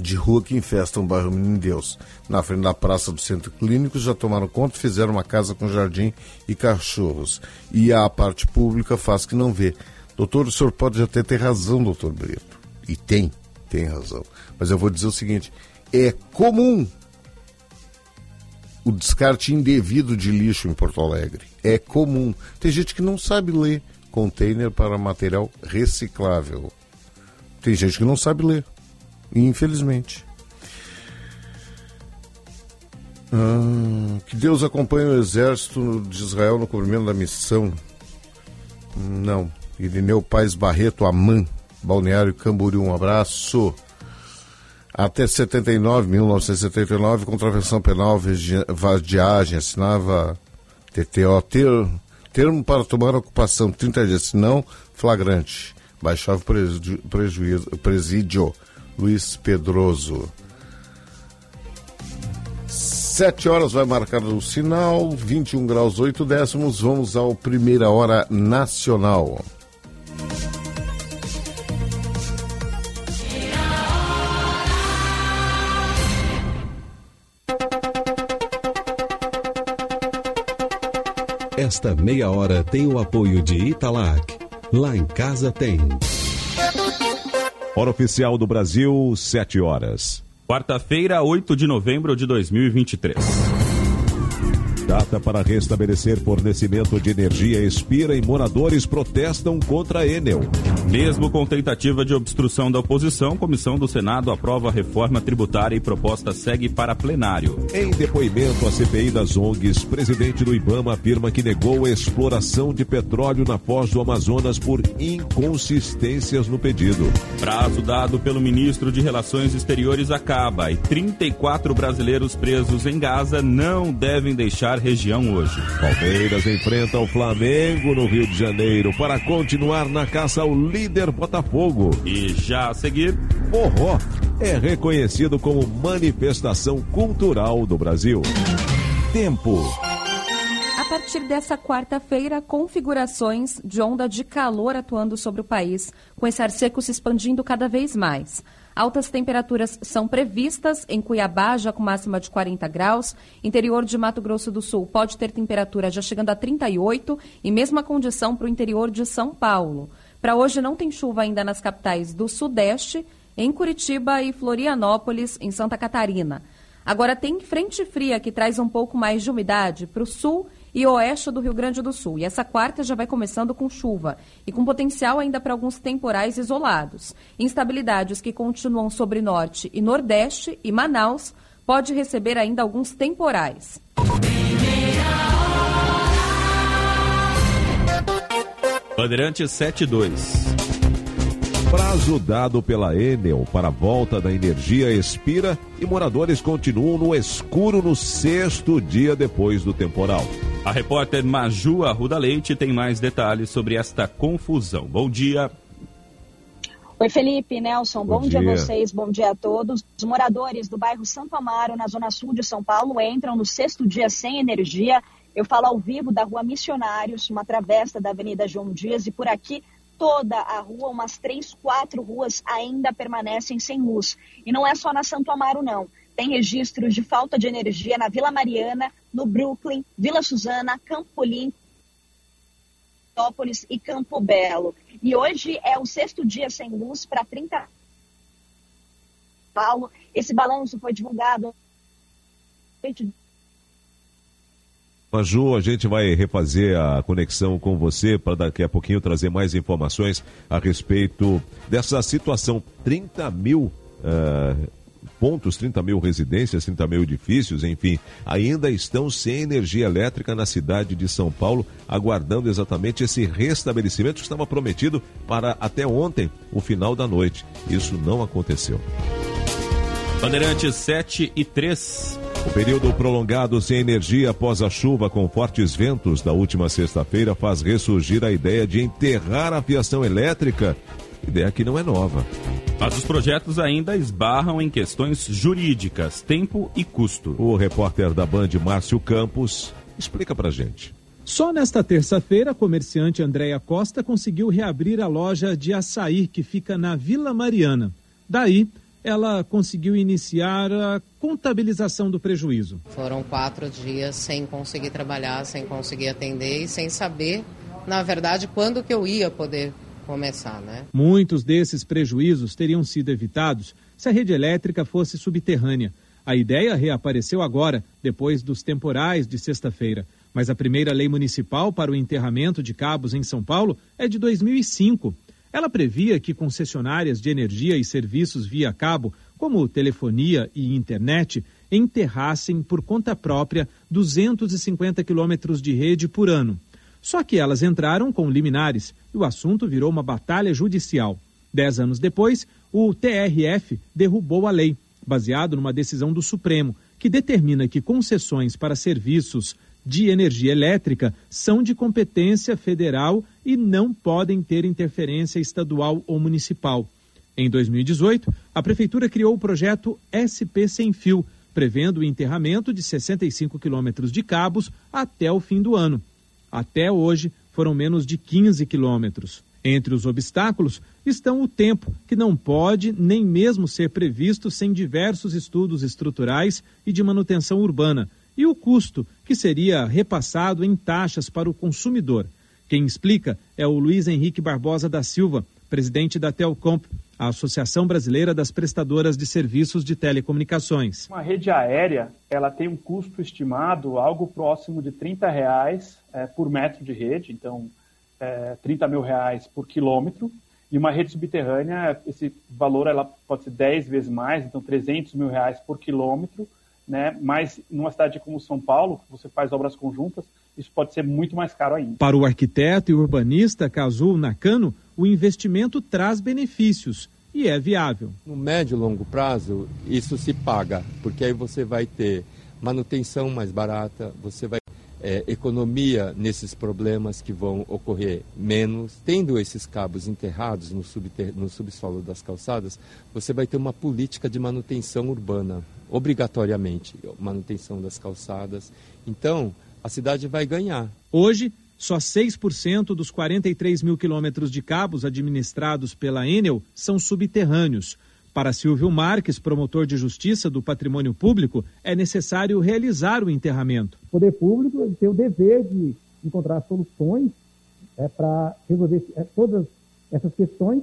de rua que infestam o bairro Menino Deus. Na frente da praça do centro clínico já tomaram conta e fizeram uma casa com jardim e cachorros. E a parte pública faz que não vê. Doutor, o senhor pode até ter razão, doutor Brito. E tem, tem razão. Mas eu vou dizer o seguinte: é comum o descarte indevido de lixo em Porto Alegre. É comum. Tem gente que não sabe ler container para material reciclável. Tem gente que não sabe ler, infelizmente. Ah, que Deus acompanhe o exército de Israel no cumprimento da missão. Não. Irineu Paz Barreto, Amã, Balneário Camboriú, um abraço. Até 79, 1979, contravenção penal, vadiagem, assinava TTO, ter, termo para tomar ocupação, 30 dias, se não, flagrante. Baixava preju, prejuízo, presídio, Luiz Pedroso. Sete horas vai marcar o sinal, 21 graus 8 décimos, vamos ao Primeira Hora Nacional. Esta meia hora tem o apoio de Italac. Lá em casa tem. Hora oficial do Brasil, 7 horas. Quarta-feira, 8 de novembro de 2023. Data para restabelecer fornecimento de energia expira e moradores protestam contra a Enel. Mesmo com tentativa de obstrução da oposição, comissão do Senado aprova a reforma tributária e proposta segue para plenário. Em depoimento à CPI das ONGs, presidente do IBAMA afirma que negou a exploração de petróleo na foz do Amazonas por inconsistências no pedido. Prazo dado pelo ministro de Relações Exteriores acaba e 34 brasileiros presos em Gaza não devem deixar região hoje. Palmeiras enfrenta o Flamengo no Rio de Janeiro para continuar na caça ao líder Botafogo. E já a seguir, forró é reconhecido como manifestação cultural do Brasil. Tempo. A partir dessa quarta-feira, configurações de onda de calor atuando sobre o país, com esse ar seco se expandindo cada vez mais. Altas temperaturas são previstas em Cuiabá, já com máxima de 40 graus. Interior de Mato Grosso do Sul pode ter temperatura já chegando a 38 e mesma condição para o interior de São Paulo. Para hoje não tem chuva ainda nas capitais do Sudeste, em Curitiba e Florianópolis, em Santa Catarina. Agora tem frente fria que traz um pouco mais de umidade para o sul e oeste do Rio Grande do Sul. E essa quarta já vai começando com chuva e com potencial ainda para alguns temporais isolados. Instabilidades que continuam sobre norte e nordeste e Manaus pode receber ainda alguns temporais. Bandeirante 72. Prazo dado pela Enel para a volta da energia expira e moradores continuam no escuro no sexto dia depois do temporal. A repórter Maju Arruda Leite tem mais detalhes sobre esta confusão. Bom dia. Oi, Felipe, Nelson, bom, bom dia. dia a vocês, bom dia a todos. Os moradores do bairro Santo Amaro, na zona sul de São Paulo, entram no sexto dia sem energia. Eu falo ao vivo da rua Missionários, uma travessa da Avenida João Dias, e por aqui toda a rua, umas três, quatro ruas ainda permanecem sem luz. E não é só na Santo Amaro, não. Tem registros de falta de energia na Vila Mariana, no Brooklyn, Vila Suzana, Campo Limpo, e Campo Belo. E hoje é o sexto dia sem luz para 30 Paulo. Esse balanço foi divulgado Maju, a gente vai refazer a conexão com você para daqui a pouquinho trazer mais informações a respeito dessa situação. 30 mil uh, pontos, 30 mil residências, 30 mil edifícios, enfim, ainda estão sem energia elétrica na cidade de São Paulo, aguardando exatamente esse restabelecimento que estava prometido para até ontem, o final da noite. Isso não aconteceu. Bandeirantes 7 e 3. O período prolongado sem energia após a chuva com fortes ventos da última sexta-feira faz ressurgir a ideia de enterrar a fiação elétrica. Ideia que não é nova. Mas os projetos ainda esbarram em questões jurídicas, tempo e custo. O repórter da Band, Márcio Campos, explica pra gente. Só nesta terça-feira, a comerciante Andréia Costa conseguiu reabrir a loja de açaí que fica na Vila Mariana. Daí, ela conseguiu iniciar a contabilização do prejuízo. Foram quatro dias sem conseguir trabalhar, sem conseguir atender e sem saber, na verdade, quando que eu ia poder começar, né? Muitos desses prejuízos teriam sido evitados se a rede elétrica fosse subterrânea. A ideia reapareceu agora, depois dos temporais de sexta-feira. Mas a primeira lei municipal para o enterramento de cabos em São Paulo é de 2005. Ela previa que concessionárias de energia e serviços via cabo, como telefonia e internet, enterrassem por conta própria 250 quilômetros de rede por ano. Só que elas entraram com liminares e o assunto virou uma batalha judicial. Dez anos depois, o TRF derrubou a lei, baseado numa decisão do Supremo, que determina que concessões para serviços de energia elétrica são de competência federal e não podem ter interferência estadual ou municipal. Em 2018, a Prefeitura criou o projeto SP Sem Fio, prevendo o enterramento de 65 quilômetros de cabos até o fim do ano. Até hoje, foram menos de 15 quilômetros. Entre os obstáculos estão o tempo, que não pode nem mesmo ser previsto sem diversos estudos estruturais e de manutenção urbana, e o custo, que seria repassado em taxas para o consumidor. Quem explica é o Luiz Henrique Barbosa da Silva, presidente da Telcomp, a Associação Brasileira das Prestadoras de Serviços de Telecomunicações. Uma rede aérea, ela tem um custo estimado algo próximo de 30 reais é, por metro de rede, então é, 30 mil reais por quilômetro. E uma rede subterrânea, esse valor ela pode ser 10 vezes mais, então 300 mil reais por quilômetro né? Mas numa cidade como São Paulo, você faz obras conjuntas, isso pode ser muito mais caro ainda. Para o arquiteto e urbanista Kazuo Nakano, o investimento traz benefícios e é viável. No médio e longo prazo, isso se paga, porque aí você vai ter manutenção mais barata, você vai é, economia nesses problemas que vão ocorrer menos. Tendo esses cabos enterrados no, subter, no subsolo das calçadas, você vai ter uma política de manutenção urbana obrigatoriamente manutenção das calçadas. Então, a cidade vai ganhar. Hoje, só 6% dos 43 mil quilômetros de cabos administrados pela Enel são subterrâneos. Para Silvio Marques, promotor de justiça do patrimônio público, é necessário realizar o enterramento. O poder público tem o dever de encontrar soluções é, para resolver é, todas essas questões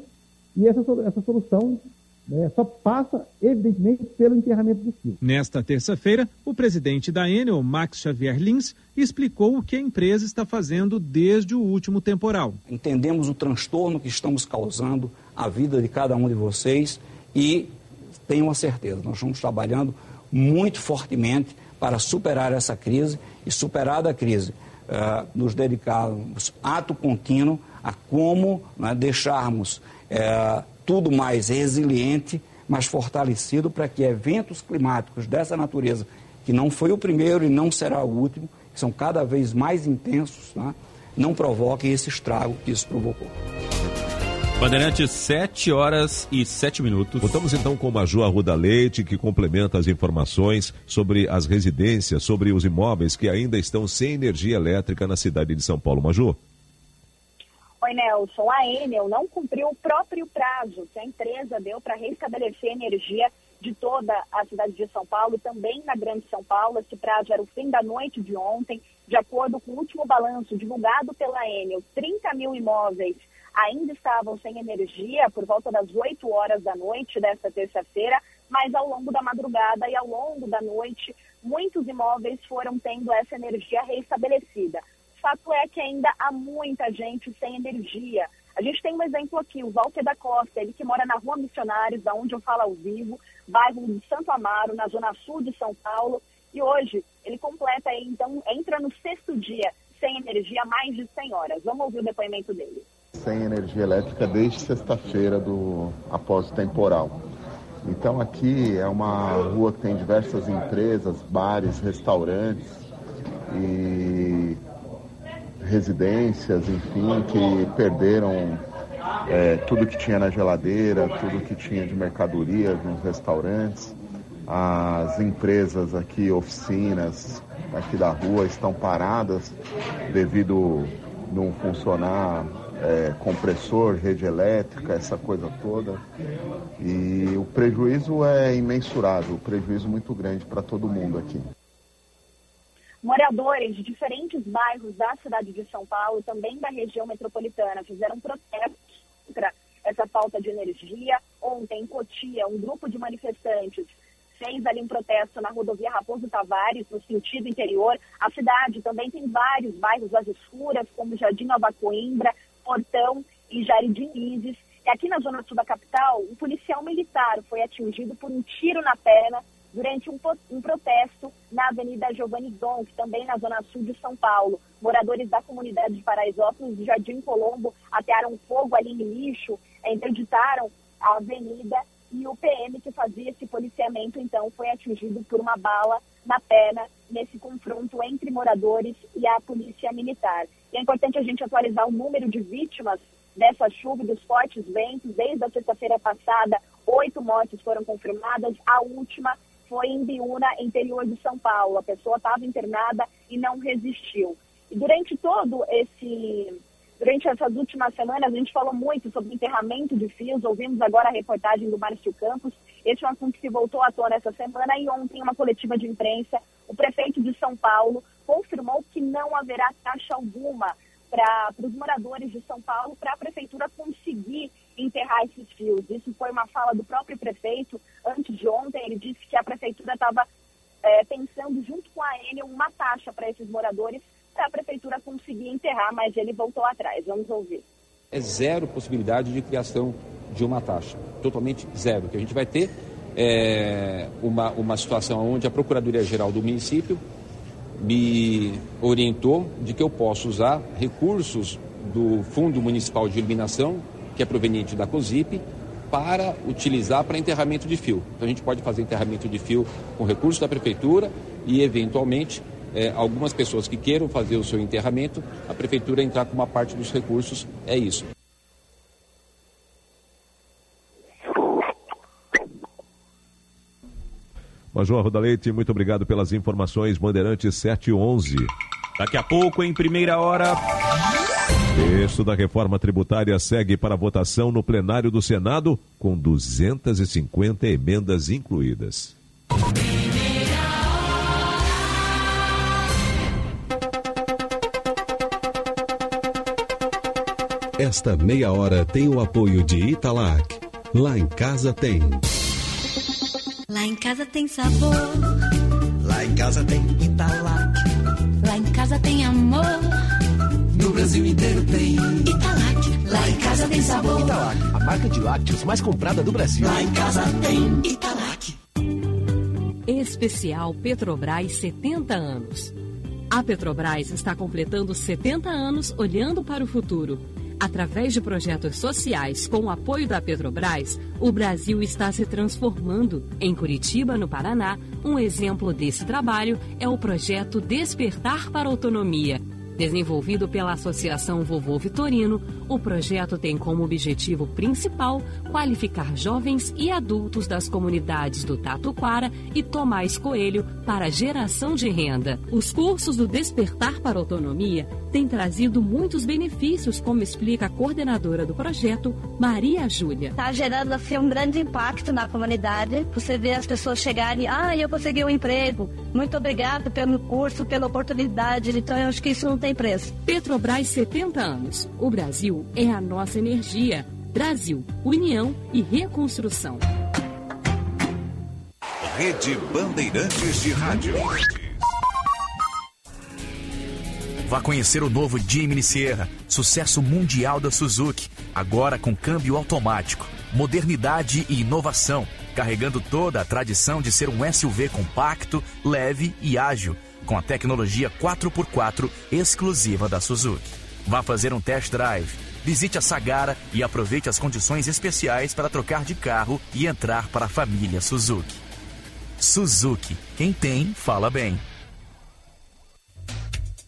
e essa, essa solução né, só passa, evidentemente, pelo enterramento do fio. Nesta terça-feira, o presidente da Enel, Max Xavier Lins, explicou o que a empresa está fazendo desde o último temporal. Entendemos o transtorno que estamos causando à vida de cada um de vocês e tenho a certeza, nós estamos trabalhando muito fortemente para superar essa crise e, superada a crise, uh, nos dedicarmos ato contínuo a como né, deixarmos uh, tudo mais resiliente, mais fortalecido para que eventos climáticos dessa natureza, que não foi o primeiro e não será o último, que são cada vez mais intensos, né, não provoquem esse estrago que isso provocou. Bandeirantes, 7 horas e 7 minutos. Voltamos então com o Major Arruda Leite, que complementa as informações sobre as residências, sobre os imóveis que ainda estão sem energia elétrica na cidade de São Paulo. Major. Oi, Nelson. A Enel não cumpriu o próprio prazo que a empresa deu para restabelecer energia de toda a cidade de São Paulo, também na Grande São Paulo. Esse prazo era o fim da noite de ontem. De acordo com o último balanço divulgado pela Enel, 30 mil imóveis ainda estavam sem energia por volta das 8 horas da noite desta terça-feira, mas ao longo da madrugada e ao longo da noite, muitos imóveis foram tendo essa energia restabelecida fato é que ainda há muita gente sem energia. A gente tem um exemplo aqui, o Walter da Costa, ele que mora na Rua Missionários, da onde eu falo ao vivo, bairro de Santo Amaro, na zona sul de São Paulo. E hoje ele completa, então, entra no sexto dia sem energia mais de 100 horas. Vamos ouvir o depoimento dele. Sem energia elétrica desde sexta-feira do após o temporal. Então aqui é uma rua que tem diversas empresas, bares, restaurantes e residências, enfim, que perderam é, tudo que tinha na geladeira, tudo que tinha de mercadorias nos restaurantes. As empresas aqui, oficinas aqui da rua estão paradas devido não funcionar é, compressor, rede elétrica, essa coisa toda. E o prejuízo é imensurável, prejuízo muito grande para todo mundo aqui. Moradores de diferentes bairros da cidade de São Paulo, também da região metropolitana, fizeram protestos contra essa falta de energia. Ontem, em Cotia, um grupo de manifestantes fez ali um protesto na rodovia Raposo Tavares, no sentido interior. A cidade também tem vários bairros às escuras, como Jardim Nova Coimbra, Portão e Jaridinizes. E aqui na zona sul da capital, um policial militar foi atingido por um tiro na perna durante um, um, protesto na Avenida Giovanni Donk, também na zona sul de São Paulo. Moradores da comunidade de Paraisópolis e Jardim Colombo atearam fogo ali em lixo, interditaram a avenida e o PM que fazia esse policiamento, então, foi atingido por uma bala na perna nesse confronto entre moradores e a polícia militar. E é importante a gente atualizar o número de vítimas dessa chuva dos fortes ventos. Desde a sexta-feira passada, oito mortes foram confirmadas. A última foi em Biúna, interior de São Paulo. A pessoa estava internada e não resistiu. E durante todo esse Durante essas últimas semanas, a gente falou muito sobre enterramento de fios. Ouvimos agora a reportagem do Márcio Campos. Esse é um assunto que voltou à tona essa semana e ontem, em uma coletiva de imprensa, o prefeito de São Paulo confirmou que não haverá taxa alguma para os moradores de São Paulo para a prefeitura conseguir enterrar esses fios. Isso foi uma fala do próprio prefeito antes de ontem. Ele disse que a prefeitura estava é, pensando, junto com a Enel, uma taxa para esses moradores para a prefeitura conseguir enterrar, mas ele voltou atrás. Vamos ouvir. É zero possibilidade de criação de uma taxa, totalmente zero. Que a gente vai ter é, uma, uma situação onde a Procuradoria-Geral do município me orientou de que eu posso usar recursos do Fundo Municipal de Iluminação, que é proveniente da COSIP, para utilizar para enterramento de fio. Então a gente pode fazer enterramento de fio com recursos da prefeitura e, eventualmente, é, algumas pessoas que queiram fazer o seu enterramento, a prefeitura entrar com uma parte dos recursos, é isso. Major Roda Leite, muito obrigado pelas informações. Bandeirantes 711. Daqui a pouco, em primeira hora. Texto da reforma tributária segue para votação no plenário do Senado, com 250 emendas incluídas. Esta meia hora tem o apoio de Italac. Lá em casa tem. Lá em casa tem sabor. Lá em casa tem Italac. Lá em casa tem amor. No Brasil inteiro tem Italac. Lá em casa tem sabor. Italac, a marca de lácteos mais comprada do Brasil. Lá em casa tem Italac. Especial Petrobras 70 anos. A Petrobras está completando 70 anos olhando para o futuro Através de projetos sociais com o apoio da Petrobras, o Brasil está se transformando. Em Curitiba, no Paraná, um exemplo desse trabalho é o projeto Despertar para Autonomia Desenvolvido pela Associação Vovô Vitorino, o projeto tem como objetivo principal qualificar jovens e adultos das comunidades do Tatuquara e Tomás Coelho para geração de renda. Os cursos do Despertar para Autonomia têm trazido muitos benefícios, como explica a coordenadora do projeto, Maria Júlia. Está gerando assim, um grande impacto na comunidade. Você vê as pessoas chegarem, ah, eu consegui um emprego, muito obrigado pelo curso, pela oportunidade. Então, eu acho que isso não tem preço. Petrobras 70 anos. O Brasil é a nossa energia. Brasil, união e reconstrução. Rede Bandeirantes de Rádio. Vá conhecer o novo Jimny Sierra, sucesso mundial da Suzuki, agora com câmbio automático, modernidade e inovação, carregando toda a tradição de ser um SUV compacto, leve e ágil com a tecnologia 4x4 exclusiva da Suzuki. Vá fazer um test drive Visite a Sagara e aproveite as condições especiais para trocar de carro e entrar para a família Suzuki. Suzuki, quem tem, fala bem.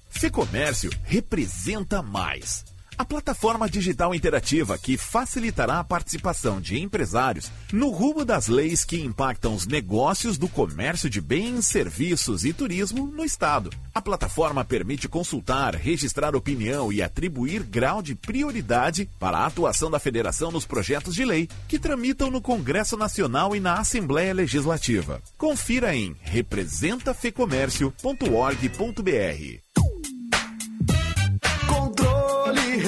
Ficomércio representa mais. A plataforma digital interativa que facilitará a participação de empresários no rumo das leis que impactam os negócios do comércio de bens, serviços e turismo no Estado. A plataforma permite consultar, registrar opinião e atribuir grau de prioridade para a atuação da federação nos projetos de lei que tramitam no Congresso Nacional e na Assembleia Legislativa. Confira em representafecomércio.org.br.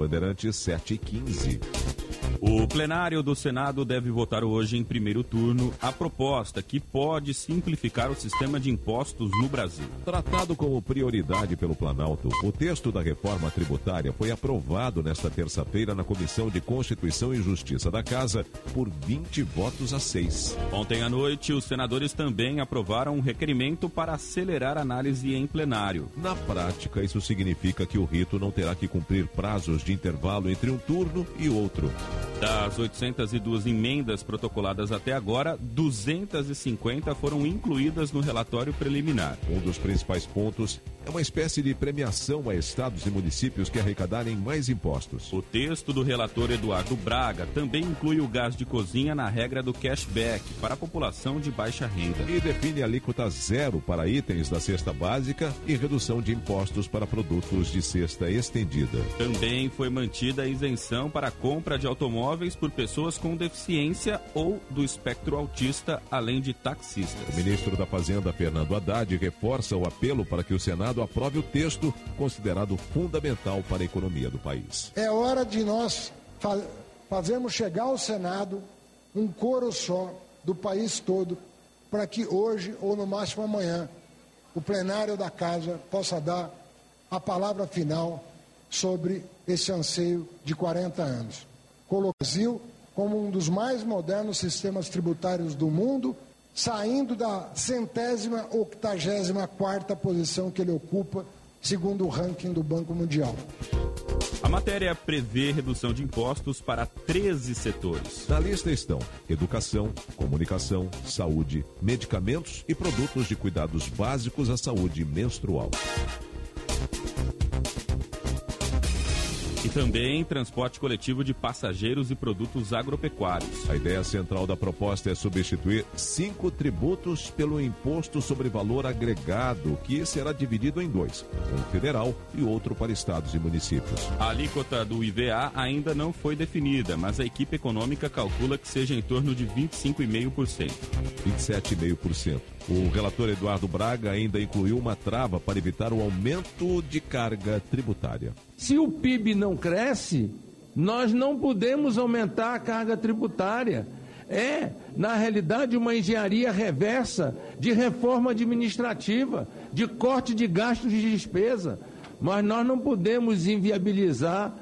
Bandeirantes 7 e 15. O plenário do Senado deve votar hoje em primeiro turno a proposta que pode simplificar o sistema de impostos no Brasil. Tratado como prioridade pelo Planalto, o texto da reforma tributária foi aprovado nesta terça-feira na Comissão de Constituição e Justiça da Casa por 20 votos a 6. Ontem à noite, os senadores também aprovaram um requerimento para acelerar a análise em plenário. Na prática, isso significa que o rito não terá que cumprir prazos de intervalo entre um turno e outro. Das 802 emendas protocoladas até agora, 250 foram incluídas no relatório preliminar. Um dos principais pontos é uma espécie de premiação a estados e municípios que arrecadarem mais impostos. O texto do relator Eduardo Braga também inclui o gás de cozinha na regra do cashback para a população de baixa renda. E define alíquota zero para itens da cesta básica e redução de impostos para produtos de cesta estendida. Também foi mantida a isenção para a compra de automóveis por pessoas com deficiência ou do espectro autista, além de taxistas. O ministro da Fazenda, Fernando Haddad, reforça o apelo para que o Senado aprove o texto considerado fundamental para a economia do país. É hora de nós fa fazermos chegar ao Senado um coro só do país todo para que hoje ou no máximo amanhã o plenário da casa possa dar a palavra final sobre esse anseio de 40 anos. Colocar o Brasil como um dos mais modernos sistemas tributários do mundo, saindo da centésima octagésima quarta posição que ele ocupa, segundo o ranking do Banco Mundial. A matéria prevê redução de impostos para 13 setores. Na lista estão educação, comunicação, saúde, medicamentos e produtos de cuidados básicos à saúde menstrual. Também transporte coletivo de passageiros e produtos agropecuários. A ideia central da proposta é substituir cinco tributos pelo imposto sobre valor agregado, que será dividido em dois: um federal e outro para estados e municípios. A alíquota do IVA ainda não foi definida, mas a equipe econômica calcula que seja em torno de 25,5%. 27,5%. O relator Eduardo Braga ainda incluiu uma trava para evitar o aumento de carga tributária. Se o PIB não cresce, nós não podemos aumentar a carga tributária. É, na realidade, uma engenharia reversa de reforma administrativa, de corte de gastos de despesa. Mas nós não podemos inviabilizar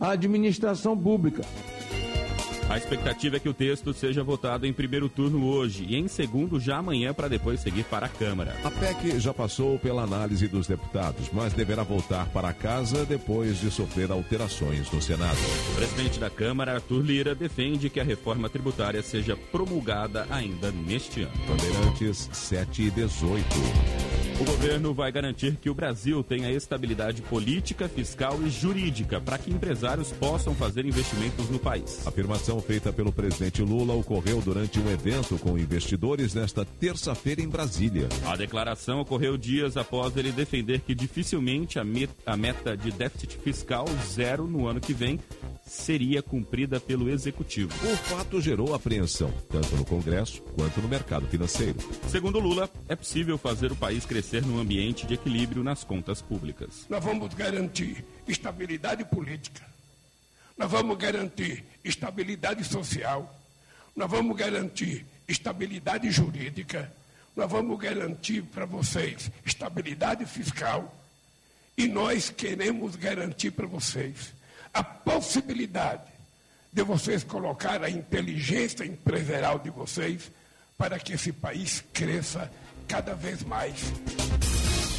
a administração pública. A expectativa é que o texto seja votado em primeiro turno hoje e em segundo já amanhã para depois seguir para a Câmara. A PEC já passou pela análise dos deputados, mas deverá voltar para casa depois de sofrer alterações no Senado. O presidente da Câmara, Arthur Lira, defende que a reforma tributária seja promulgada ainda neste ano. Bandeirantes 7 e 18. O governo vai garantir que o Brasil tenha estabilidade política, fiscal e jurídica para que empresários possam fazer investimentos no país. Afirmação declaração feita pelo presidente Lula ocorreu durante um evento com investidores nesta terça-feira em Brasília. A declaração ocorreu dias após ele defender que dificilmente a met- a meta de déficit fiscal zero no ano que vem seria cumprida pelo executivo. O fato gerou apreensão, tanto no Congresso quanto no mercado financeiro. Segundo Lula, é possível fazer o país crescer num ambiente de equilíbrio nas contas públicas. Nós vamos garantir estabilidade política, nós vamos garantir estabilidade social, nós vamos garantir estabilidade jurídica, nós vamos garantir para vocês estabilidade fiscal. E nós queremos garantir para vocês a possibilidade de vocês colocar a inteligência empresarial de vocês para que esse país cresça cada vez mais.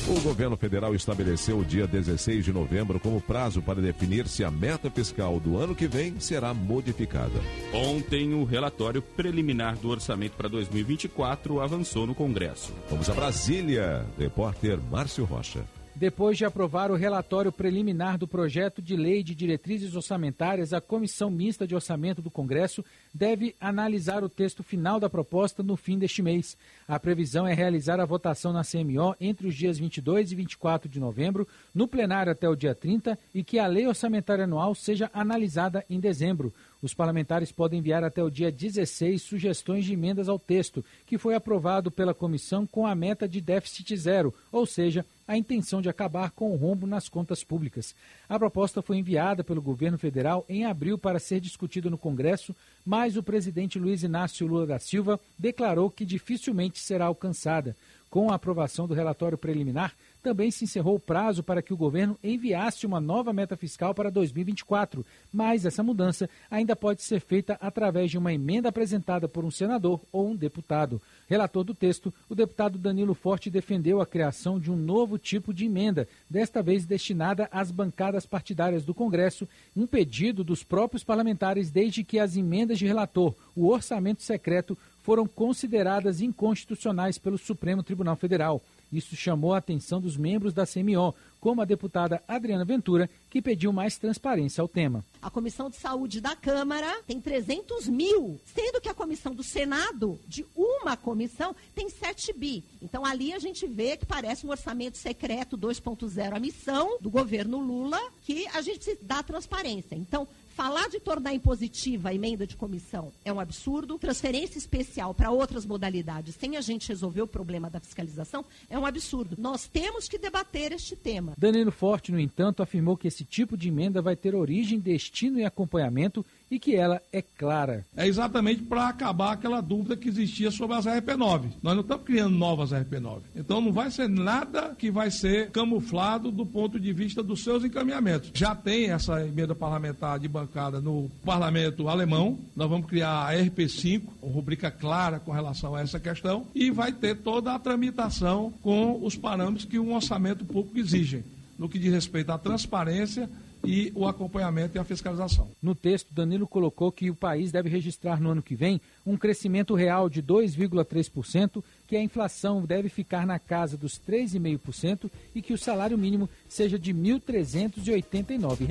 O governo federal estabeleceu o dia 16 de novembro como prazo para definir se a meta fiscal do ano que vem será modificada. Ontem, o relatório preliminar do orçamento para 2024 avançou no Congresso. Vamos a Brasília. Repórter Márcio Rocha. Depois de aprovar o relatório preliminar do projeto de lei de diretrizes orçamentárias, a Comissão Mista de Orçamento do Congresso deve analisar o texto final da proposta no fim deste mês. A previsão é realizar a votação na CMO entre os dias 22 e 24 de novembro, no plenário até o dia 30 e que a lei orçamentária anual seja analisada em dezembro. Os parlamentares podem enviar até o dia 16 sugestões de emendas ao texto, que foi aprovado pela comissão com a meta de déficit zero, ou seja, a intenção de acabar com o rombo nas contas públicas. A proposta foi enviada pelo governo federal em abril para ser discutida no Congresso, mas o presidente Luiz Inácio Lula da Silva declarou que dificilmente será alcançada. Com a aprovação do relatório preliminar, também se encerrou o prazo para que o governo enviasse uma nova meta fiscal para 2024, mas essa mudança ainda pode ser feita através de uma emenda apresentada por um senador ou um deputado. Relator do texto, o deputado Danilo Forte defendeu a criação de um novo tipo de emenda, desta vez destinada às bancadas partidárias do Congresso, um pedido dos próprios parlamentares desde que as emendas de relator, o orçamento secreto, foram consideradas inconstitucionais pelo Supremo Tribunal Federal. Isso chamou a atenção dos membros da CMO, como a deputada Adriana Ventura, que pediu mais transparência ao tema. A Comissão de Saúde da Câmara tem 300 mil, sendo que a Comissão do Senado, de uma comissão, tem 7 bi. Então ali a gente vê que parece um orçamento secreto 2.0, a missão do governo Lula, que a gente dá transparência. Então, Falar de tornar impositiva a emenda de comissão é um absurdo. Transferência especial para outras modalidades sem a gente resolver o problema da fiscalização é um absurdo. Nós temos que debater este tema. Danilo Forte, no entanto, afirmou que esse tipo de emenda vai ter origem, destino e acompanhamento e que ela é clara. É exatamente para acabar aquela dúvida que existia sobre as RP9. Nós não estamos criando novas RP9. Então não vai ser nada que vai ser camuflado do ponto de vista dos seus encaminhamentos. Já tem essa emenda parlamentar de bancada no parlamento alemão. Nós vamos criar a RP5, uma rubrica clara com relação a essa questão, e vai ter toda a tramitação com os parâmetros que um orçamento público exige, no que diz respeito à transparência e o acompanhamento e a fiscalização. No texto, Danilo colocou que o país deve registrar no ano que vem um crescimento real de 2,3%, que a inflação deve ficar na casa dos 3,5% e que o salário mínimo seja de R$ 1.389.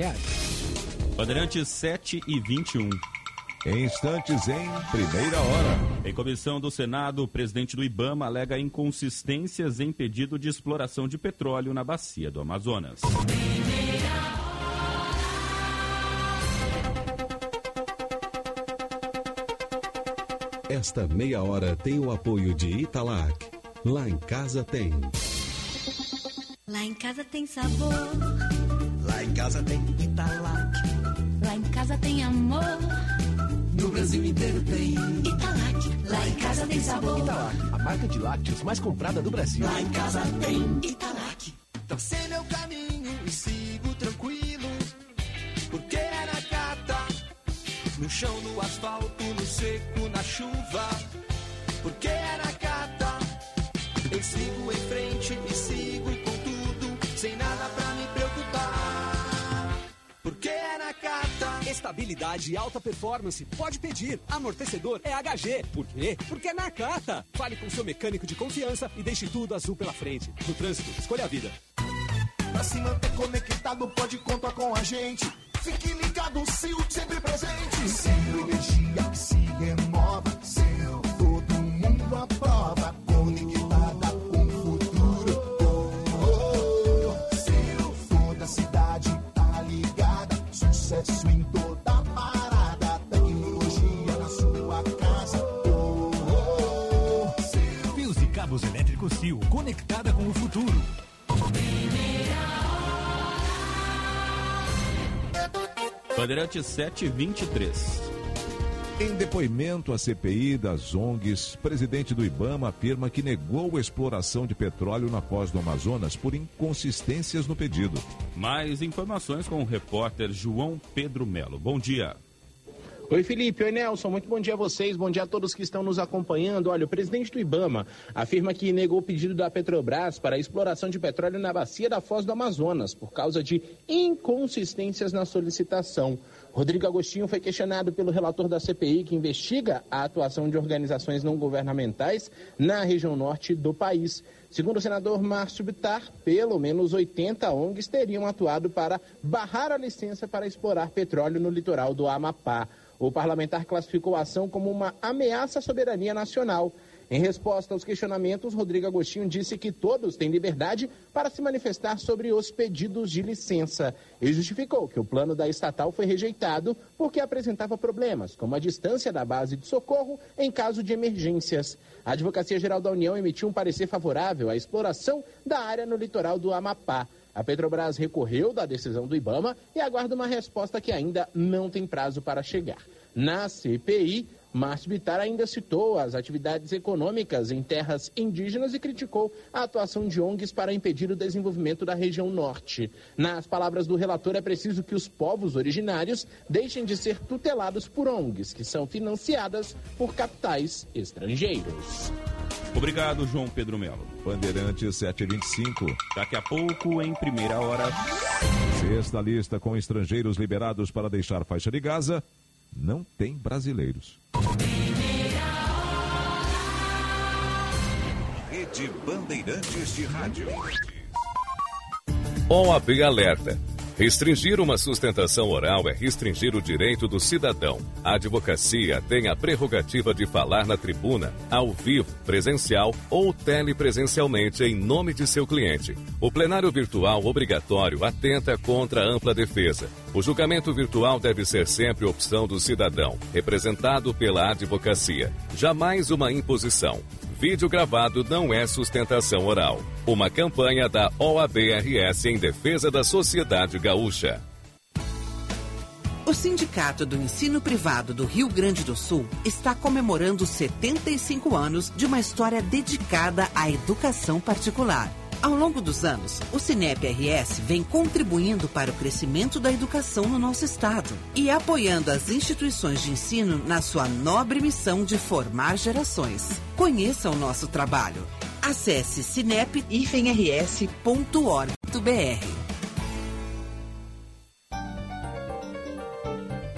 Bandeirantes 7 e 21. Em instantes, em primeira hora. Em comissão do Senado, o presidente do Ibama alega inconsistências em pedido de exploração de petróleo na bacia do Amazonas. Esta meia hora tem o apoio de Italac. Lá em casa tem. Lá em casa tem sabor. Lá em casa tem Italac. Lá em casa tem amor. No Brasil inteiro tem Italac. Lá em casa tem sabor. Italac, a marca de lácteos mais comprada do Brasil. Lá em casa tem Italac. Tracei meu caminho e sigo tranquilo. Porque é na cata. No chão, no asfalto, seco, na chuva. Porque é na cata. Eu sigo em frente e sigo com tudo. Sem nada pra me preocupar. Porque é na cata. Estabilidade e alta performance. Pode pedir. Amortecedor é HG. Por quê? Porque é na Cata. Fale com seu mecânico de confiança e deixe tudo azul pela frente. No trânsito, escolha a vida. Pra se manter conectado, pode contar com a gente. Fique ligado, Sil, sempre presente. Sempre energia que se renova. Sil, todo mundo aprova. Conectada com o futuro. Oh, toda cidade tá ligada. Sucesso em toda parada. Tecnologia na sua casa. Oh. Fios e cabos elétricos Sil, conectada com o futuro. Bandeirante 723. Em depoimento à CPI das ONGs, presidente do Ibama afirma que negou a exploração de petróleo na foz do Amazonas por inconsistências no pedido. Mais informações com o repórter João Pedro Melo. Bom dia. Oi, Felipe. Oi, Nelson. Muito bom dia a vocês. Bom dia a todos que estão nos acompanhando. Olha, o presidente do Ibama afirma que negou o pedido da Petrobras para a exploração de petróleo na bacia da Foz do Amazonas por causa de inconsistências na solicitação. Rodrigo Agostinho foi questionado pelo relator da CPI que investiga a atuação de organizações não governamentais na região norte do país. Segundo o senador Márcio Bittar, pelo menos 80 ONGs teriam atuado para barrar a licença para explorar petróleo no litoral do Amapá. O parlamentar classificou a ação como uma ameaça à soberania nacional. Em resposta aos questionamentos, Rodrigo Agostinho disse que todos têm liberdade para se manifestar sobre os pedidos de licença. E justificou que o plano da estatal foi rejeitado porque apresentava problemas, como a distância da base de socorro em caso de emergências. A Advocacia Geral da União emitiu um parecer favorável à exploração da área no litoral do Amapá. A Petrobras recorreu da decisão do Ibama e aguarda uma resposta que ainda não tem prazo para chegar. Na CPI, Márcio Bittar ainda citou as atividades econômicas em terras indígenas e criticou a atuação de ONGs para impedir o desenvolvimento da região norte. Nas palavras do relator, é preciso que os povos originários deixem de ser tutelados por ONGs, que são financiadas por capitais estrangeiros. Obrigado, João Pedro Melo. Bandeirante 725. Daqui a pouco, em primeira hora. Sexta lista com estrangeiros liberados para deixar faixa de Gaza. Não tem brasileiros. Rede Bandeirantes de Rádio. OAB alerta. Restringir uma sustentação oral é restringir o direito do cidadão. A advocacia tem a prerrogativa de falar na tribuna, ao vivo, presencial ou telepresencialmente em nome de seu cliente. O plenário virtual obrigatório atenta contra a ampla defesa. O julgamento virtual deve ser sempre opção do cidadão, representado pela advocacia. Jamais uma imposição. Vídeo gravado não é sustentação oral. Uma campanha da OABRS em defesa da sociedade gaúcha. O Sindicato do Ensino Privado do Rio Grande do Sul está comemorando 75 anos de uma história dedicada à educação particular. Ao longo dos anos, o Cinep RS vem contribuindo para o crescimento da educação no nosso estado e apoiando as instituições de ensino na sua nobre missão de formar gerações. Conheça o nosso trabalho. Acesse cinep-rs.org.br.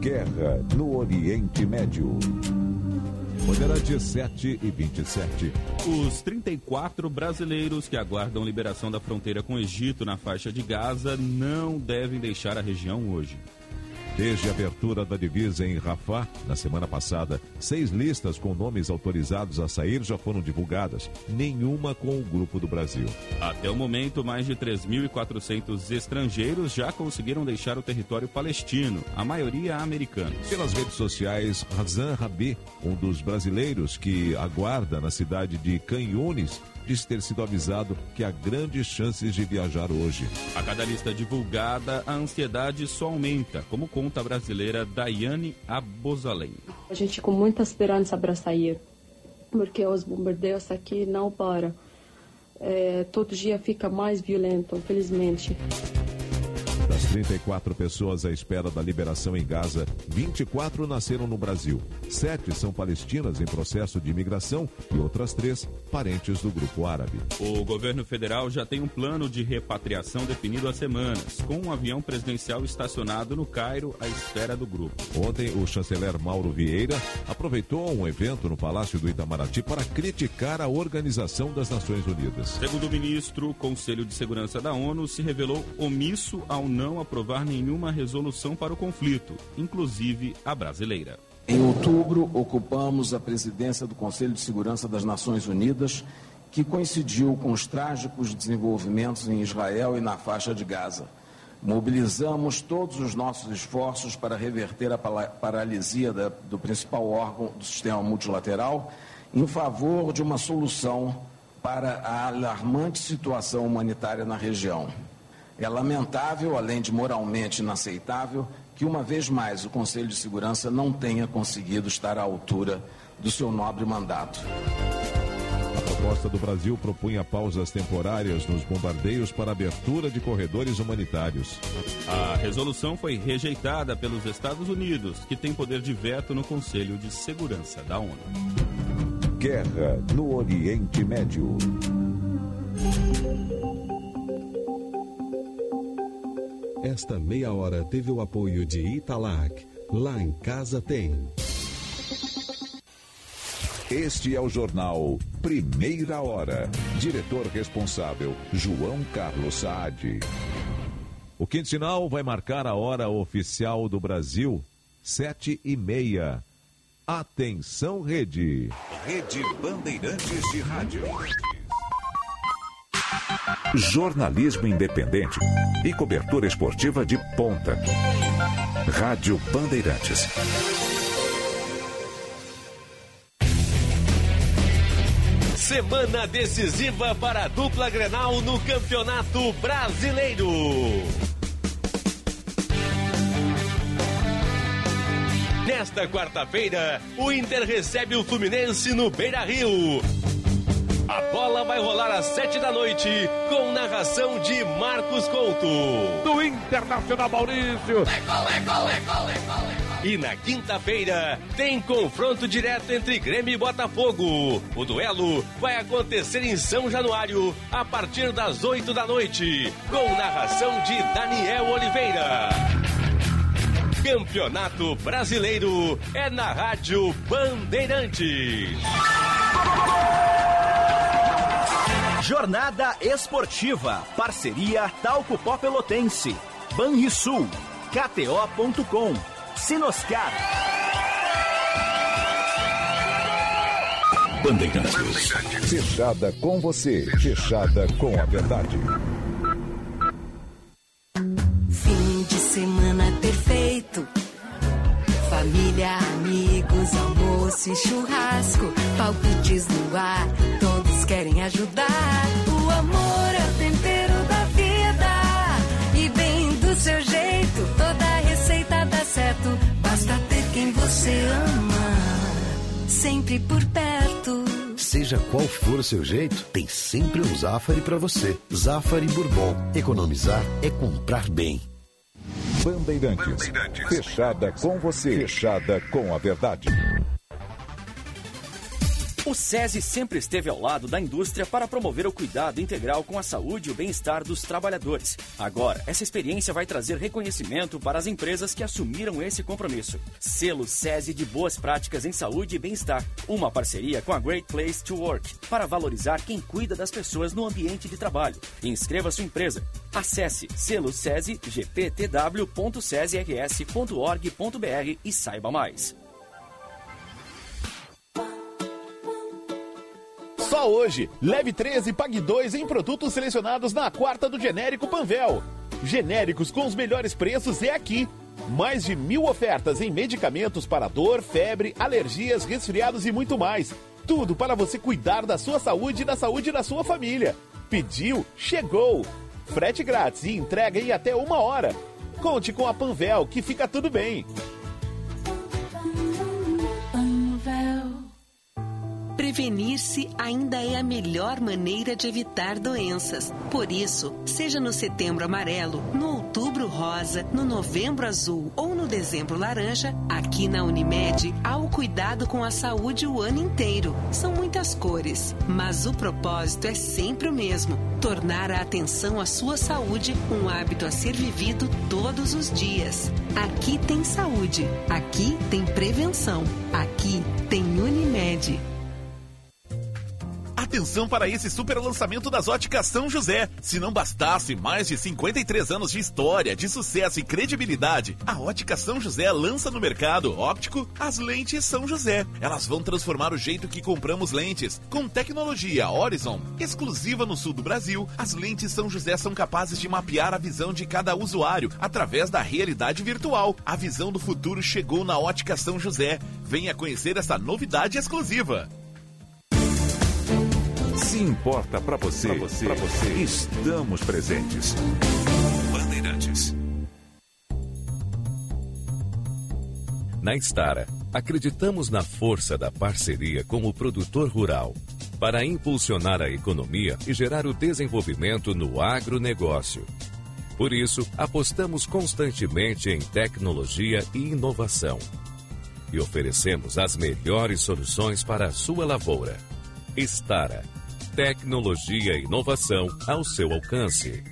Guerra no Oriente Médio. Bandeirante 7 e 27. Os 34 brasileiros que aguardam liberação da fronteira com o Egito na faixa de Gaza não devem deixar a região hoje. Desde a abertura da divisa em Rafah, na semana passada, seis listas com nomes autorizados a sair já foram divulgadas, nenhuma com o Grupo do Brasil. Até o momento, mais de 3.400 estrangeiros já conseguiram deixar o território palestino, a maioria americanos. Pelas redes sociais, Razan Rabi, um dos brasileiros que aguarda na cidade de Canhunes, diz ter sido avisado que há grandes chances de viajar hoje. A cada lista divulgada, a ansiedade só aumenta, como conta a brasileira Daiane Abozalem. A gente com muita esperança para sair, porque os bombardeios aqui não param. É, todo dia fica mais violento, infelizmente. Das 34 pessoas à espera da liberação em Gaza, 24 nasceram no Brasil. Sete são palestinas em processo de imigração e outras três parentes do grupo árabe. O governo federal já tem um plano de repatriação definido há semanas, com um avião presidencial estacionado no Cairo à espera do grupo. Ontem, o chanceler Mauro Vieira aproveitou um evento no Palácio do Itamaraty para criticar a Organização das Nações Unidas. Segundo o ministro, o Conselho de Segurança da ONU se revelou omisso ao não aprovar nenhuma resolução para o conflito, inclusive a brasileira. Em outubro, ocupamos a presidência do Conselho de Segurança das Nações Unidas, que coincidiu com os trágicos desenvolvimentos em Israel e na faixa de Gaza. Mobilizamos todos os nossos esforços para reverter a paralisia da, do principal órgão do sistema multilateral em favor de uma solução para a alarmante situação humanitária na região. É lamentável, além de moralmente inaceitável, que uma vez mais o Conselho de Segurança não tenha conseguido estar à altura do seu nobre mandato. A proposta do Brasil propunha pausas temporárias nos bombardeios para abertura de corredores humanitários. A resolução foi rejeitada pelos Estados Unidos, que tem poder de veto no Conselho de Segurança da ONU. Guerra no Oriente Médio. Esta meia hora teve o apoio de Italac. Lá em casa tem. Este é o jornal Primeira Hora. Diretor responsável, João Carlos Saad. O quinto sinal vai marcar a hora oficial do Brasil, sete e meia. Atenção, rede. Rede Bandeirantes de Rádio. Jornalismo independente e cobertura esportiva de ponta. Rádio Bandeirantes. Semana decisiva para a dupla Grenal no Campeonato Brasileiro. Nesta quarta-feira, o Inter recebe o Fluminense no Beira Rio. A bola vai rolar às sete da noite, com narração de Marcos Couto. Do Internacional Maurício. E na quinta-feira, tem confronto direto entre Grêmio e Botafogo. O duelo vai acontecer em São Januário, a partir das oito da noite, com narração de Daniel Oliveira. Campeonato Brasileiro é na Rádio Bandeirantes. Jornada Esportiva. Parceria Talco Pó Pelotense. Banrisul. KTO.com. Sinoscar. Bandeirantes. Fechada com você. Fechada com a verdade. Fim de semana perfeito. Família, amigos, almoço e churrasco. Palpites no ar, querem ajudar. O amor é o tempero da vida. E bem do seu jeito, toda receita dá certo. Basta ter quem você ama. Sempre por perto. Seja qual for o seu jeito, tem sempre um Zafari para você. Zafari Bourbon. Economizar é comprar bem. Bandeirantes. Fechada com você. Fechada com a verdade. O SESI sempre esteve ao lado da indústria para promover o cuidado integral com a saúde e o bem-estar dos trabalhadores. Agora, essa experiência vai trazer reconhecimento para as empresas que assumiram esse compromisso. Selo SESI de Boas Práticas em Saúde e Bem-Estar. Uma parceria com a Great Place to Work para valorizar quem cuida das pessoas no ambiente de trabalho. Inscreva sua empresa. Acesse selo SESI gptw.sesirs.org.br e saiba mais. Só hoje, leve 13 e pague 2 em produtos selecionados na quarta do genérico Panvel. Genéricos com os melhores preços é aqui. Mais de mil ofertas em medicamentos para dor, febre, alergias, resfriados e muito mais. Tudo para você cuidar da sua saúde e da saúde da sua família. Pediu, chegou! Frete grátis e entrega em até uma hora. Conte com a Panvel que fica tudo bem. Prevenir-se ainda é a melhor maneira de evitar doenças. Por isso, seja no setembro amarelo, no outubro rosa, no novembro azul ou no dezembro laranja, aqui na Unimed há o cuidado com a saúde o ano inteiro. São muitas cores, mas o propósito é sempre o mesmo: tornar a atenção à sua saúde um hábito a ser vivido todos os dias. Aqui tem saúde, aqui tem prevenção, aqui tem Unimed. Atenção para esse super lançamento das óticas São José. Se não bastasse mais de 53 anos de história, de sucesso e credibilidade, a ótica São José lança no mercado óptico as lentes São José. Elas vão transformar o jeito que compramos lentes. Com tecnologia Horizon, exclusiva no sul do Brasil, as lentes São José são capazes de mapear a visão de cada usuário através da realidade virtual. A visão do futuro chegou na ótica São José. Venha conhecer essa novidade exclusiva. Se importa para você, pra você, pra você, estamos presentes. Bandeirantes. Na Estara, acreditamos na força da parceria com o produtor rural para impulsionar a economia e gerar o desenvolvimento no agronegócio. Por isso, apostamos constantemente em tecnologia e inovação. E oferecemos as melhores soluções para a sua lavoura. Estara Tecnologia e inovação ao seu alcance.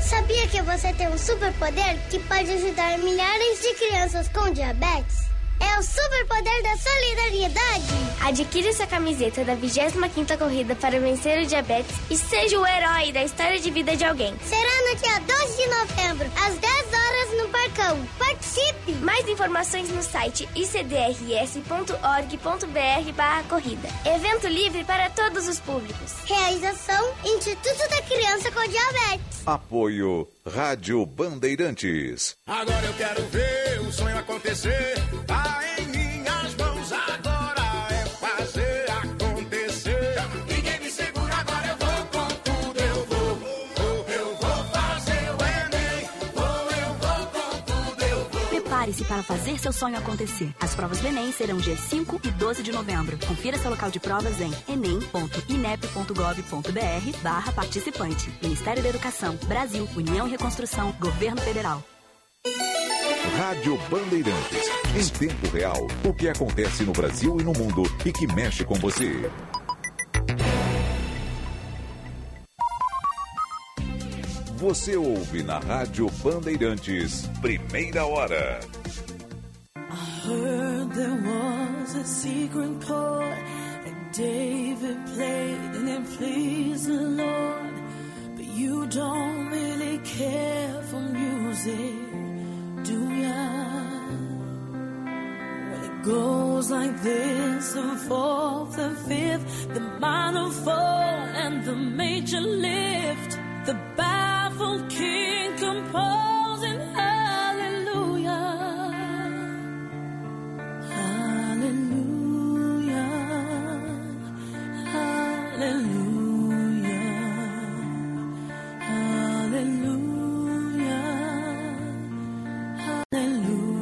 Sabia que você tem um superpoder que pode ajudar milhares de crianças com diabetes? É o superpoder da solidariedade. Adquira sua camiseta da 25ª Corrida para vencer o diabetes e seja o herói da história de vida de alguém. Será no dia 12 de novembro, às 10 horas no Parcão. Participe! Mais informações no site icdrs.org.br barra corrida. Evento livre para todos os públicos. Realização Instituto da Criança com Diabetes. Apoio Rádio Bandeirantes. Agora eu quero ver o sonho acontecer. Tá para fazer seu sonho acontecer. As provas do Enem serão dia 5 e 12 de novembro. Confira seu local de provas em enem.inep.gov.br barra participante. Ministério da Educação, Brasil, União e Reconstrução, Governo Federal. Rádio Bandeirantes. Em tempo real, o que acontece no Brasil e no mundo e que mexe com você. Você ouve na Rádio Bandeirantes, primeira hora. Heard there was a secret chord that David played and it pleased the Lord. But you don't really care for music, do ya? Well, it goes like this the fourth, the fifth, the minor fall, and the major lift. The baffled king composing Hallelujah! Hallelujah! Hallelujah!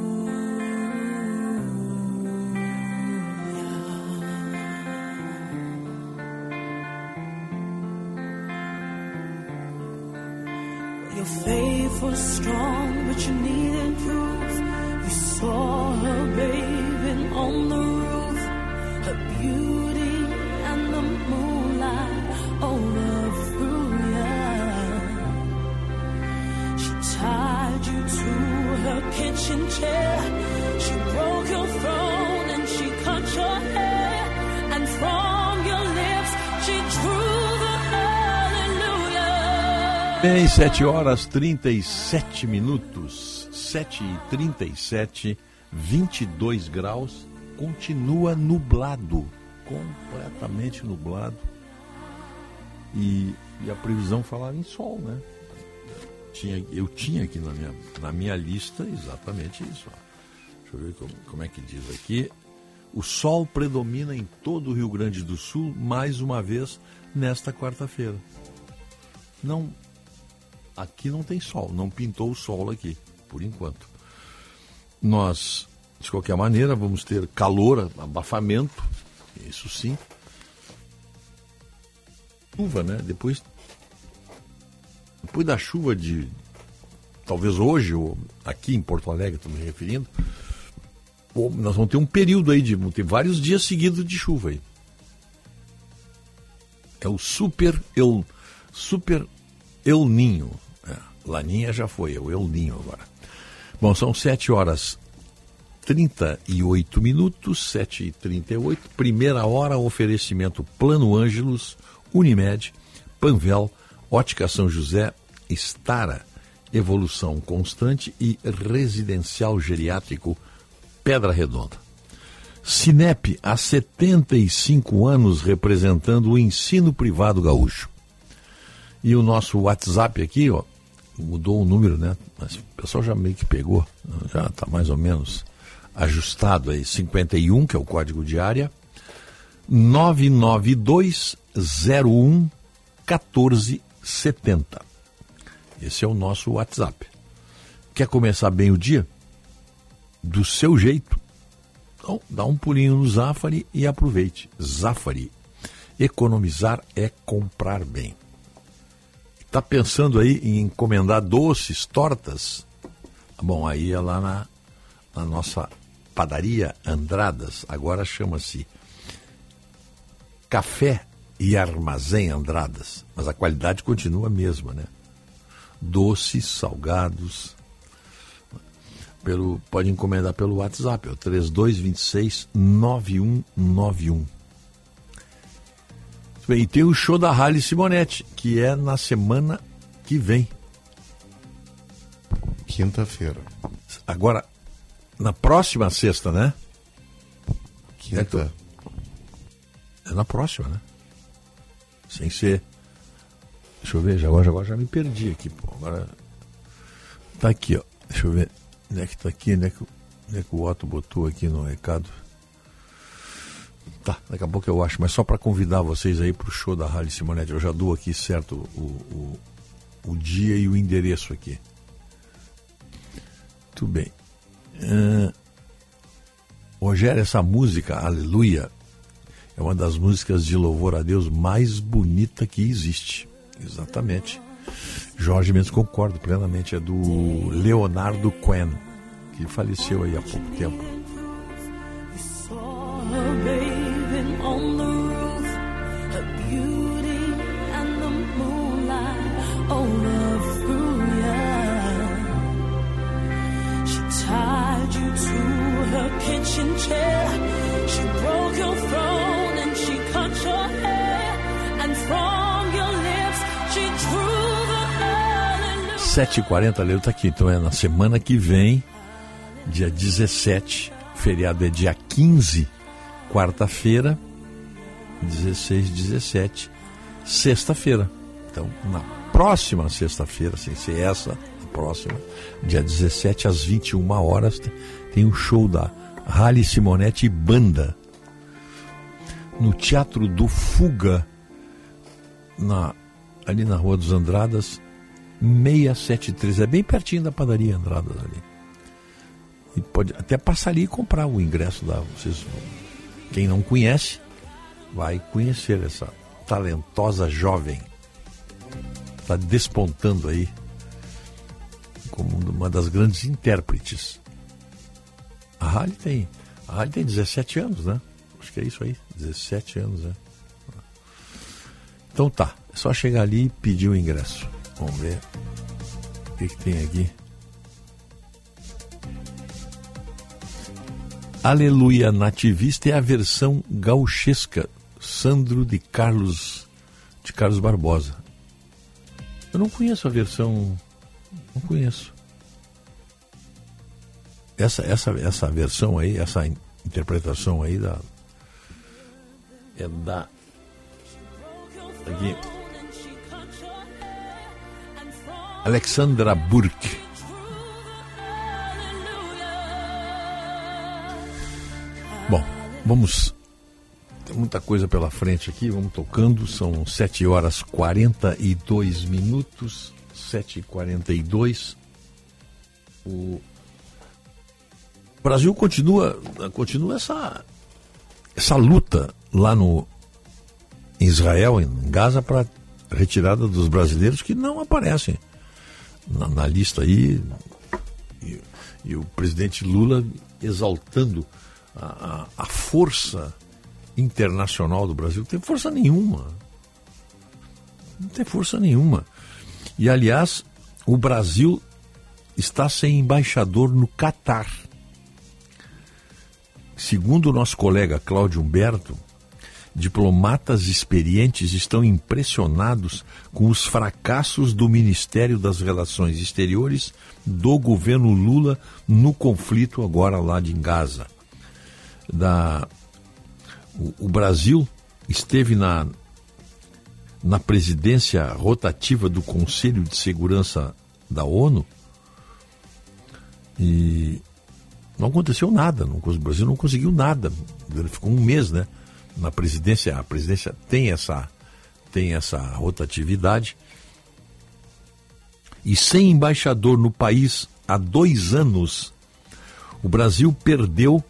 Your faith was strong, but you need Bem, 7 horas 37 minutos, 7 e 37, 22 graus, continua nublado, completamente nublado. E, e a previsão falava em sol, né? Tinha, eu tinha aqui na minha, na minha lista exatamente isso. Ó. Deixa eu ver como, como é que diz aqui. O sol predomina em todo o Rio Grande do Sul mais uma vez nesta quarta-feira. Não, aqui não tem sol, não pintou o sol aqui, por enquanto. Nós De qualquer maneira, vamos ter calor, abafamento, isso sim. Chuva, né? Depois, depois da chuva de, talvez hoje, ou aqui em Porto Alegre, estou me referindo, nós vamos ter um período aí de vamos ter vários dias seguidos de chuva aí. É o super El, super El Ninho. É, Laninha já foi, é o El Ninho agora. Bom, são 7 horas 38 minutos, 7 e 38 Primeira hora, oferecimento Plano Ângelos, Unimed, Panvel, Ótica São José, Estara, Evolução Constante e Residencial Geriátrico Pedra Redonda. Cinep, há 75 anos representando o ensino privado gaúcho. E o nosso WhatsApp aqui, ó, mudou o número, né? Mas o pessoal já meio que pegou, já está mais ou menos ajustado aí. 51, que é o código de área, 99201 1470. Esse é o nosso WhatsApp. Quer começar bem o dia? Do seu jeito. Então, dá um pulinho no Zafari e aproveite. Zafari. Economizar é comprar bem. Está pensando aí em encomendar doces, tortas? Bom, aí é lá na, na nossa padaria Andradas, agora chama-se Café e Armazém Andradas, mas a qualidade continua a mesma, né? Doces, salgados. Pelo, pode encomendar pelo WhatsApp, é o 3226 9191. E tem o show da Rally Simonetti, que é na semana que vem. Quinta-feira. Agora, na próxima sexta, né? Quinta. É, é na próxima, né? Sem ser. Deixa eu ver, já, agora, agora já me perdi aqui, pô. Agora. Tá aqui, ó. Deixa eu ver. Onde é que tá aqui? Onde é que, onde é que o Otto botou aqui no recado? Tá, daqui a pouco eu acho, mas só para convidar vocês aí pro show da Rally Simonetti. Eu já dou aqui certo o, o, o dia e o endereço aqui. Tudo bem. Uh, Rogério, essa música, Aleluia, é uma das músicas de louvor a Deus mais bonita que existe. Exatamente. Jorge Mendes concordo plenamente. É do Leonardo Quen, que faleceu aí há pouco tempo. 7h40, Leo tá aqui. Então é na semana que vem, dia 17. feriado é dia 15, quarta-feira. 16, 17, sexta-feira. Então, na próxima sexta-feira, sem ser essa, a próxima, dia 17 às 21 horas, tem o um show da Rally Simonetti Banda no Teatro do Fuga, na, ali na Rua dos Andradas, 673. É bem pertinho da padaria Andradas ali. E pode até passar ali e comprar o ingresso da. Vocês, quem não conhece, vai conhecer essa talentosa jovem. Está despontando aí como uma das grandes intérpretes. A Halle tem, a tem 17 anos, né? Acho que é isso aí, 17 anos, né? Então tá, é só chegar ali e pedir o ingresso. Vamos ver o que, que tem aqui. Aleluia Nativista é a versão gauchesca Sandro de Carlos de Carlos Barbosa. Eu não conheço a versão, não conheço. Essa essa essa versão aí, essa interpretação aí da é da aqui Alexandra Burke. Bom, vamos tem muita coisa pela frente aqui, vamos tocando. São 7 horas 42 minutos. 7 e 42 O O Brasil continua, continua essa, essa luta lá no em Israel, em Gaza, para retirada dos brasileiros que não aparecem na, na lista aí. E, e, o presidente Lula exaltando a, a, a força internacional do Brasil. Não tem força nenhuma. Não tem força nenhuma. E, aliás, o Brasil está sem embaixador no Catar. Segundo o nosso colega Cláudio Humberto, diplomatas experientes estão impressionados com os fracassos do Ministério das Relações Exteriores do governo Lula no conflito agora lá de Gaza. Da, o, Brasil esteve na, na presidência rotativa do Conselho de Segurança da ONU e não aconteceu nada. O Brasil não conseguiu nada. Ficou um mês, né? Na presidência, a presidência tem essa, tem essa rotatividade. E sem embaixador no país há dois anos, o Brasil perdeu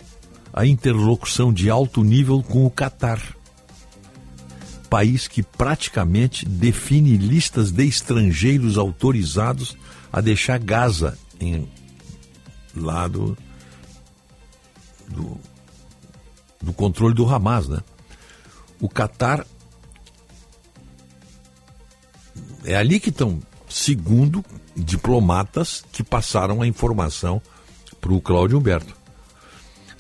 a interlocução de alto nível com o Catar, país que praticamente define listas de estrangeiros autorizados a deixar Gaza em lado do, do controle do Hamas, né? O Catar é ali que estão, segundo diplomatas que passaram a informação para o Cláudio Humberto.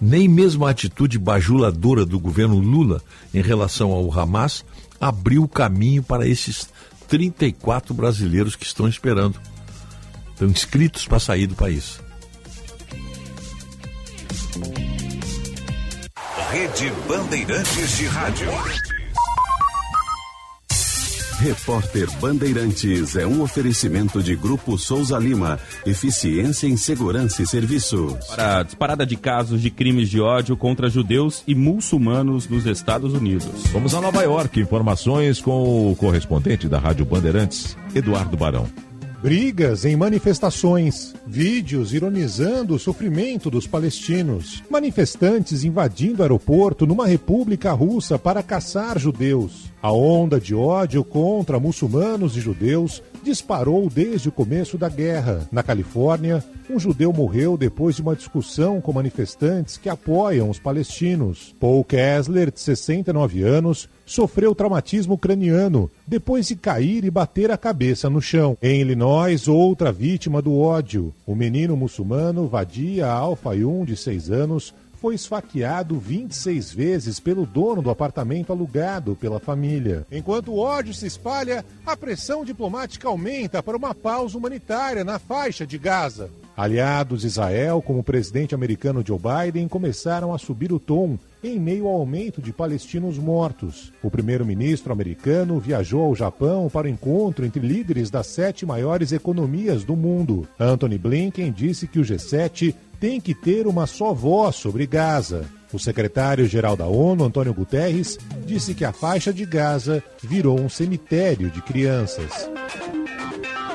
Nem mesmo a atitude bajuladora do governo Lula em relação ao Hamas abriu caminho para esses 34 brasileiros que estão esperando. Estão inscritos para sair do país. Rede Bandeirantes de Rádio. Repórter Bandeirantes é um oferecimento de Grupo Souza Lima. Eficiência em Segurança e Serviços. Para a disparada de casos de crimes de ódio contra judeus e muçulmanos nos Estados Unidos. Vamos a Nova York. Informações com o correspondente da Rádio Bandeirantes, Eduardo Barão. Brigas em manifestações, vídeos ironizando o sofrimento dos palestinos, manifestantes invadindo aeroporto numa república russa para caçar judeus. A onda de ódio contra muçulmanos e judeus disparou desde o começo da guerra. Na Califórnia, um judeu morreu depois de uma discussão com manifestantes que apoiam os palestinos. Paul Kessler, de 69 anos, sofreu traumatismo craniano depois de cair e bater a cabeça no chão. Em Illinois, outra vítima do ódio. O menino muçulmano Vadia Al-Fayum, de 6 anos, foi esfaqueado 26 vezes pelo dono do apartamento alugado pela família. Enquanto o ódio se espalha, a pressão diplomática aumenta para uma pausa humanitária na faixa de Gaza. Aliados Israel, como o presidente americano Joe Biden, começaram a subir o tom em meio ao aumento de palestinos mortos. O primeiro-ministro americano viajou ao Japão para o encontro entre líderes das sete maiores economias do mundo. Anthony Blinken disse que o G7 tem que ter uma só voz sobre Gaza. O secretário-geral da ONU, Antônio Guterres, disse que a faixa de Gaza virou um cemitério de crianças.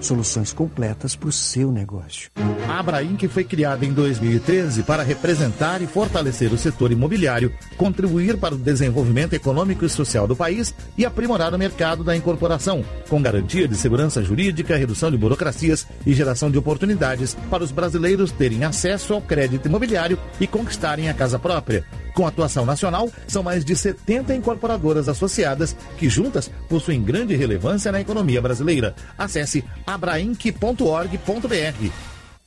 Soluções completas para o seu negócio. A Abraim, que foi criada em 2013 para representar e fortalecer o setor imobiliário, contribuir para o desenvolvimento econômico e social do país e aprimorar o mercado da incorporação, com garantia de segurança jurídica, redução de burocracias e geração de oportunidades para os brasileiros terem acesso ao crédito imobiliário e conquistarem a casa própria. Com atuação nacional, são mais de 70 incorporadoras associadas que juntas possuem grande relevância na economia brasileira. Acesse abrainc.org.br.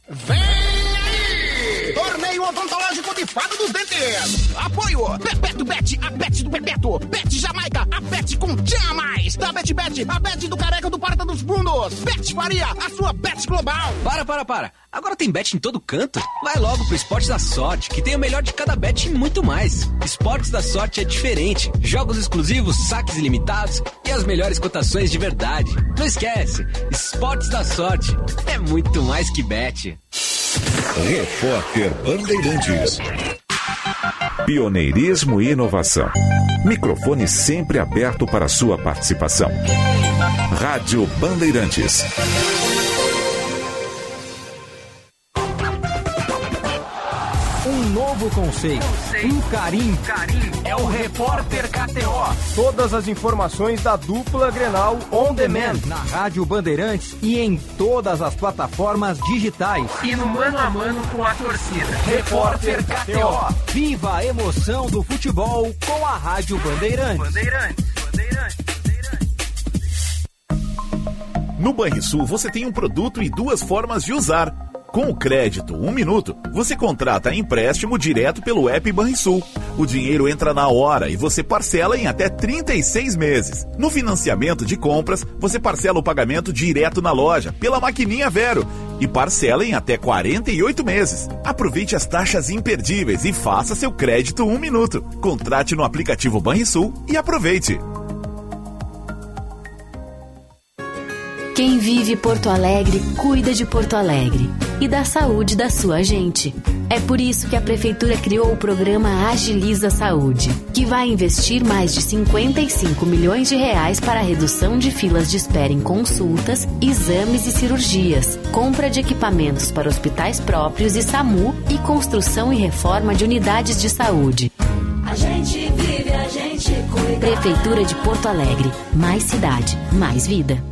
Vem Odontológico de Fado dos Dentes. Apoio. Bebeto Bet, a Bet do Bebeto. Bet Jamaica, a Bet com Tchan Mais. Da Bet Bet, a Bet do Careca do Porta dos Fundos. Bet Faria, a sua Bet Global. Para, para, para. Agora tem bet em todo canto? Vai logo pro Esportes da Sorte, que tem o melhor de cada bet e muito mais. Esportes da Sorte é diferente. Jogos exclusivos, saques ilimitados e as melhores cotações de verdade. Não esquece, Esportes da Sorte é muito mais que bet. Repórter Bandeirantes. Pioneirismo e inovação. Microfone sempre aberto para sua participação. Rádio Bandeirantes. Novo conceito, um carinho. É o Repórter KTO. Todas as informações da dupla Grenal On Demand. Na Rádio Bandeirantes e em todas as plataformas digitais. E no mano a mano com a torcida. Repórter KTO. Viva a emoção do futebol com a Rádio Bandeirantes. Bandeirantes. No Banrisul você tem um produto e duas formas de usar. Com o crédito Um Minuto, você contrata empréstimo direto pelo app Banrisul. O dinheiro entra na hora e você parcela em até 36 meses. No financiamento de compras, você parcela o pagamento direto na loja, pela maquininha Vero, e parcela em até 48 meses. Aproveite as taxas imperdíveis e faça seu crédito Um Minuto. Contrate no aplicativo Banrisul e aproveite. Quem vive Porto Alegre cuida de Porto Alegre e da saúde da sua gente. É por isso que a Prefeitura criou o programa Agiliza Saúde, que vai investir mais de 55 milhões de reais para a redução de filas de espera em consultas, exames e cirurgias, compra de equipamentos para hospitais próprios e SAMU e construção e reforma de unidades de saúde. A gente vive, a gente cuida. Prefeitura de Porto Alegre. Mais cidade, mais vida.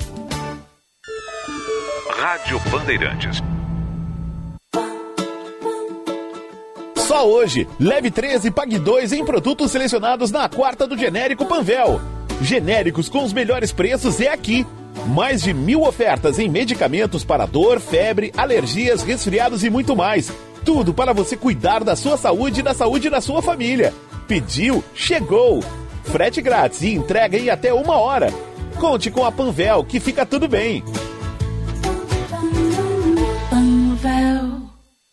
Rádio Bandeirantes. Só hoje, leve 13 e pague 2 em produtos selecionados na quarta do genérico Panvel. Genéricos com os melhores preços é aqui. Mais de mil ofertas em medicamentos para dor, febre, alergias, resfriados e muito mais. Tudo para você cuidar da sua saúde e da saúde da sua família. Pediu, chegou. Frete grátis e entrega em até uma hora. Conte com a Panvel que fica tudo bem.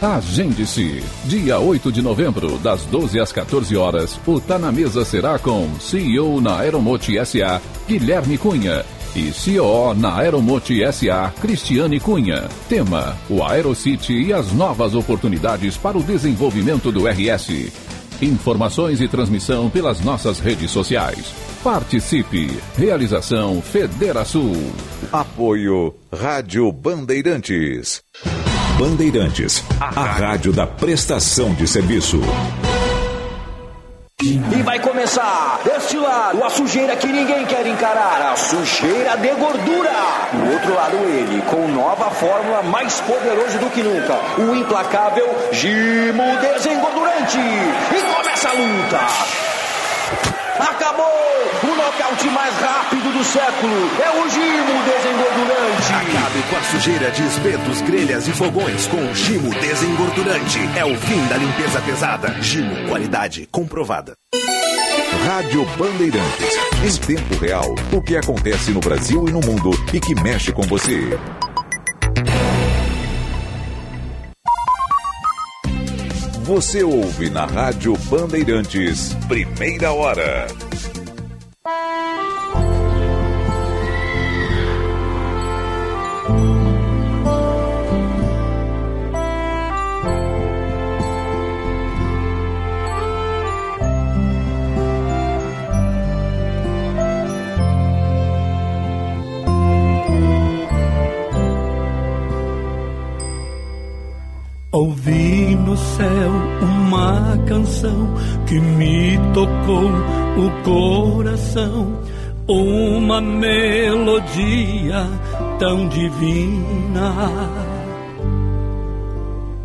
Agende-se. Dia 8 de novembro, das 12 às 14 horas, o Tá na Mesa será com CEO na Aeromote SA, Guilherme Cunha. E CEO na Aeromote SA, Cristiane Cunha. Tema: o Aerocity e as novas oportunidades para o desenvolvimento do RS. Informações e transmissão pelas nossas redes sociais. Participe. Realização Federação. Apoio Rádio Bandeirantes. Bandeirantes, a rádio da prestação de serviço. E vai começar deste lado a sujeira que ninguém quer encarar, a sujeira de gordura. Do outro lado ele, com nova fórmula mais poderoso do que nunca, o implacável Gimo Desengordurante. E começa a luta. Acabou! O nocaute mais rápido do século é o Gimo Desengordurante. Acabe com a sujeira de espetos, grelhas e fogões com o Gimo Desengordurante. É o fim da limpeza pesada. Gimo, qualidade comprovada. Rádio Bandeirantes. Em tempo real, o que acontece no Brasil e no mundo e que mexe com você. Você ouve na Rádio Bandeirantes, primeira hora. Ouvi no céu uma canção que me tocou o coração, uma melodia tão divina.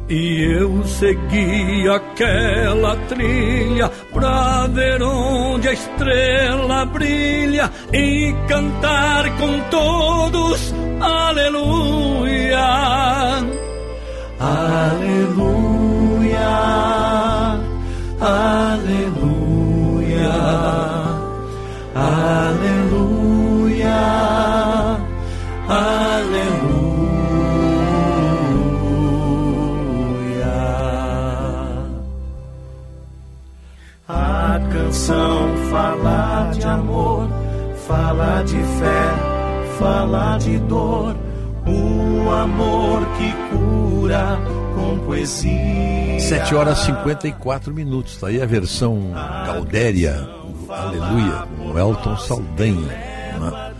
E eu segui aquela trilha pra ver onde a estrela brilha e cantar com todos, aleluia. Aleluia, aleluia, aleluia, aleluia. A canção fala de amor, fala de fé, fala de dor. O amor que cura com poesia. 7 horas e 54 minutos. Tá aí a versão Galdéria, Aleluia, com Elton Saldanha. né?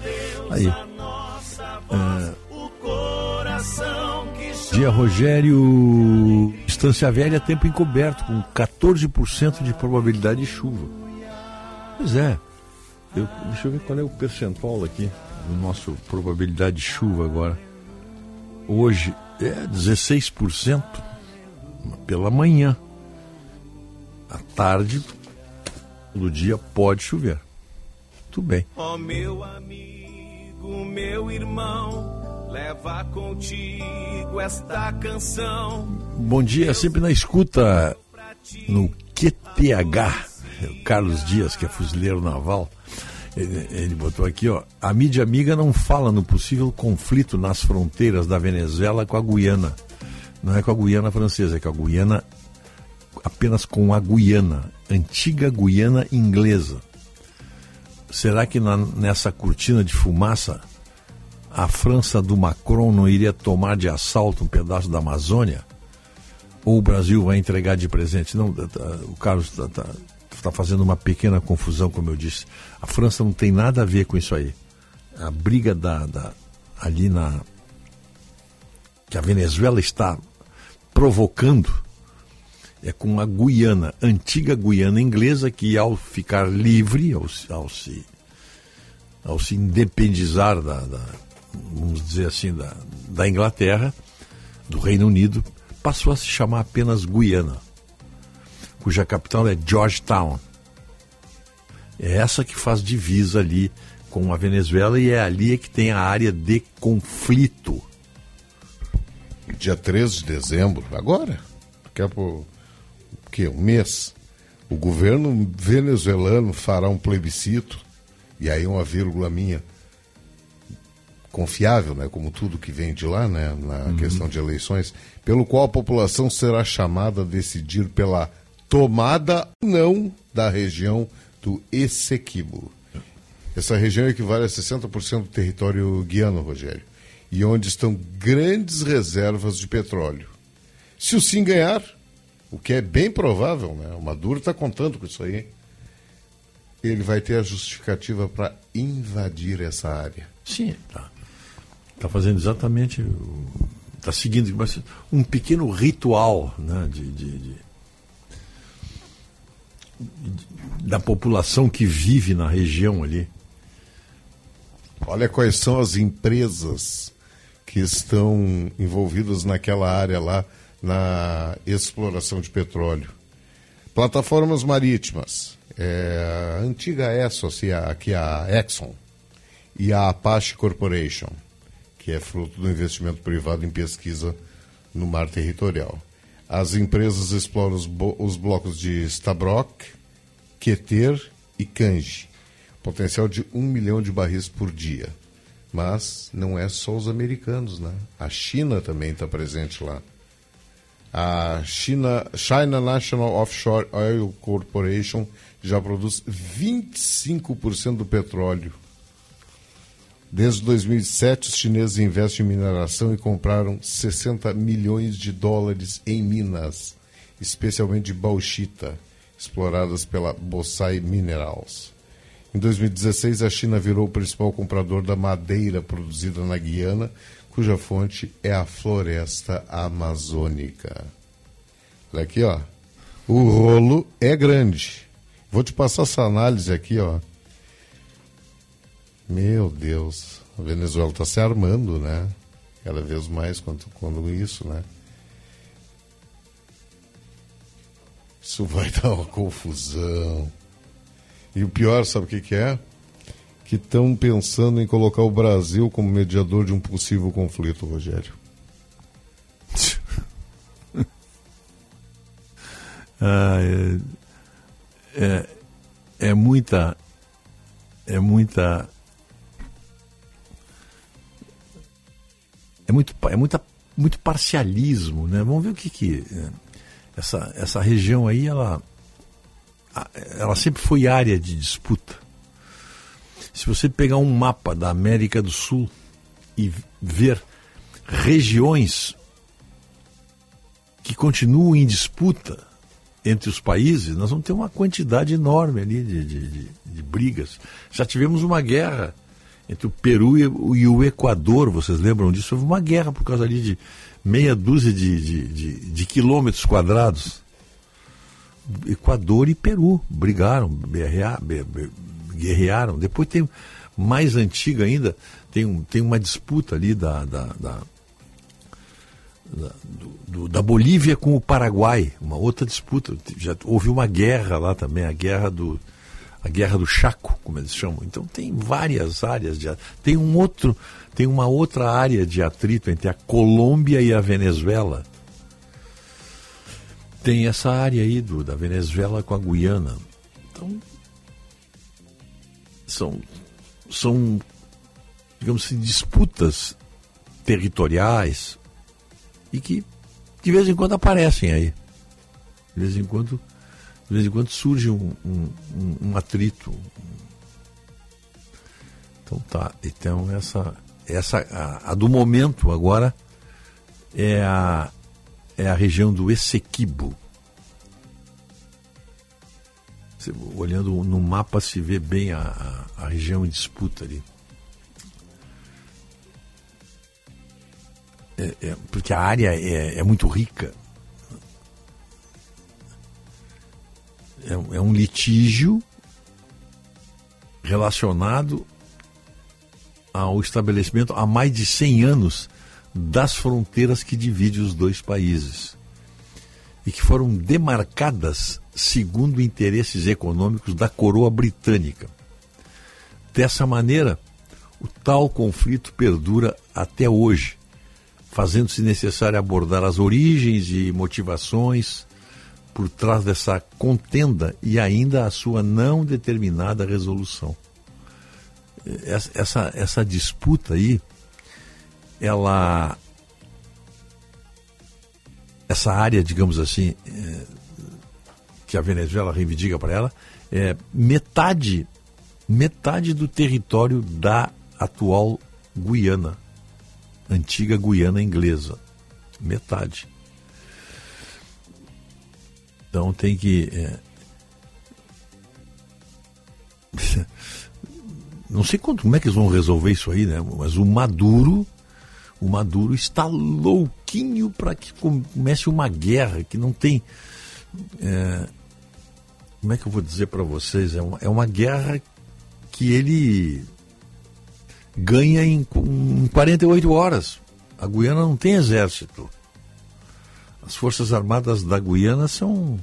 Aí. Ah, dia Rogério, Estância Velha, tempo encoberto, com 14% de probabilidade de chuva. Pois é. Eu- deixa eu ver qual é o percentual aqui do nosso probabilidade de chuva agora. Hoje é 16% pela manhã. À tarde do dia pode chover. Tudo bem. Ó meu amigo, meu irmão, leva contigo esta canção. Bom dia, sempre na escuta no QTH. O Carlos Dias, que é fuzileiro naval, ele, ele botou aqui, ó. A mídia amiga não fala no possível conflito nas fronteiras da Venezuela com a Guiana. Não é com a Guiana francesa, é com a Guiana apenas com a Guiana, antiga Guiana inglesa. Será que na- nessa cortina de fumaça a França do Macron não iria tomar de assalto um pedaço da Amazônia? Ou o Brasil vai entregar de presente? Não, tá- tá- o Carlos está fazendo uma pequena confusão, como eu disse. A França não tem nada a ver com isso aí. A briga da, da- ali na. que a Venezuela está provocando é com a Guiana, antiga Guiana inglesa, que ao ficar livre, ao, ao se, ao se independizar da, da- vamos dizer assim, da, da Inglaterra, do Reino Unido, passou a se chamar apenas Guiana, cuja capital é Georgetown. É essa que faz divisa ali com a Venezuela e é ali que tem a área de conflito. Dia 13 de dezembro, agora, daqui a pouco, o quê? Um mês. O governo venezuelano fará um plebiscito, e aí uma vírgula minha, confiável, né, como tudo que vem de lá, né, na questão de eleições, pelo qual a população será chamada a decidir pela tomada não da região do Essequibo. Essa região equivale a 60% do território guiano, Rogério, e onde estão grandes reservas de petróleo. Se o sim ganhar, o que é bem provável, né? O Maduro está contando com isso aí. Ele vai ter a justificativa para invadir essa área. Sim, tá. Está fazendo exatamente. Está seguindo um pequeno ritual né, de, de, de- da população que vive na região ali. Olha quais são as empresas que estão envolvidas naquela área lá na exploração de petróleo. Plataformas marítimas, é, a antiga Essos, aqui a Exxon, e a Apache Corporation, que é fruto do investimento privado em pesquisa no mar territorial. As empresas exploram os, os blocos de Stabroek, Keter e Kanji, potencial de um milhão de barris por dia. Mas não é só os americanos, né? A China também está presente lá. A China, China National Offshore Oil Corporation já produz 25% do petróleo. Desde 2007, os chineses investem em mineração e compraram 60 milhões de dólares em minas, especialmente de bauxita, exploradas pela Bosai Minerals. Em 2016, a China virou o principal comprador da madeira produzida na Guiana, cuja fonte é a floresta amazônica. Olha aqui, ó. O rolo é grande. Vou te passar essa análise aqui, ó. Meu Deus, a Venezuela está se armando, né? Cada vez mais quando, quando isso, né? Isso vai dar uma confusão. E o pior, sabe o que, que é? Que estão pensando em colocar o Brasil como mediador de um possível conflito, Rogério. ah, é, é, é muita. É muita. É muito, é muita, muito parcialismo, né? Vamos ver o que que é, essa, essa região aí ela ela sempre foi área de disputa. Se você pegar um mapa da América do Sul e ver regiões que continuam em disputa entre os países, nós vamos ter uma quantidade enorme ali de, de, de, de brigas. Já tivemos uma guerra entre o Peru e, o Equador, vocês lembram disso? Houve uma guerra por causa ali de meia dúzia de, de, de quilômetros quadrados. Equador e Peru brigaram, guerrearam. Depois tem mais antiga ainda, tem, tem uma disputa ali da, da, da, da, do, da Bolívia com o Paraguai, uma outra disputa. Já houve uma guerra lá também, a guerra do a guerra do Chaco, como eles chamam. Então tem várias áreas de tem um outro, tem uma outra área de atrito entre a Colômbia e a Venezuela tem essa área aí do, da Venezuela com a Guiana. Então, são, são digamos assim, disputas territoriais e que de vez em quando aparecem aí. De vez em quando, de vez em quando surge um, um, um, atrito. Então tá. Então essa, essa a, a do momento agora é a é a região do Essequibo. olhando no mapa se vê bem a, a, a região em disputa ali. É, é, porque a área é, é muito rica. É, é um litígio relacionado ao estabelecimento há mais de 100 anos das fronteiras que dividem os dois países e que foram demarcadas segundo interesses econômicos da coroa britânica. Dessa maneira, o tal conflito perdura até hoje, fazendo-se necessário abordar as origens e motivações por trás dessa contenda e ainda a sua não determinada resolução. Essa, essa disputa aí ela essa área, digamos assim, é, que a Venezuela reivindica para ela, é metade, metade do território da atual Guiana, antiga Guiana inglesa. Metade. Então tem que. É... Não sei quanto, como é que eles vão resolver isso aí, né? Mas o Maduro o Maduro está louquinho para que comece uma guerra que não tem. É, como é que eu vou dizer para vocês? É uma, é uma guerra que ele ganha em, em 48 horas. A Guiana não tem exército. As Forças Armadas da Guiana são,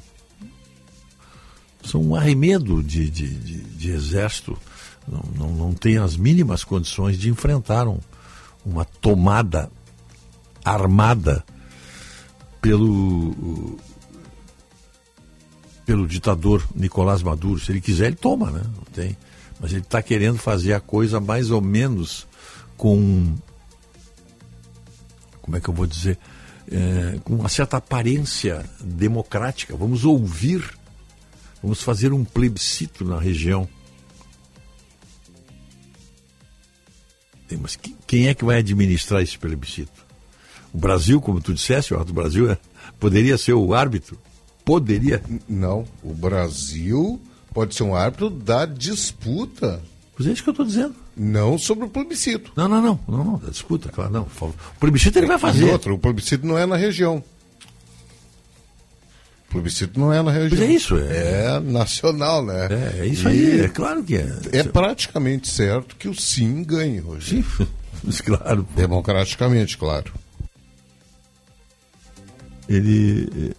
são um arremedo de, de, de, de exército. Não, não, não tem as mínimas condições de enfrentar um, uma tomada armada pelo pelo ditador Nicolás Maduro. Se ele quiser, ele toma, né? Não tem. Mas ele está querendo fazer a coisa mais ou menos com. Como é que eu vou dizer? É, com uma certa aparência democrática. Vamos ouvir, vamos fazer um plebiscito na região. Mas quem é que vai administrar esse plebiscito? O Brasil, como tu disseste, o Brasil é, poderia ser o árbitro? Poderia. Não, o Brasil pode ser um árbitro da disputa. Pois é isso que eu estou dizendo. Não sobre o plebiscito. Não, não, não, não, não, da disputa, claro, não. O plebiscito ele vai fazer. E outro, o plebiscito não é na região. O plebiscito não é na região. Pois é isso, é. É nacional, né? É, é isso e aí, é claro que é. É praticamente certo que o sim ganhe hoje. Sim, claro. Democraticamente, claro. Ele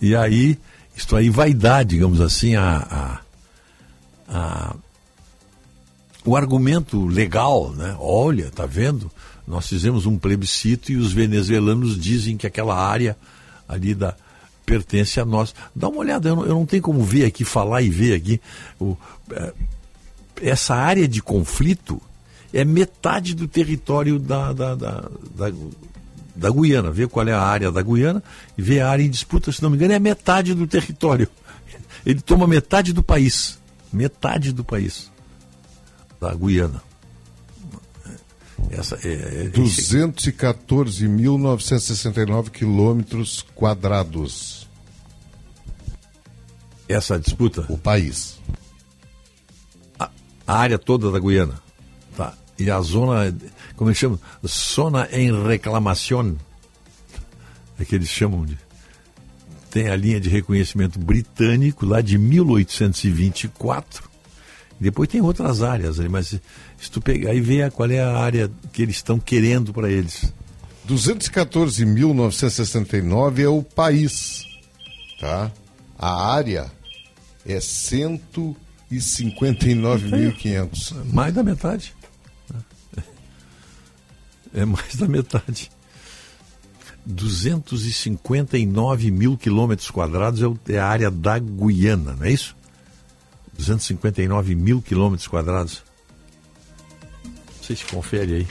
e aí, isto aí vai dar, digamos assim, a, a, a o argumento legal, né? Olha, tá vendo? Nós fizemos um plebiscito e os venezuelanos dizem que aquela área ali da pertence a nós. Dá uma olhada, eu não, eu não tenho como ver aqui, falar e ver aqui. O, é, essa área de conflito é metade do território da, da, da, da da Guiana, ver qual é a área da Guiana e ver a área em disputa, se não me engano, é metade do território. Ele toma metade do país. Metade do país. Da Guiana. Essa é, é 214.969 quilômetros quadrados. Essa disputa? O país. A, a área toda da Guiana. Tá. E a zona como eles chamam, zona em reclamação, é que eles chamam de. Tem a linha de reconhecimento britânico lá de 1824. Depois tem outras áreas ali, mas se tu pegar e ver qual é a área que eles estão querendo para eles. 214.969 é o país, tá? A área é 159.500. Mais da metade. É mais da metade. 259 mil quilômetros quadrados é a área da Guiana, não é isso? 259 mil quilômetros quadrados. Vocês confere aí.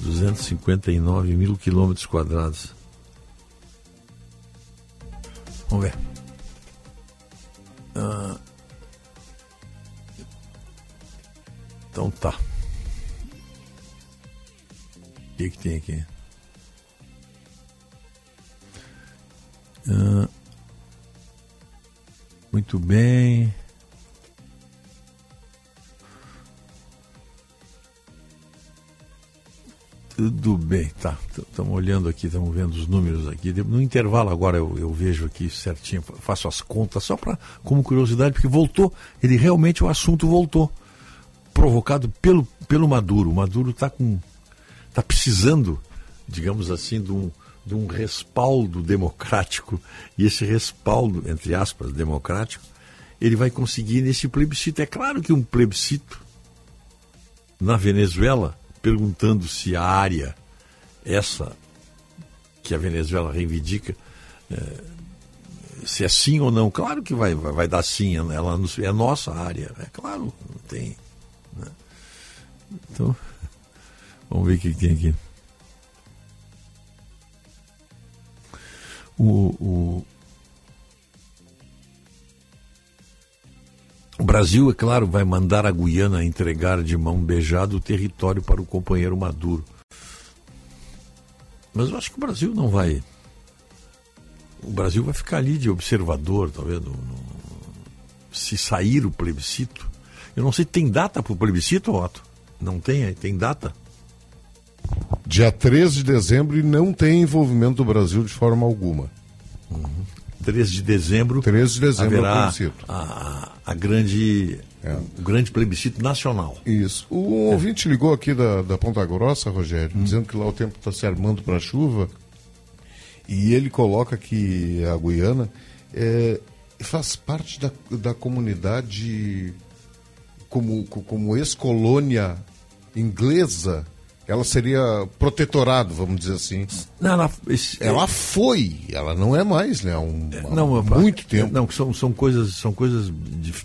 259 mil quilômetros quadrados. Vamos ver. Ah. Então tá que, que tem aqui? Ah, muito bem. Tudo bem, tá. Estamos olhando aqui, estamos vendo os números aqui. No intervalo agora eu, eu vejo aqui certinho, faço as contas só para como curiosidade, porque voltou. Ele realmente o assunto voltou, provocado pelo pelo Maduro. O Maduro está com está precisando, digamos assim, de um, de um respaldo democrático. E esse respaldo, entre aspas, democrático, ele vai conseguir nesse plebiscito. É claro que um plebiscito na Venezuela, perguntando se a área, essa que a Venezuela reivindica, é, se é sim ou não. Claro que vai, vai, dar sim, ela é nossa área, é claro, não tem. Né? Então. Vamos ver o que tem aqui. O, o, o, Brasil, é claro, vai mandar a Guiana entregar de mão beijada o território para o companheiro Maduro. Mas eu acho que o Brasil não vai. O Brasil vai ficar ali de observador, talvez, no, se sair o plebiscito. Eu não sei, tem data para o plebiscito, Otto? Não tem? Tem data? Dia 13 de dezembro e não tem envolvimento do Brasil de forma alguma. Uhum. 3 de dezembro, 13 de dezembro é o haverá plebiscito. a, a grande, o grande plebiscito nacional. Isso. O ouvinte ligou aqui da, da Ponta Grossa, Rogério, Hum. dizendo que lá o tempo está se armando para chuva. E ele coloca que a Guiana é, faz parte da, da comunidade como, co- como ex-colônia inglesa. Ela seria protetorado, vamos dizer assim. Não, ela, ela foi, ela não é mais, né? Há um, Não, há muito tempo. Não, são, são coisas, são coisas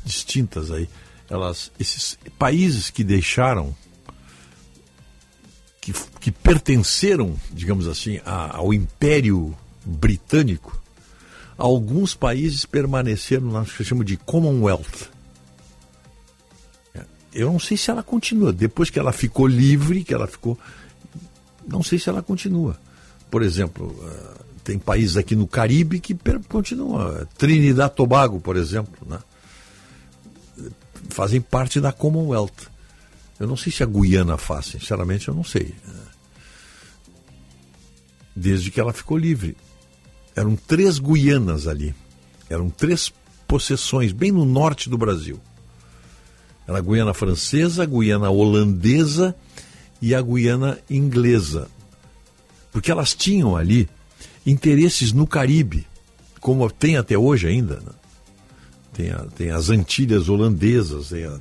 distintas aí. Elas, esses países que deixaram, que, que pertenceram, digamos assim, a- ao Império Britânico, alguns países permaneceram na que se chama de Commonwealth. Eu não sei se ela continua. Depois que ela ficou livre, que ela ficou. Não sei se ela continua. Por exemplo, eh, tem países aqui no Caribe que continuam. Trinidad Tobago, por exemplo, né? fazem parte da Commonwealth. Eu não sei se a Guiana faz, sinceramente eu não sei. Desde que ela ficou livre. Eram três Guianas ali. Eram três possessões, bem no norte do Brasil. Era a Guiana francesa, a Guiana holandesa e a Guiana inglesa. Porque elas tinham ali interesses no Caribe, como tem até hoje ainda. né? Tem, a- tem as Antilhas holandesas, tem, a-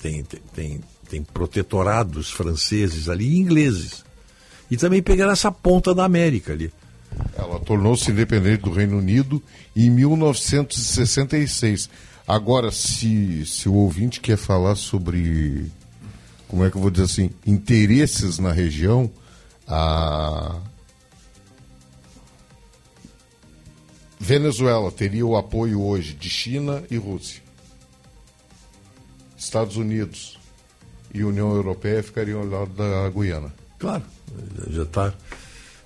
tem, tem, tem, tem protetorados franceses ali e ingleses. E também pegaram essa ponta da América ali. Ela tornou-se independente do Reino Unido em 1966. Agora, se, se o ouvinte quer falar sobre, como é que eu vou dizer assim, interesses na região, a Venezuela teria o apoio hoje de China e Rússia. Estados Unidos e União Europeia ficariam ao lado da Guiana. Claro, já está.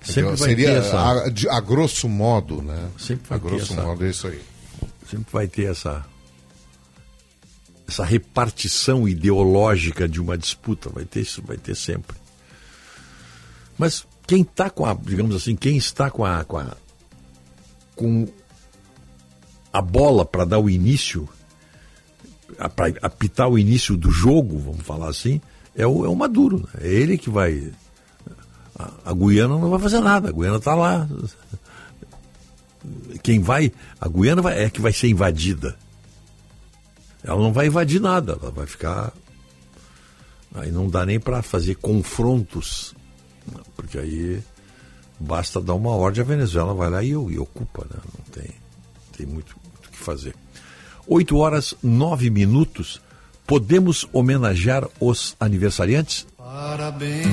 Sempre vai seria ter essa. a, a grosso modo, né? Sempre vai a ter grosso essa- modo é isso aí. Sempre vai ter essa essa repartição ideológica de uma disputa, vai ter isso, vai ter sempre. Mas quem está com a, digamos assim, quem está com a com a, com a bola para dar o início, para apitar o início do jogo, vamos falar assim, é o, é o Maduro. né? É ele que vai. A, a Guiana não vai fazer nada, a Guiana está lá. Quem vai. A Guiana vai- é que vai ser invadida. Ela não vai invadir nada, ela vai ficar. Aí não dá nem para fazer confrontos, porque aí basta dar uma ordem, a Venezuela vai lá e, e ocupa, né? Não tem, tem muito o que fazer. 8 horas 9 minutos. Podemos homenagear os aniversariantes? Parabéns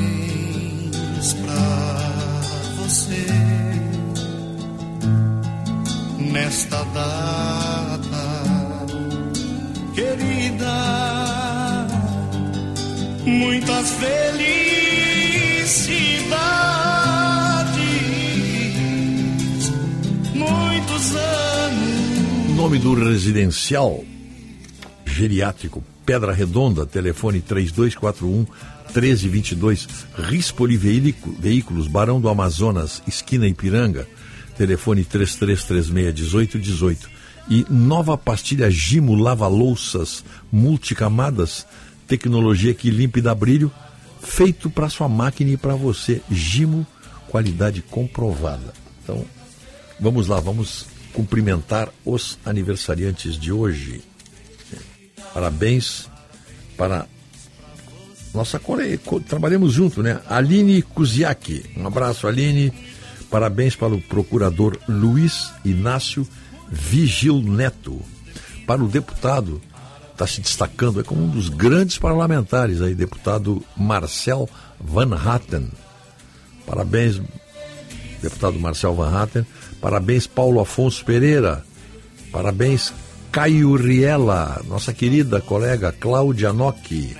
pra você nesta data querida. Muitas felicidades, muitos anos. Nome do residencial geriátrico Pedra Redonda, telefone 3241 1322, Rispoli Veículo- Veículos, Barão do Amazonas, esquina Ipiranga, telefone 3336 1818. E nova pastilha Gimo Lava Louças Multicamadas, tecnologia que limpa e dá brilho, feito para sua máquina e para você. Gimo, qualidade comprovada. Então, Vamos lá, vamos cumprimentar os aniversariantes de hoje. Parabéns para nossa colega, co- trabalhamos junto, né? Aline Kuziak. Um abraço, Aline. Parabéns para o procurador Luiz Inácio Vigil Neto. Para o deputado, está se destacando, é como um dos grandes parlamentares aí, deputado Marcel Van Hatten. Parabéns, deputado Marcel Van Hatten. Parabéns, Paulo Afonso Pereira. Parabéns, Caio Riela, nossa querida colega Cláudia Nocchi.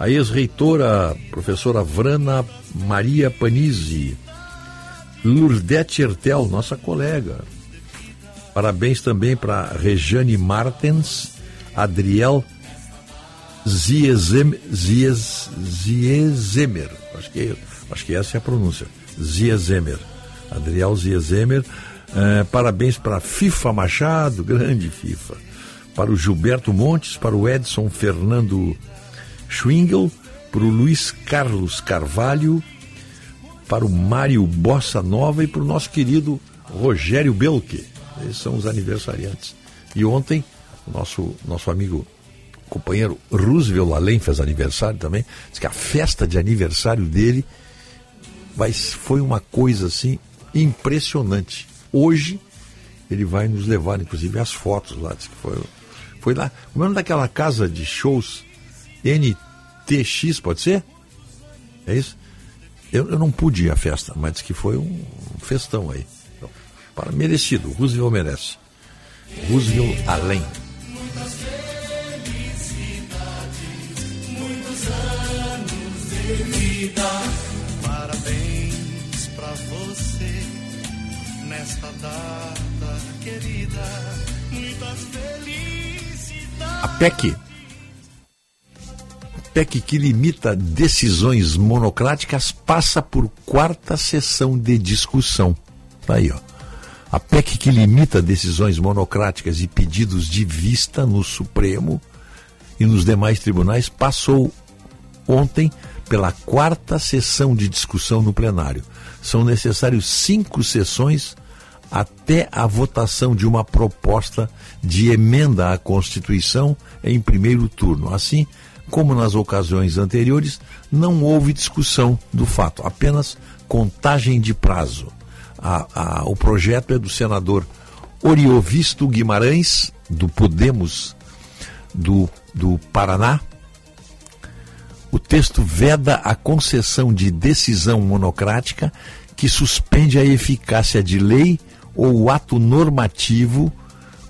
A ex-reitora, professora Vrana Maria Panizzi. Lourdete Ertel, nossa colega. Parabéns também para Rejane Martens, Adriel Ziezem, Ziez, Ziezemer. Acho que, acho que essa é a pronúncia. Ziezemer. Adriel Ziezemer. É, parabéns para FIFA Machado, grande FIFA. Para o Gilberto Montes, para o Edson Fernando Schwingel, para o Luiz Carlos Carvalho, para o Mário Bossa Nova e para o nosso querido Rogério Belke. Esses são os aniversariantes. E ontem, o nosso, nosso amigo companheiro Roosevelt Além fez aniversário também. Diz que a festa de aniversário dele vai, foi uma coisa assim impressionante. Hoje ele vai nos levar, inclusive, as fotos lá. Diz que foi, foi lá. O nome daquela casa de shows NTX, pode ser? É isso? Eu, eu não pude ir à festa, mas diz que foi um festão aí. Para merecido, Roosevelt merece. Roosevelt além. Muitas felicidades, muitos anos de vida. Parabéns pra você nesta data querida. Muitas felicidades. A PEC. A PEC que limita decisões monocráticas passa por quarta sessão de discussão. Tá aí, ó. A PEC que limita decisões monocráticas e pedidos de vista no Supremo e nos demais tribunais passou ontem pela quarta sessão de discussão no plenário. São necessários cinco sessões até a votação de uma proposta de emenda à Constituição em primeiro turno. Assim, como nas ocasiões anteriores, não houve discussão do fato, apenas contagem de prazo. A, a, o projeto é do senador Oriovisto Guimarães, do Podemos do, do Paraná. O texto veda a concessão de decisão monocrática que suspende a eficácia de lei ou ato normativo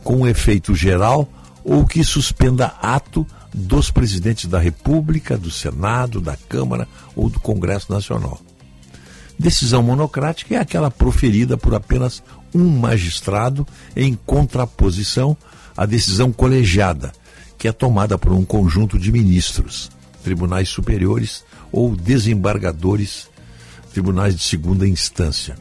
com efeito geral ou que suspenda ato dos presidentes da República, do Senado, da Câmara ou do Congresso Nacional. Decisão monocrática é aquela proferida por apenas um magistrado em contraposição à decisão colegiada, que é tomada por um conjunto de ministros, tribunais superiores ou desembargadores, tribunais de segunda instância.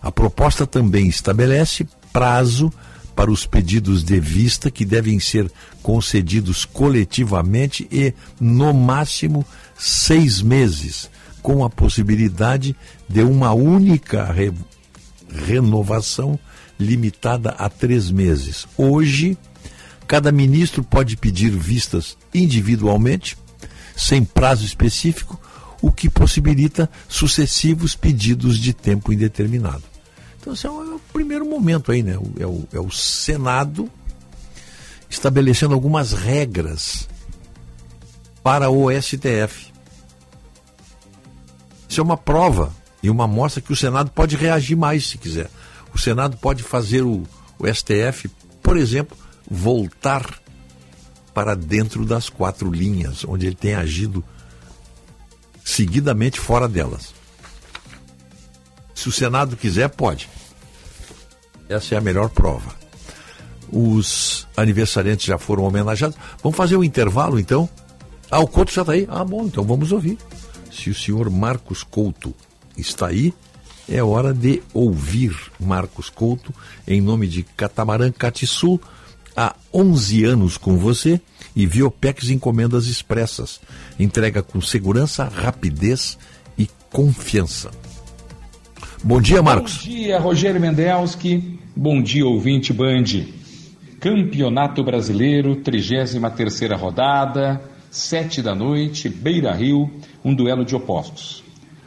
A proposta também estabelece prazo para os pedidos de vista que devem ser concedidos coletivamente e, no máximo, seis meses, com a possibilidade de uma única re renovação limitada a três meses. Hoje, cada ministro pode pedir vistas individualmente, sem prazo específico, o que possibilita sucessivos pedidos de tempo indeterminado. Então, esse é o, primeiro momento aí, né? É o, é o Senado estabelecendo algumas regras para o STF. Isso é uma prova e uma mostra que o Senado pode reagir mais se quiser. O Senado pode fazer o, o STF, por exemplo, voltar para dentro das quatro linhas, onde ele tem agido seguidamente fora delas. Se o Senado quiser, pode. Essa é a melhor prova. Os aniversariantes já foram homenageados. Vamos fazer um intervalo, então? Ah, o Couto já está aí? Ah, bom, então vamos ouvir. Se o senhor Marcos Couto está aí, é hora de ouvir Marcos Couto, em nome de Catamarã Catisul, há 11 anos com você e Viopex Encomendas Expressas. Entrega com segurança, rapidez e confiança. Bom dia, Marcos. Bom dia, Rogério Mendelski. Bom dia, ouvinte Band. Campeonato Brasileiro, 33 rodada, 7 da noite, Beira Rio, um duelo de opostos.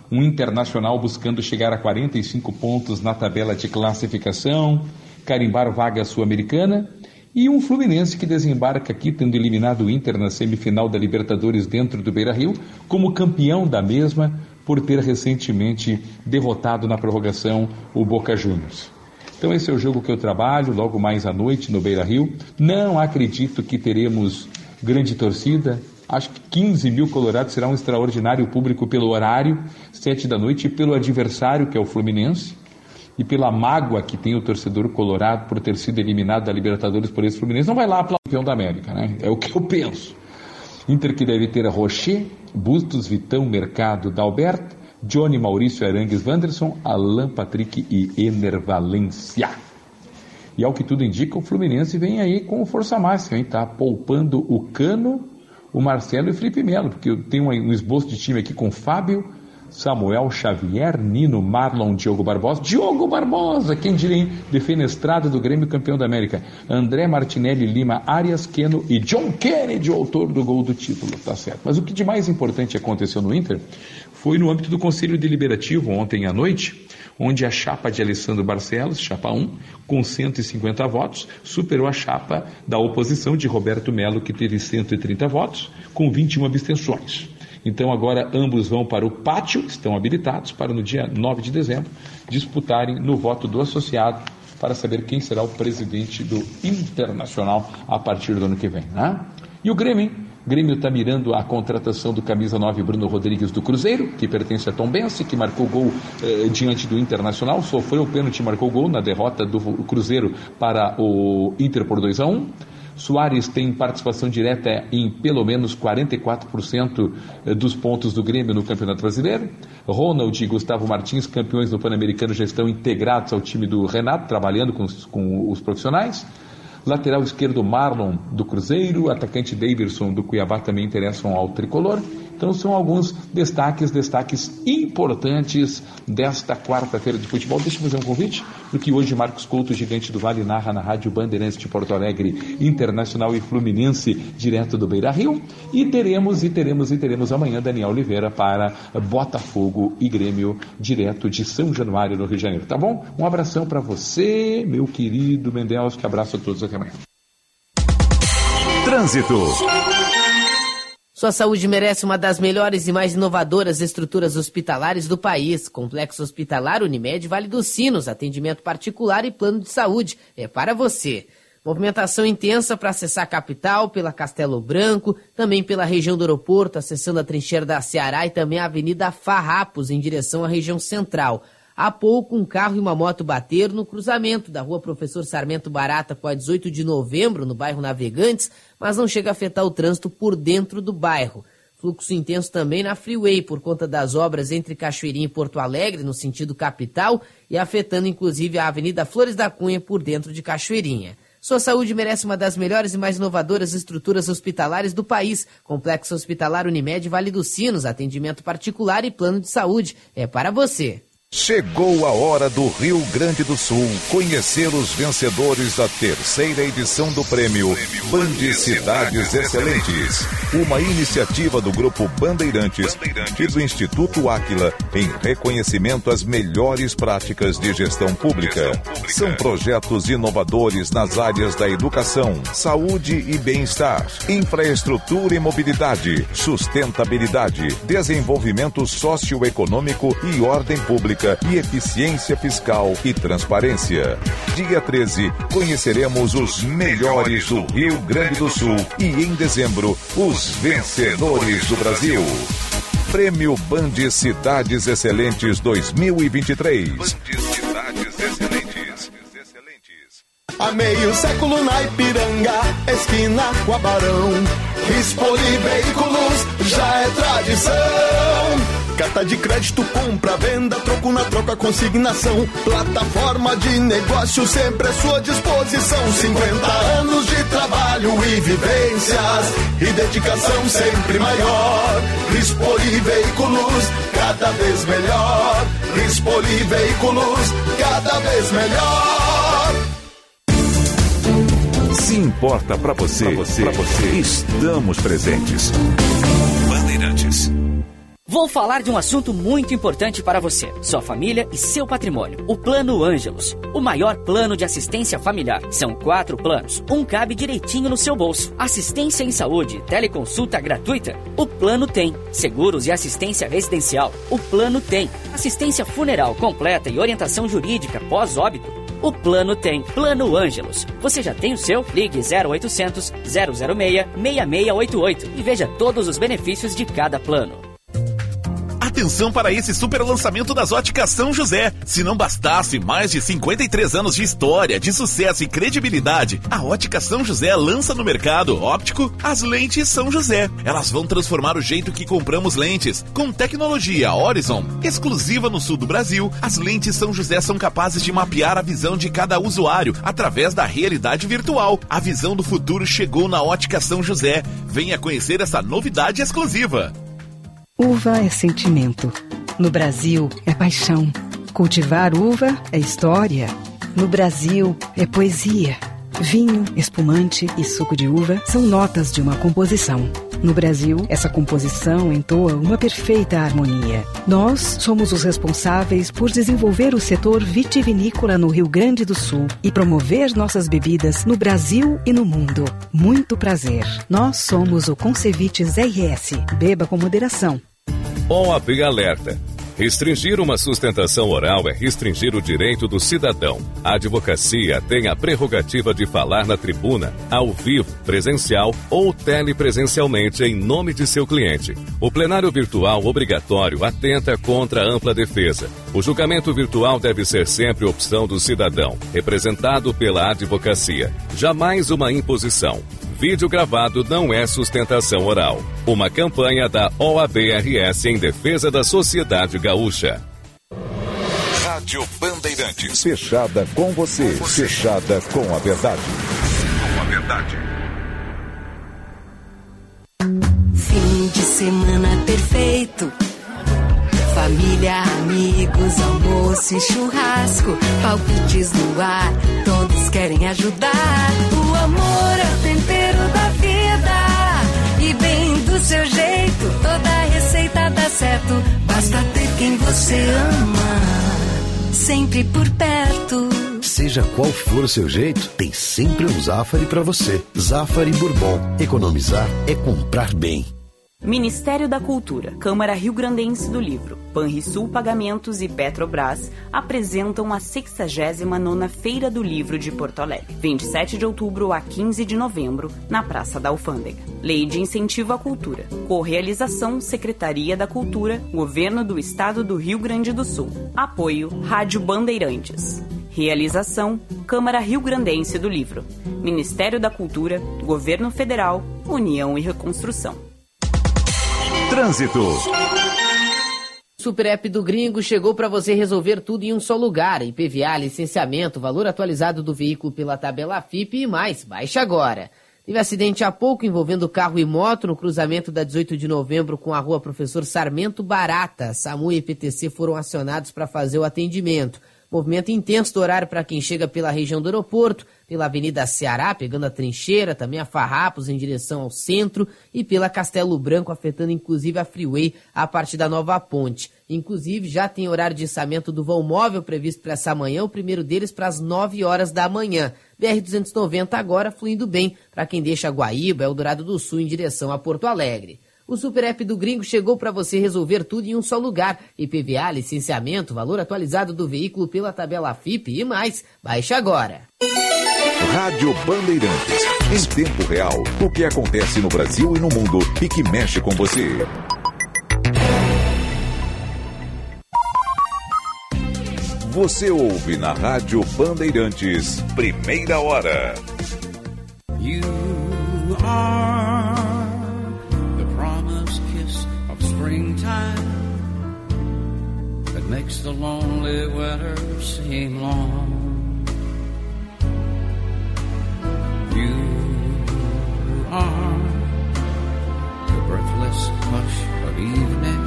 Um internacional buscando chegar a 45 pontos na tabela de classificação, carimbar vaga sul-americana, e um Fluminense que desembarca aqui, tendo eliminado o Inter na semifinal da Libertadores dentro do Beira Rio, como campeão da mesma, por ter recentemente derrotado na prorrogação o Boca Juniors. Então esse é o jogo que eu trabalho logo mais à noite no Beira Rio. Não acredito que teremos grande torcida. Acho que 15 mil colorados será um extraordinário público pelo horário, sete da noite, e pelo adversário, que é o Fluminense, e pela mágoa que tem o torcedor colorado por ter sido eliminado da Libertadores por esse Fluminense. Não vai lá aplaudir o campeão da América, né? É o que eu penso. Inter que deve ter Rocher, Bustos, Vitão, Mercado, Dalberto, Johnny Maurício Arangues Wanderson, Alan Patrick e Ener Valência. E ao que tudo indica, o Fluminense vem aí com força máxima, hein? Tá poupando o Cano, o Marcelo e o Felipe Melo, porque eu tenho um esboço de time aqui com Fábio, Samuel Xavier, Nino, Marlon, Diogo Barbosa. Diogo Barbosa, quem diria, hein? Defenestrado do Grêmio campeão da América. André Martinelli Lima, Arias Queno e John Kennedy, autor do gol do título, tá certo. Mas o que de mais importante aconteceu no Inter foi no âmbito do Conselho Deliberativo ontem à noite, onde a chapa de Alessandro Barcelos, chapa 1, com 150 votos, superou a chapa da oposição de Roberto Melo, que teve 130 votos, com 21 abstenções. Então agora ambos vão para o pátio, estão habilitados para no dia 9 de dezembro disputarem no voto do associado para saber quem será o presidente do Internacional a partir do ano que vem. Né? E o Grêmio, hein? Grêmio está mirando a contratação do camisa 9 Bruno Rodrigues do Cruzeiro, que pertence a Tom Bense, que marcou gol eh, diante do Internacional, sofreu o pênalti e marcou gol na derrota do Cruzeiro para o Inter por 2 a 1 Soares tem participação direta em pelo menos 44% dos pontos do Grêmio no Campeonato Brasileiro. Ronald e Gustavo Martins, campeões do Pan-Americano, já estão integrados ao time do Renato, trabalhando com os, com os profissionais. Lateral esquerdo Marlon do Cruzeiro, atacante Davidson do Cuiabá também interessam ao tricolor. Então são alguns destaques, destaques importantes desta quarta-feira de futebol. Deixa eu fazer um convite, porque hoje Marcos Couto, gigante do Vale, narra na Rádio Bandeirantes de Porto Alegre, Internacional e Fluminense, direto do Beira Rio. E teremos, e teremos, e teremos amanhã Daniel Oliveira para Botafogo e Grêmio, direto de São Januário, no Rio de Janeiro. Tá bom? Um abração para você, meu querido Mendels, que abraço a todos até amanhã. Trânsito. Sua saúde merece uma das melhores e mais inovadoras estruturas hospitalares do país. Complexo Hospitalar Unimed Vale dos Sinos, atendimento particular e plano de saúde. É para você. Movimentação intensa para acessar a capital, pela Castelo Branco, também pela região do aeroporto, acessando a trincheira da Ceará e também a Avenida Farrapos, em direção à região central. Há pouco, um carro e uma moto bateram no cruzamento da rua Professor Sarmento Barata com a 18 de novembro, no bairro Navegantes, mas não chega a afetar o trânsito por dentro do bairro. Fluxo intenso também na Freeway, por conta das obras entre Cachoeirinha e Porto Alegre, no sentido capital, e afetando inclusive a Avenida Flores da Cunha por dentro de Cachoeirinha. Sua saúde merece uma das melhores e mais inovadoras estruturas hospitalares do país. Complexo Hospitalar Unimed Vale dos Sinos, atendimento particular e plano de saúde. É para você. Chegou a hora do Rio Grande do Sul conhecer os vencedores da terceira edição do prêmio Band Cidades Excelentes, uma iniciativa do Grupo Bandeirantes e do Instituto Áquila em reconhecimento às melhores práticas de gestão pública. São projetos inovadores nas áreas da educação, saúde e bem-estar, infraestrutura e mobilidade, sustentabilidade, desenvolvimento socioeconômico e ordem pública e eficiência fiscal e transparência. Dia 13, conheceremos os melhores do Rio Grande do Sul e em dezembro, os vencedores do Brasil. Prêmio Band Cidades Excelentes 2023. Há meio século na Ipiranga, esquina com a Barão. Rispoli Veículos já é tradição. Carta de crédito, compra, venda, troco na troca, consignação. Plataforma de negócio sempre à sua disposição. 50 anos de trabalho e vivências e dedicação sempre maior. Rispoli Veículos, cada vez melhor. Rispoli Veículos, cada vez melhor. Se importa para você, pra você, pra você, estamos presentes. Bandeirantes. Vou falar de um assunto muito importante para você, sua família e seu patrimônio. O Plano Ângelos, o maior plano de assistência familiar. São quatro planos, um cabe direitinho no seu bolso. Assistência em saúde, teleconsulta gratuita. O plano tem. Seguros e assistência residencial. O plano tem. Assistência funeral completa e orientação jurídica pós-óbito. O plano tem. Plano Ângelos. Você já tem o seu? Ligue 0800 006 6688 e veja todos os benefícios de cada plano. Atenção para esse super lançamento das óticas São José. Se não bastasse mais de 53 anos de história, de sucesso e credibilidade, a ótica São José lança no mercado óptico as lentes São José. Elas vão transformar o jeito que compramos lentes. Com tecnologia Horizon, exclusiva no sul do Brasil, as lentes São José são capazes de mapear a visão de cada usuário através da realidade virtual. A visão do futuro chegou na ótica São José. Venha conhecer essa novidade exclusiva. Uva é sentimento. No Brasil, é paixão. Cultivar uva é história. No Brasil, é poesia. Vinho, espumante e suco de uva são notas de uma composição. No Brasil, essa composição entoa uma perfeita harmonia. Nós somos os responsáveis por desenvolver o setor vitivinícola no Rio Grande do Sul e promover nossas bebidas no Brasil e no mundo. Muito prazer. Nós somos o Concevites RS. Beba com moderação. OAB Alerta. Restringir uma sustentação oral é restringir o direito do cidadão. A advocacia tem a prerrogativa de falar na tribuna, ao vivo, presencial ou telepresencialmente em nome de seu cliente. O plenário virtual obrigatório atenta contra a ampla defesa. O julgamento virtual deve ser sempre opção do cidadão, representado pela advocacia. Jamais uma imposição. Vídeo gravado não é sustentação oral. Uma campanha da OABRS em defesa da sociedade gaúcha. Rádio Bandeirantes. Fechada com você. Fechada com a verdade. Com a verdade. Fim de semana perfeito. Família, amigos, almoço e churrasco. Palpites no ar, todos querem ajudar. O amor é o tempero certo. Basta ter quem você ama. Sempre por perto. Seja qual for o seu jeito, tem sempre um Zafari para você. Zafari Bourbon. Economizar é comprar bem. Ministério da Cultura, Câmara Rio Grandense do Livro, Banrisul Pagamentos e Petrobras apresentam a 69ª Feira do Livro de Porto Alegre, 27 de outubro a 15 de novembro, na Praça da Alfândega. Lei de Incentivo à Cultura. Correalização Secretaria da Cultura, Governo do Estado do Rio Grande do Sul. Apoio Rádio Bandeirantes. Realização Câmara Rio Grandense do Livro. Ministério da Cultura, Governo Federal, União e Reconstrução. Trânsito. Super App do Gringo chegou para você resolver tudo em um só lugar. IPVA, licenciamento, valor atualizado do veículo pela tabela FIP e mais. Baixe agora. Teve acidente há pouco envolvendo carro e moto no cruzamento da 18 de novembro com a rua Professor Sarmento Barata. SAMU e PTC foram acionados para fazer o atendimento. Movimento intenso do horário para quem chega pela região do aeroporto, pela Avenida Ceará, pegando a trincheira, também a Farrapos em direção ao centro e pela Castelo Branco, afetando inclusive a Freeway a partir da nova ponte. Inclusive, já tem horário de içamento do vão móvel previsto para essa manhã, o primeiro deles para as 9 horas da manhã. BR-290 agora fluindo bem para quem deixa Guaíba, Eldorado do Sul em direção a Porto Alegre. O Super App do Gringo chegou para você resolver tudo em um só lugar. IPVA, licenciamento, valor atualizado do veículo pela tabela FIP e mais. Baixe agora. Rádio Bandeirantes. Em tempo real, o que acontece no Brasil e no mundo e que mexe com você. Você ouve na Rádio Bandeirantes, primeira hora. You are springtime that makes the lonely winter seem long. You are the breathless hush of evening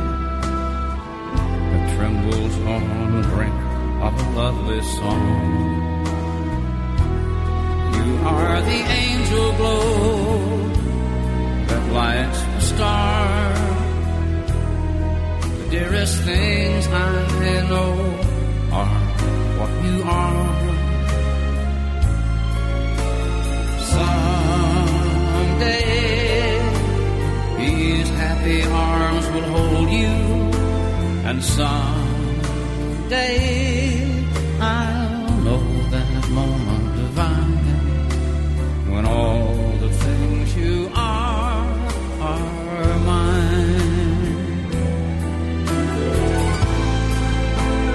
that trembles on the brink of a lovely song. You are the angel glow that lights the star. Dearest things I know are what you are. Someday these happy arms will hold you, and someday I'll know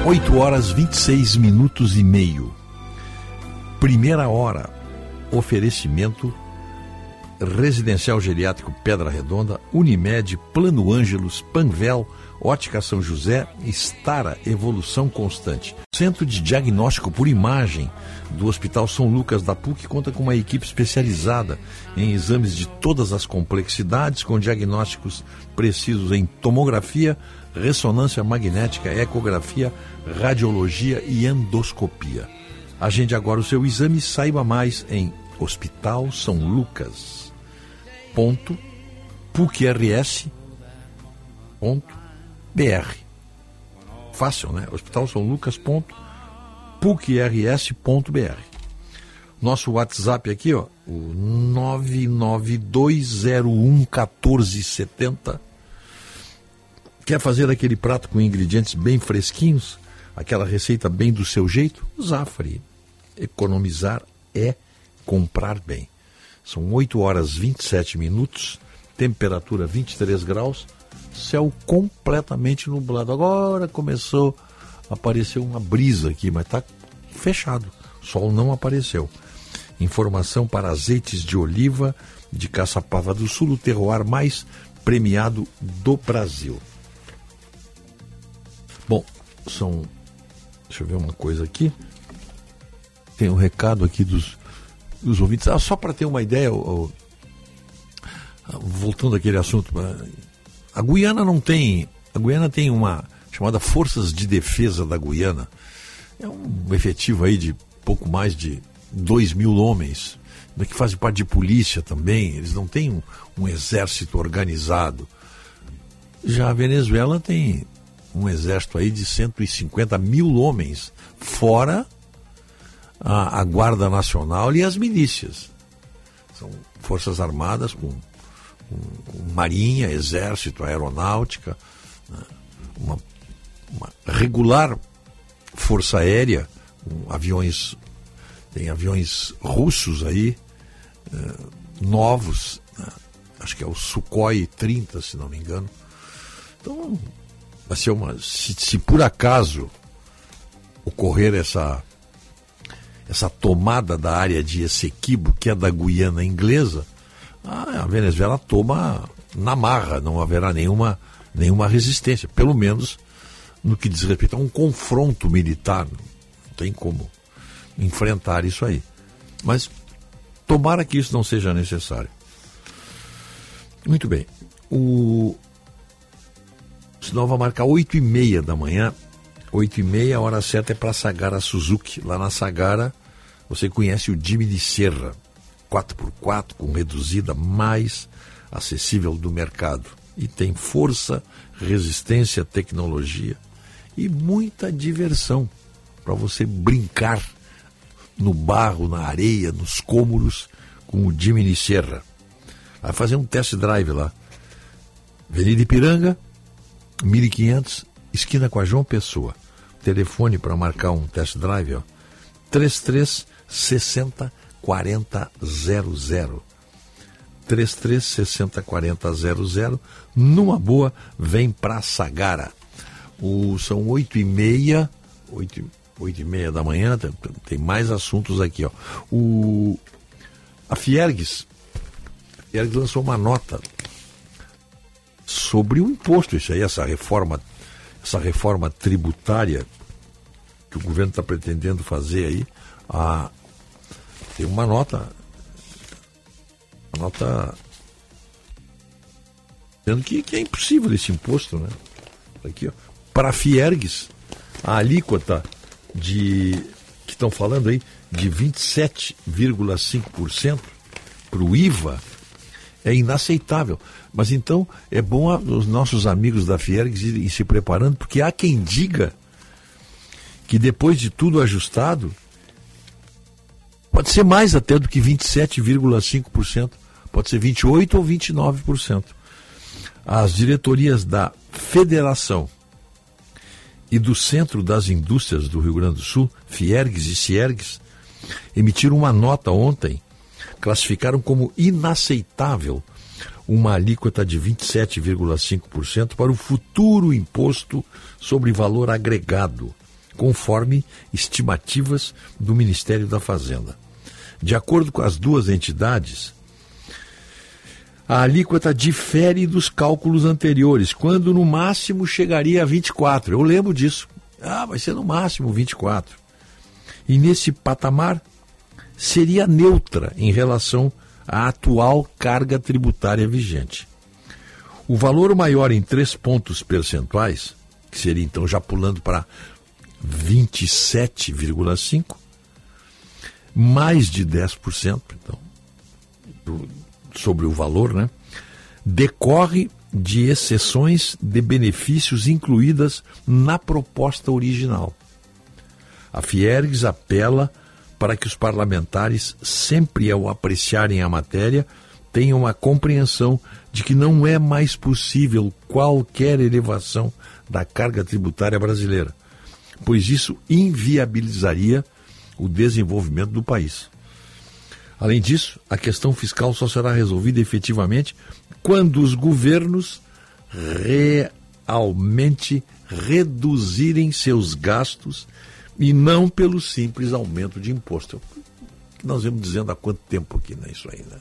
8 horas 26 minutos e meio. Primeira hora. Oferecimento Residencial Geriátrico Pedra Redonda, Unimed, Plano Ângelos, Panvel, Ótica São José, Estara Evolução Constante. Centro de Diagnóstico por Imagem do Hospital São Lucas da PUC conta com uma equipe especializada em exames de todas as complexidades, com diagnósticos precisos em tomografia, ressonância magnética, ecografia, radiologia e endoscopia. Agende agora o seu exame e saiba mais em Hospital São Lucas. Ponto, PUCRS. Ponto, BR. Fácil, né? Hospital São Lucas. Ponto, PUCRS.br. Nosso WhatsApp aqui, ó, o 992011470. Quer fazer aquele prato com ingredientes bem fresquinhos? Aquela receita bem do seu jeito? Zafre. Economizar é comprar bem. São 8 horas 27 minutos, temperatura 23 graus, céu completamente nublado. Agora começou a aparecer uma brisa aqui, mas está fechado. Sol não apareceu. Informação para azeites de oliva de Caçapava do Sul, o terroir mais premiado do Brasil. Bom, são. Deixa eu ver uma coisa aqui. Tem um recado aqui dos, dos ouvintes. Ah, só para ter uma ideia, voltando àquele assunto, a Guiana não tem. A Guiana tem uma chamada Forças de Defesa da Guiana. É um efetivo aí de pouco mais de 2 mil homens, que fazem parte de polícia também. Eles não têm um, um exército organizado. Já a Venezuela tem um exército aí de 150 mil homens, fora a, a Guarda Nacional e as milícias. São forças armadas com, com, com marinha, exército, aeronáutica, né? uma, uma, regular força aérea, com aviões, tem aviões russos aí, eh, novos, né? acho que é o Sukhoi 30, se não me engano. Então, ser uma. Se, se por acaso ocorrer essa essa tomada da área de Essequibo, que é da Guiana inglesa, a Venezuela toma na marra, não haverá nenhuma, nenhuma resistência, pelo menos no que diz respeito a um confronto militar. Não tem como enfrentar isso aí. Mas tomara que isso não seja necessário. Muito bem. O sinal vai marcar 8 e meia da manhã 8 e meia, a hora certa é para Sagara Suzuki. Lá na Sagara, você conhece o Jimmy de Serra, 4x4, com reduzida, mais acessível do mercado. E tem força, resistência, tecnologia e muita diversão para você brincar no barro, na areia, nos cômoros com o Jimmy Serra. Vai fazer um test drive lá. Avenida Ipiranga, 1500, esquina com a João Pessoa telefone para marcar um test drive, ó. 33 60 40 00. 33 60 40 00. Numa boa, vem para Sagara. O, são 8 e meia, 8, 8 e meia da manhã, tem, tem mais assuntos aqui, ó. O, a Fiergues, Fiergues lançou uma nota sobre o imposto, isso aí, essa reforma essa reforma tributária que o governo está pretendendo fazer aí, a, tem uma nota, uma nota dizendo que, que é impossível esse imposto, né? Aqui, ó. Para Fiergues, a alíquota de que estão falando aí de 27,5% para o IVA é inaceitável. Mas então é bom a, os nossos amigos da Fiergs irem se preparando, porque há quem diga que depois de tudo ajustado, pode ser mais até do que 27,5%, pode ser 28% ou 29%. As diretorias da Federação e do Centro das Indústrias do Rio Grande do Sul, Fiergs e Ciergs, emitiram uma nota ontem classificaram como inaceitável uma alíquota de 27,5% para o futuro imposto sobre valor agregado. conforme estimativas do Ministério da Fazenda. De acordo com as duas entidades, a alíquota difere dos cálculos anteriores, quando no máximo chegaria a 24. Eu lembro disso. Ah, vai ser no máximo 24. E nesse patamar seria neutra em relação à atual carga tributária vigente. O valor maior em três pontos percentuais, que seria então já pulando para 27,5%, mais de 10%, então, sobre o valor, né? Decorre de exceções de benefícios incluídas na proposta original. A Fiergs apela para que os parlamentares, sempre ao apreciarem a matéria, tenham a compreensão de que não é mais possível qualquer elevação da carga tributária brasileira, pois isso inviabilizaria o desenvolvimento do país. Além disso, a questão fiscal só será resolvida efetivamente quando os governos realmente reduzirem seus gastos e não pelo simples aumento de imposto. Nós vemos dizendo há quanto tempo aqui, né, isso aí, né?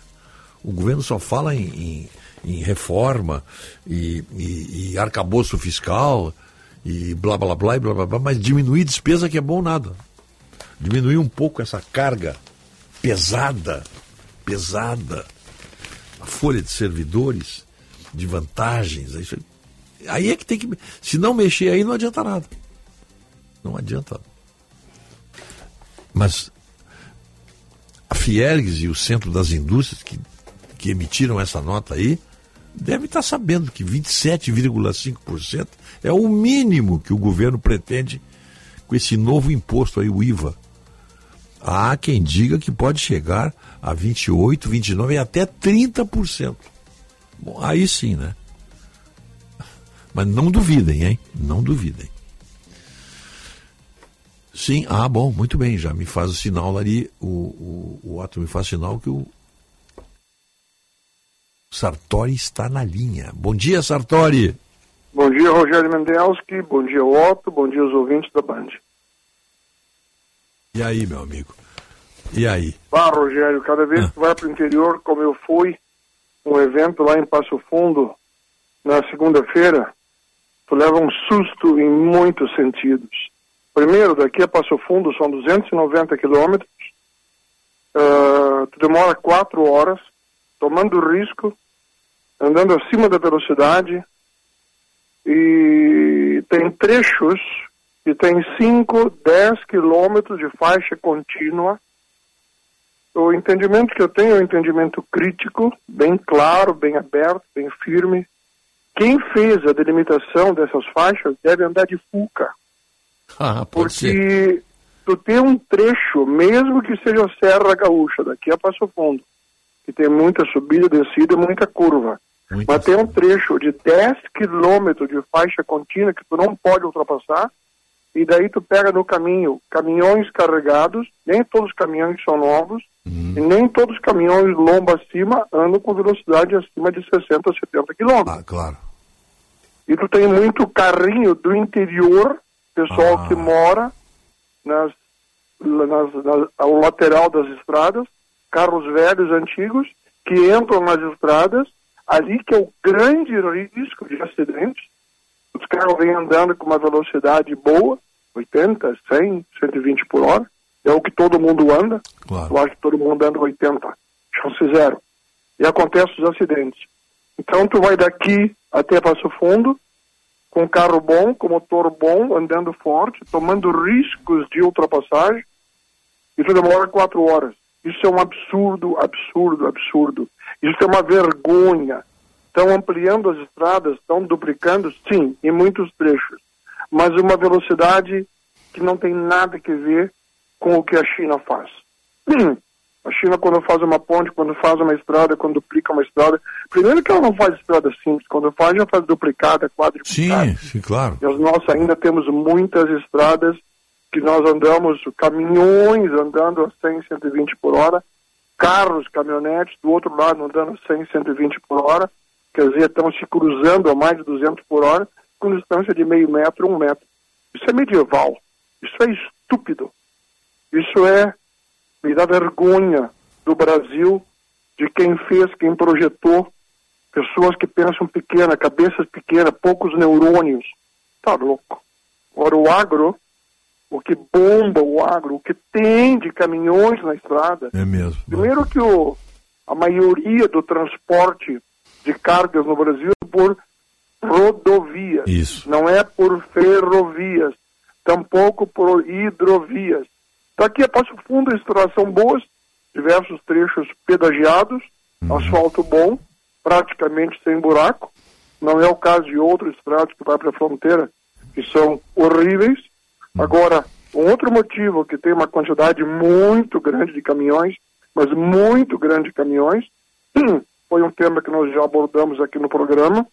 O governo só fala em, em, em reforma e, e, e, arcabouço fiscal e blá blá blá e blá blá blá, mas diminuir despesa que é bom nada. Diminuir um pouco essa carga pesada, pesada, a folha de servidores, de vantagens. Isso, aí é que tem que. Se não mexer aí, não adianta nada. Não adianta. Mas a Fiergs e o Centro das Indústrias, que, que emitiram essa nota aí, devem estar sabendo que 27,5% é o mínimo que o governo pretende com esse novo imposto aí, o IVA. Há quem diga que pode chegar a 28, 29 e até 30%. Bom, aí sim, né? Mas não duvidem, hein? Não duvidem. Sim, ah, bom, muito bem, já me faz o sinal ali, o, o, o Otto me faz sinal que o Sartori está na linha. Bom dia, Sartori. Bom dia, Rogério Mendelski, bom dia, Otto, bom dia aos ouvintes da Band. E aí, meu amigo? E aí? Ah, Rogério, cada vez ah. que vai para o interior, como eu fui, um evento lá em Passo Fundo, na segunda-feira, tu leva um susto em muitos sentidos. Primeiro, daqui a Passo Fundo são 290 quilômetros, uh, demora quatro horas, tomando risco, andando acima da velocidade, e tem trechos e tem 5, 10 quilômetros de faixa contínua. O entendimento que eu tenho é um entendimento crítico, bem claro, bem aberto, bem firme. Quem fez a delimitação dessas faixas deve andar de fuca. Ah, porque ser. tu tem um trecho, mesmo que seja Serra Gaúcha, daqui a Passo Fundo, que tem muita subida, descida e muita curva. Muito Mas tem um trecho de 10 quilômetros de faixa contínua que tu não pode ultrapassar e daí tu pega no caminho caminhões carregados, nem todos os caminhões são novos, Uhum. e nem todos os caminhões lomba acima andam com velocidade acima de 60 ou 70 quilômetros. Ah, claro. E tu tem muito carrinho do interior, pessoal Ah. que mora nas, nas- nas- ao lateral das estradas, carros velhos, antigos, que entram nas estradas, ali que é o grande risco de acidentes. Os carros vêm andando com uma velocidade boa, 80, 100, 120 por hora, é o que todo mundo anda. Claro. Eu acho que todo mundo anda 80, chance zero. E acontecem os acidentes. Então tu vai daqui até Passo Fundo, com carro bom, com motor bom, andando forte, tomando riscos de ultrapassagem, tu demora quatro horas. Isso é um absurdo, absurdo, absurdo. Isso é uma vergonha. Estão ampliando as estradas, estão duplicando, sim, em muitos trechos, mas uma velocidade que não tem nada que ver com o que a China faz. A China, quando faz uma ponte, quando faz uma estrada, quando duplica uma estrada, primeiro que ela não faz estrada simples, quando faz, já faz duplicada, quadruplicada. Sim, sim, claro. E nós ainda temos muitas estradas que nós andamos, caminhões andando a 100, 120 por hora, carros, caminhonetes do outro lado andando a 100, 120 por hora, quer dizer, estão se cruzando a mais de 200 por hora, com distância de meio metro, um metro. Isso é medieval. Isso é estúpido. Isso é me dá vergonha do Brasil, de quem fez, quem projetou, pessoas que pensam pequena, cabeças pequenas, poucos neurônios. Tá louco. Agora o agro, o que bomba o agro, o que tem de caminhões na estrada. É mesmo. Primeiro que o, a maioria do transporte de cargas no Brasil é por rodovias. Isso. Não é por ferrovias, tampouco por hidrovias. Então aqui é Passo Fundo, instalação boas, diversos trechos pedagiados, asfalto bom, praticamente sem buraco. Não é o caso de outros estradas que vai para a fronteira, que são horríveis. Agora, um outro motivo que tem uma quantidade muito grande de caminhões, mas muito grande de caminhões, foi um tema que nós já abordamos aqui no programa.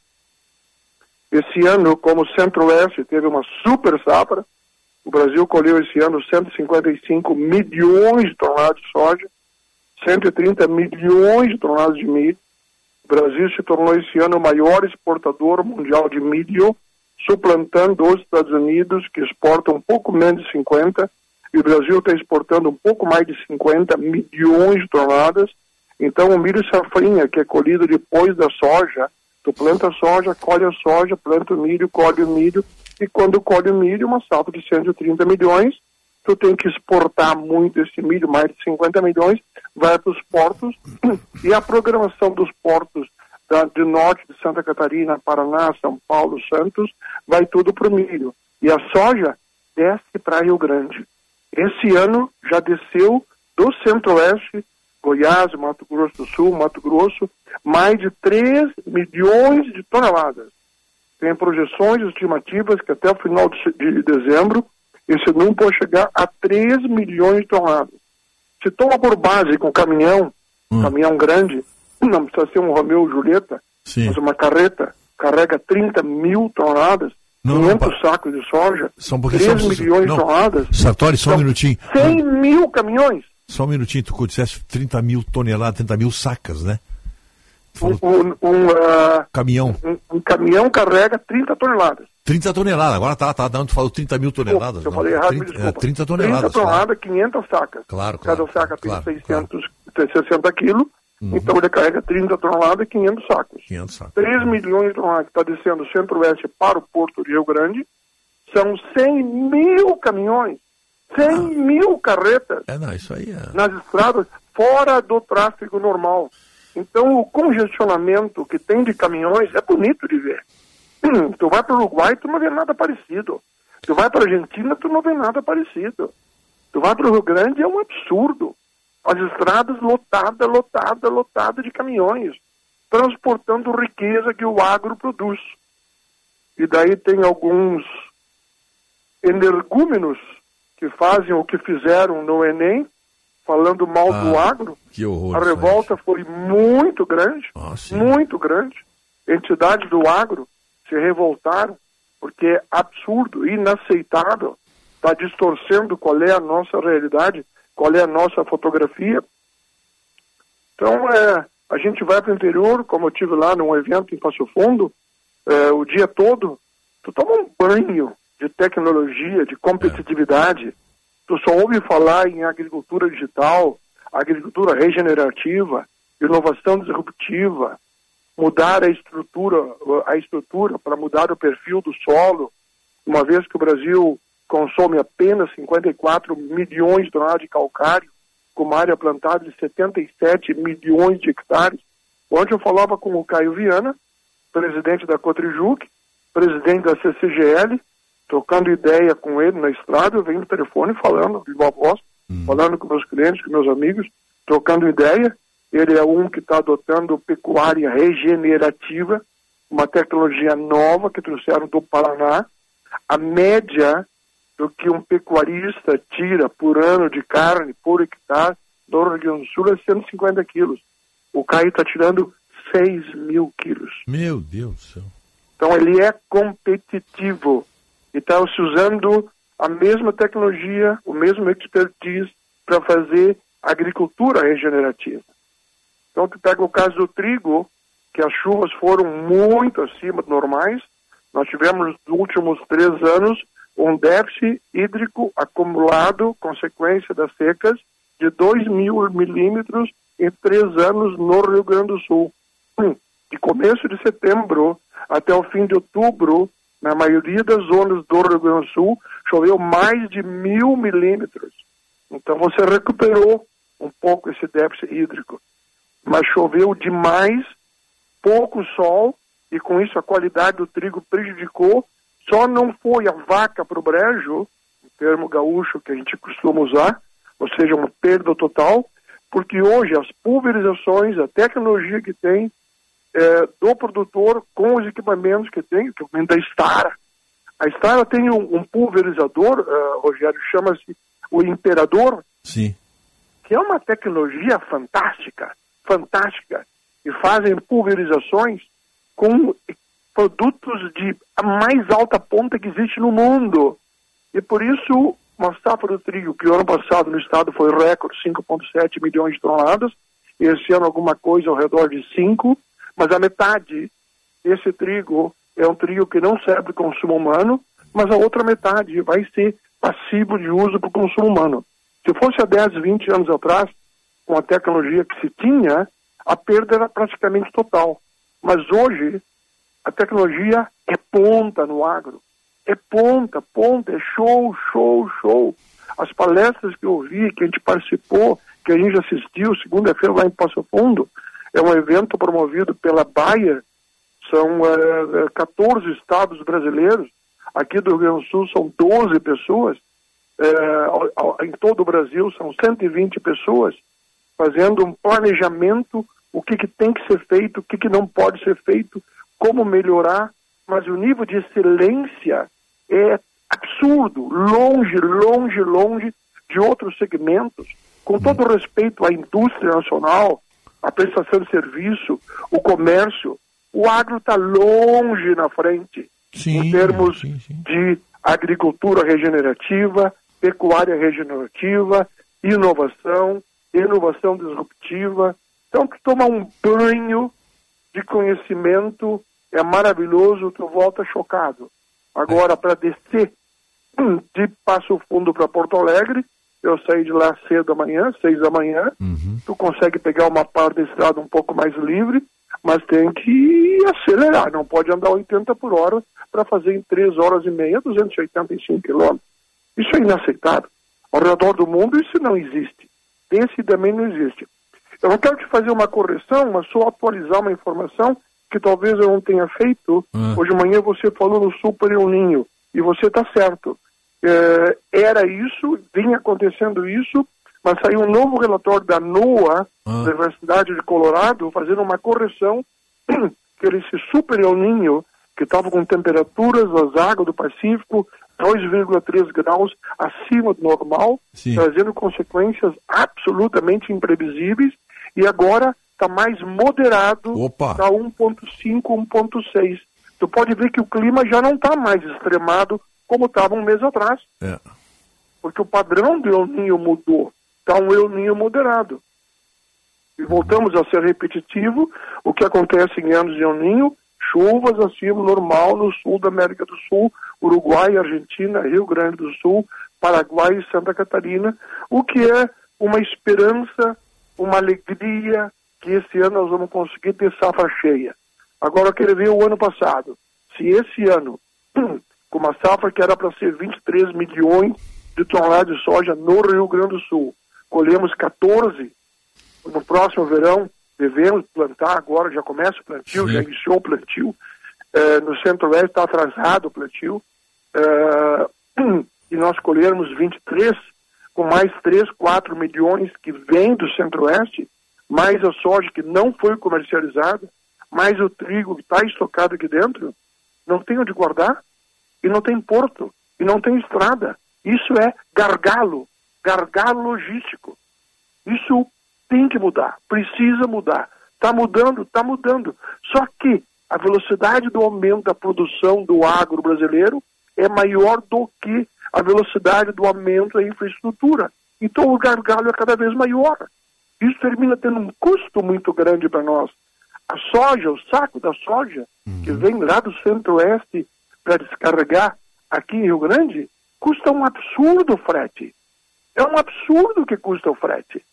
Esse ano, como o Centro-Oeste teve uma super safra, o Brasil colheu esse ano 155 milhões de toneladas de soja, 130 milhões de toneladas de milho. O Brasil se tornou esse ano o maior exportador mundial de milho, suplantando os Estados Unidos, que exportam um pouco menos de 50, e o Brasil está exportando um pouco mais de 50 milhões de toneladas. Então, o milho safrinha, que é colhido depois da soja, tu planta soja, colhe a soja, planta o milho, colhe o milho, e quando colhe o milho, uma safra de 130 milhões, tu tem que exportar muito esse milho, mais de 50 milhões, vai para os portos, e a programação dos portos da, norte de Santa Catarina, Paraná, São Paulo, Santos, vai tudo para o milho. E a soja desce para Rio Grande. Esse ano já desceu do centro-oeste, Goiás, Mato Grosso do Sul, Mato Grosso, mais de 3 milhões de toneladas. Tem projeções estimativas que até o final de, de dezembro esse número pode chegar a 3 milhões de toneladas. Se toma por base com caminhão, Hum. caminhão grande, não precisa ser um Romeu Julieta, Sim. mas uma carreta carrega 30 mil toneladas, Não, não, 500 sacos de soja, pouquinho. 3 só- milhões não. de toneladas, Sartori, só um minutinho. 100 mil caminhões. Só um minutinho, tu disseste 30 mil toneladas, 30 mil sacas, né? Um, um, um, ah, Caminhão. um- um caminhão carrega 30 toneladas. 30 toneladas, agora tá, tá dando, tu falou 30 mil toneladas. Eu não, falei errado, me 30, desculpa. é, 30 toneladas. 30 toneladas, 500 sacas. Claro, Cada claro, saca tem claro, 600, 60 quilos, Uhum. então ele carrega 30 toneladas e 500 sacos. 500 sacos. 3 milhões de toneladas que está descendo do centro-oeste para o porto de Rio Grande, são 100 mil caminhões, 100 mil carretas É, não, isso aí é. nas estradas, fora do tráfego normal. Então, o congestionamento que tem de caminhões é bonito de ver. Tu vai para o Uruguai, tu não vê nada parecido. Tu vai para a Argentina, tu não vê nada parecido. Tu vai para o Rio Grande, é um absurdo. As estradas lotadas, lotadas, lotadas de caminhões, transportando riqueza que o agro produz. E daí tem alguns energúmenos que fazem o que fizeram no Enem, falando mal do Ah, agro. Que horror. A revolta foi muito grande, muito grande. Entidades do agro se revoltaram, porque é absurdo, inaceitável, está distorcendo qual é a nossa realidade, qual é a nossa fotografia. Então, é, a gente vai para o interior, como eu tive lá num evento em Passo Fundo, é, o dia todo, tu toma um banho de tecnologia, de competitividade, tu só ouve falar em agricultura digital, agricultura regenerativa, inovação disruptiva, mudar a estrutura, a estrutura para mudar o perfil do solo, uma vez que o Brasil consome apenas 54 milhões de toneladas de calcário, com uma área plantada de 77 milhões de hectares. Ontem eu falava com o Caio Viana, presidente da Cotrijuc, presidente da CCGL, trocando ideia com ele na estrada, eu venho no telefone falando, de viva voz, falando com meus clientes, com meus amigos, trocando ideia. Ele é um que está adotando pecuária regenerativa, uma tecnologia nova que trouxeram do Paraná. A média do que um pecuarista tira por ano de carne, por hectare, do Rio Grande do Sul é 150 quilos. O Caio está tirando 6 mil quilos. Meu Deus do céu. Então ele é competitivo e está se usando a mesma tecnologia, o mesmo expertise para fazer agricultura regenerativa. Então tu pega o caso do trigo, que as chuvas foram muito acima do normais. Nós tivemos nos últimos três anos um déficit hídrico acumulado, consequência das secas, de 2 mil milímetros em três anos no Rio Grande do Sul. De começo de setembro até o fim de outubro, na maioria das zonas do Rio Grande do Sul, choveu mais de mil milímetros. Então você recuperou um pouco esse déficit hídrico. Mas choveu demais, pouco sol, e com isso a qualidade do trigo prejudicou. Só não foi a vaca para o brejo, o termo gaúcho que a gente costuma usar, ou seja, uma perda total, porque hoje as pulverizações, a tecnologia que tem eh, do produtor com os equipamentos que tem, o equipamento da Stara. A Stara tem um, um pulverizador, eh, Rogério, chama-se o Imperador, Sim. que é uma tecnologia fantástica, fantástica, e fazem pulverizações com produtos de a mais alta ponta que existe no mundo. E por isso, uma safra do trigo, que o ano passado no estado foi recorde, 5,7 milhões de toneladas, e esse ano alguma coisa ao redor de 5, mas a metade desse trigo é um trigo que não serve para consumo humano, mas a outra metade vai ser passivo de uso para o consumo humano. Se fosse há 10, 20 anos atrás, com a tecnologia que se tinha, a perda era praticamente total. Mas hoje, a tecnologia é ponta no agro. É ponta, ponta, é show, show, show. As palestras que eu vi, que a gente participou, que a gente assistiu, segunda-feira lá em Passo Fundo, é um evento promovido pela Bayer, são eh, 14 estados brasileiros, aqui do Rio Grande do Sul são 12 pessoas, eh, em todo o Brasil são 120 pessoas, fazendo um planejamento, o que, que tem que ser feito, o que, que não pode ser feito, como melhorar, mas o nível de excelência é absurdo, longe, longe, longe de outros segmentos, com todo respeito à indústria nacional, à prestação de serviço, o comércio, o agro está longe na frente em termos de agricultura regenerativa, pecuária regenerativa, inovação, inovação disruptiva. Então, tu toma um banho de conhecimento, é maravilhoso, tu volta chocado. Agora, para descer de Passo Fundo para Porto Alegre, eu saí de lá cedo da manhã, seis da manhã, tu consegue pegar uma parte da estrada um pouco mais livre, mas tem que acelerar, não pode andar 80 por hora para fazer em 3 horas e meia 285 quilômetros. Isso é inaceitável. Ao redor do mundo isso não existe. Esse também não existe. Eu não quero te fazer uma correção, mas só atualizar uma informação que talvez eu não tenha feito. Hoje de manhã você falou no Super El Ninho, e você está certo. É, era isso, vinha acontecendo isso, mas saiu um novo relatório da NOAA, da Universidade de Colorado, fazendo uma correção que esse Super El Ninho, que estava com temperaturas das águas do Pacífico 2,3 graus acima do normal, trazendo consequências absolutamente imprevisíveis, e agora está mais moderado para 1,5, 1,6. Tu pode ver que o clima já não está mais extremado como estava um mês atrás. É. Porque o padrão do El Ninho mudou. Está um El Ninho moderado. E voltamos a ser repetitivo o que acontece em anos de El Ninho, chuvas acima normal no sul da América do Sul, Uruguai, Argentina, Rio Grande do Sul, Paraguai e Santa Catarina, o que é uma esperança, uma alegria que esse ano nós vamos conseguir ter safra cheia. Agora eu quero ver o ano passado. Se esse ano, com uma safra que era para ser 23 milhões de toneladas de soja no Rio Grande do Sul, colhemos 14, no próximo verão devemos plantar agora, já começa o plantio, já iniciou o plantio. Eh, no Centro-Oeste está atrasado o plantio. Eh, e nós colhermos 23, com mais 3, 4 milhões que vem do Centro-Oeste, mais a soja que não foi comercializada, mais o trigo que está estocado aqui dentro, não tem onde guardar, e não tem porto, e não tem estrada. Isso é gargalo, gargalo logístico. Isso tem que mudar, precisa mudar. Está mudando, está mudando. Só que a velocidade do aumento da produção do agro brasileiro é maior do que a velocidade do aumento da infraestrutura. Então o gargalo é cada vez maior. Isso termina tendo um custo muito grande para nós. A soja, o saco da soja, que vem lá do centro-oeste para descarregar aqui em Rio Grande, Custa um absurdo o frete. É um absurdo que custa o frete.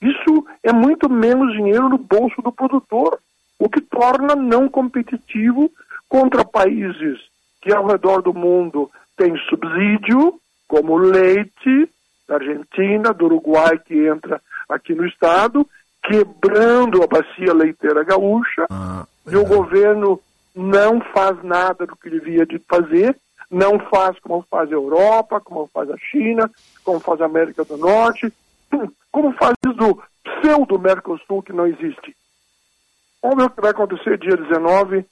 Isso é muito menos dinheiro no bolso do produtor, o que torna não competitivo contra países que ao redor do mundo têm subsídio, como o leite, da Argentina, do Uruguai, que entra aqui no estado, quebrando a bacia leiteira gaúcha, e o governo não faz nada do que devia de fazer, não faz como faz a Europa, como faz a China, como faz a América do Norte, como faz do pseudo Mercosul que não existe. Vamos ver o que vai acontecer dia 19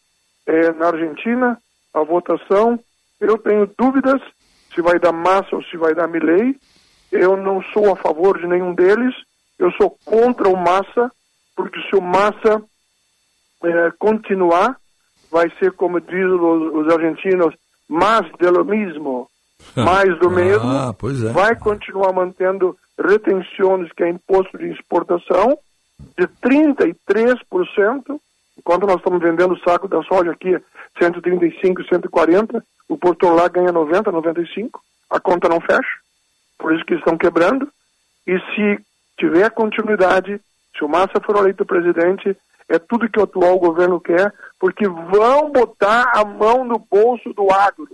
eh, na Argentina, a votação. Eu tenho dúvidas se vai dar Massa ou se vai dar Milley. Eu não sou a favor de nenhum deles. Eu sou contra o Massa, porque se o Massa eh, continuar, vai ser, como dizem os, os argentinos, mais de lo mismo, mais do mesmo. Ah, pois é. Vai continuar mantendo retenções, que é imposto de exportação, de 33%, enquanto nós estamos vendendo o saco da soja aqui 135, 140, o Porto lá ganha 90, 95, a conta não fecha, por isso que estão quebrando. E se tiver continuidade, se o Massa for eleito presidente, é tudo que o atual governo quer, porque vão botar a mão no bolso do agro,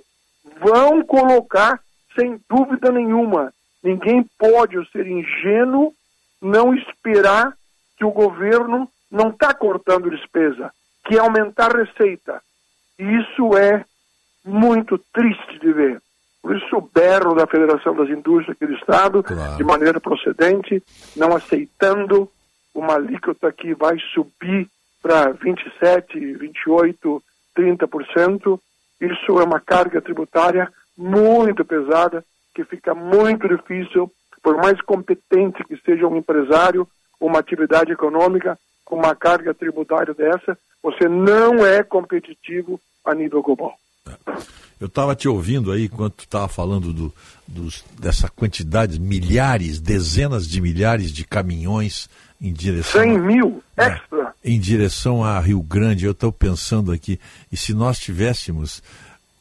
vão colocar, sem dúvida nenhuma. Ninguém pode ser ingênuo, não esperar que o governo não está cortando despesa, que é aumentar receita. E isso é muito triste de ver. Por isso o berro da Federação das Indústrias aqui do Estado, Claro. de maneira procedente, não aceitando uma alíquota que vai subir para 27, 28, 30%. Isso é uma carga tributária muito pesada, que fica muito difícil, por mais competente que seja um empresário, uma atividade econômica, com uma carga tributária dessa, você não é competitivo a nível global. Eu estava te ouvindo aí enquanto estava falando do, dos- dessa quantidade, milhares, dezenas de milhares de caminhões em direção. 100 mil É. extra. em direção a Rio Grande. Eu estou pensando aqui, e se nós tivéssemos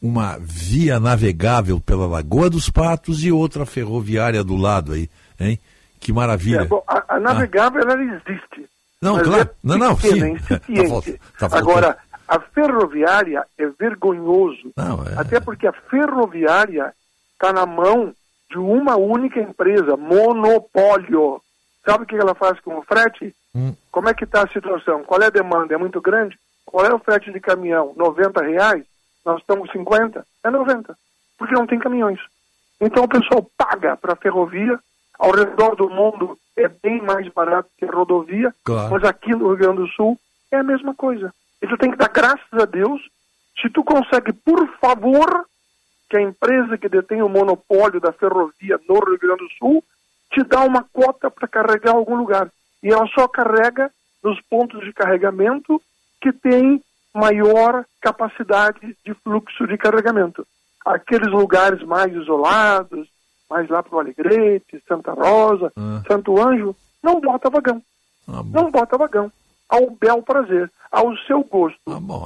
uma via navegável pela Lagoa dos Patos e outra ferroviária do lado aí, hein? Que maravilha. É, bom, a, a navegável ela existe. Não, claro. é não, não, sim. é. Tá falta- tá faltando. Agora, a ferroviária é vergonhoso. Não, é- Até porque a ferroviária está na mão de uma única empresa, monopólio. Sabe o que ela faz com o frete? Hum. Como é que está a situação? Qual é a demanda? É muito grande? Qual é o frete de caminhão? 90 reais? Nós estamos com 50? É 90. Porque não tem caminhões. Então o pessoal paga para a ferrovia. Ao redor do mundo é bem mais barato que a rodovia. Claro. Mas aqui no Rio Grande do Sul é a mesma coisa. E tu tem que dar graças a Deus se tu consegue, por favor, que a empresa que detém o monopólio da ferrovia no Rio Grande do Sul te dá uma cota para carregar algum lugar. E ela só carrega nos pontos de carregamento que tem maior capacidade de fluxo de carregamento. Aqueles lugares mais isolados, mais lá para o Alegrete, Santa Rosa, Ah. Santo Anjo, não bota vagão. não bota vagão. Ao bel prazer, ao seu gosto.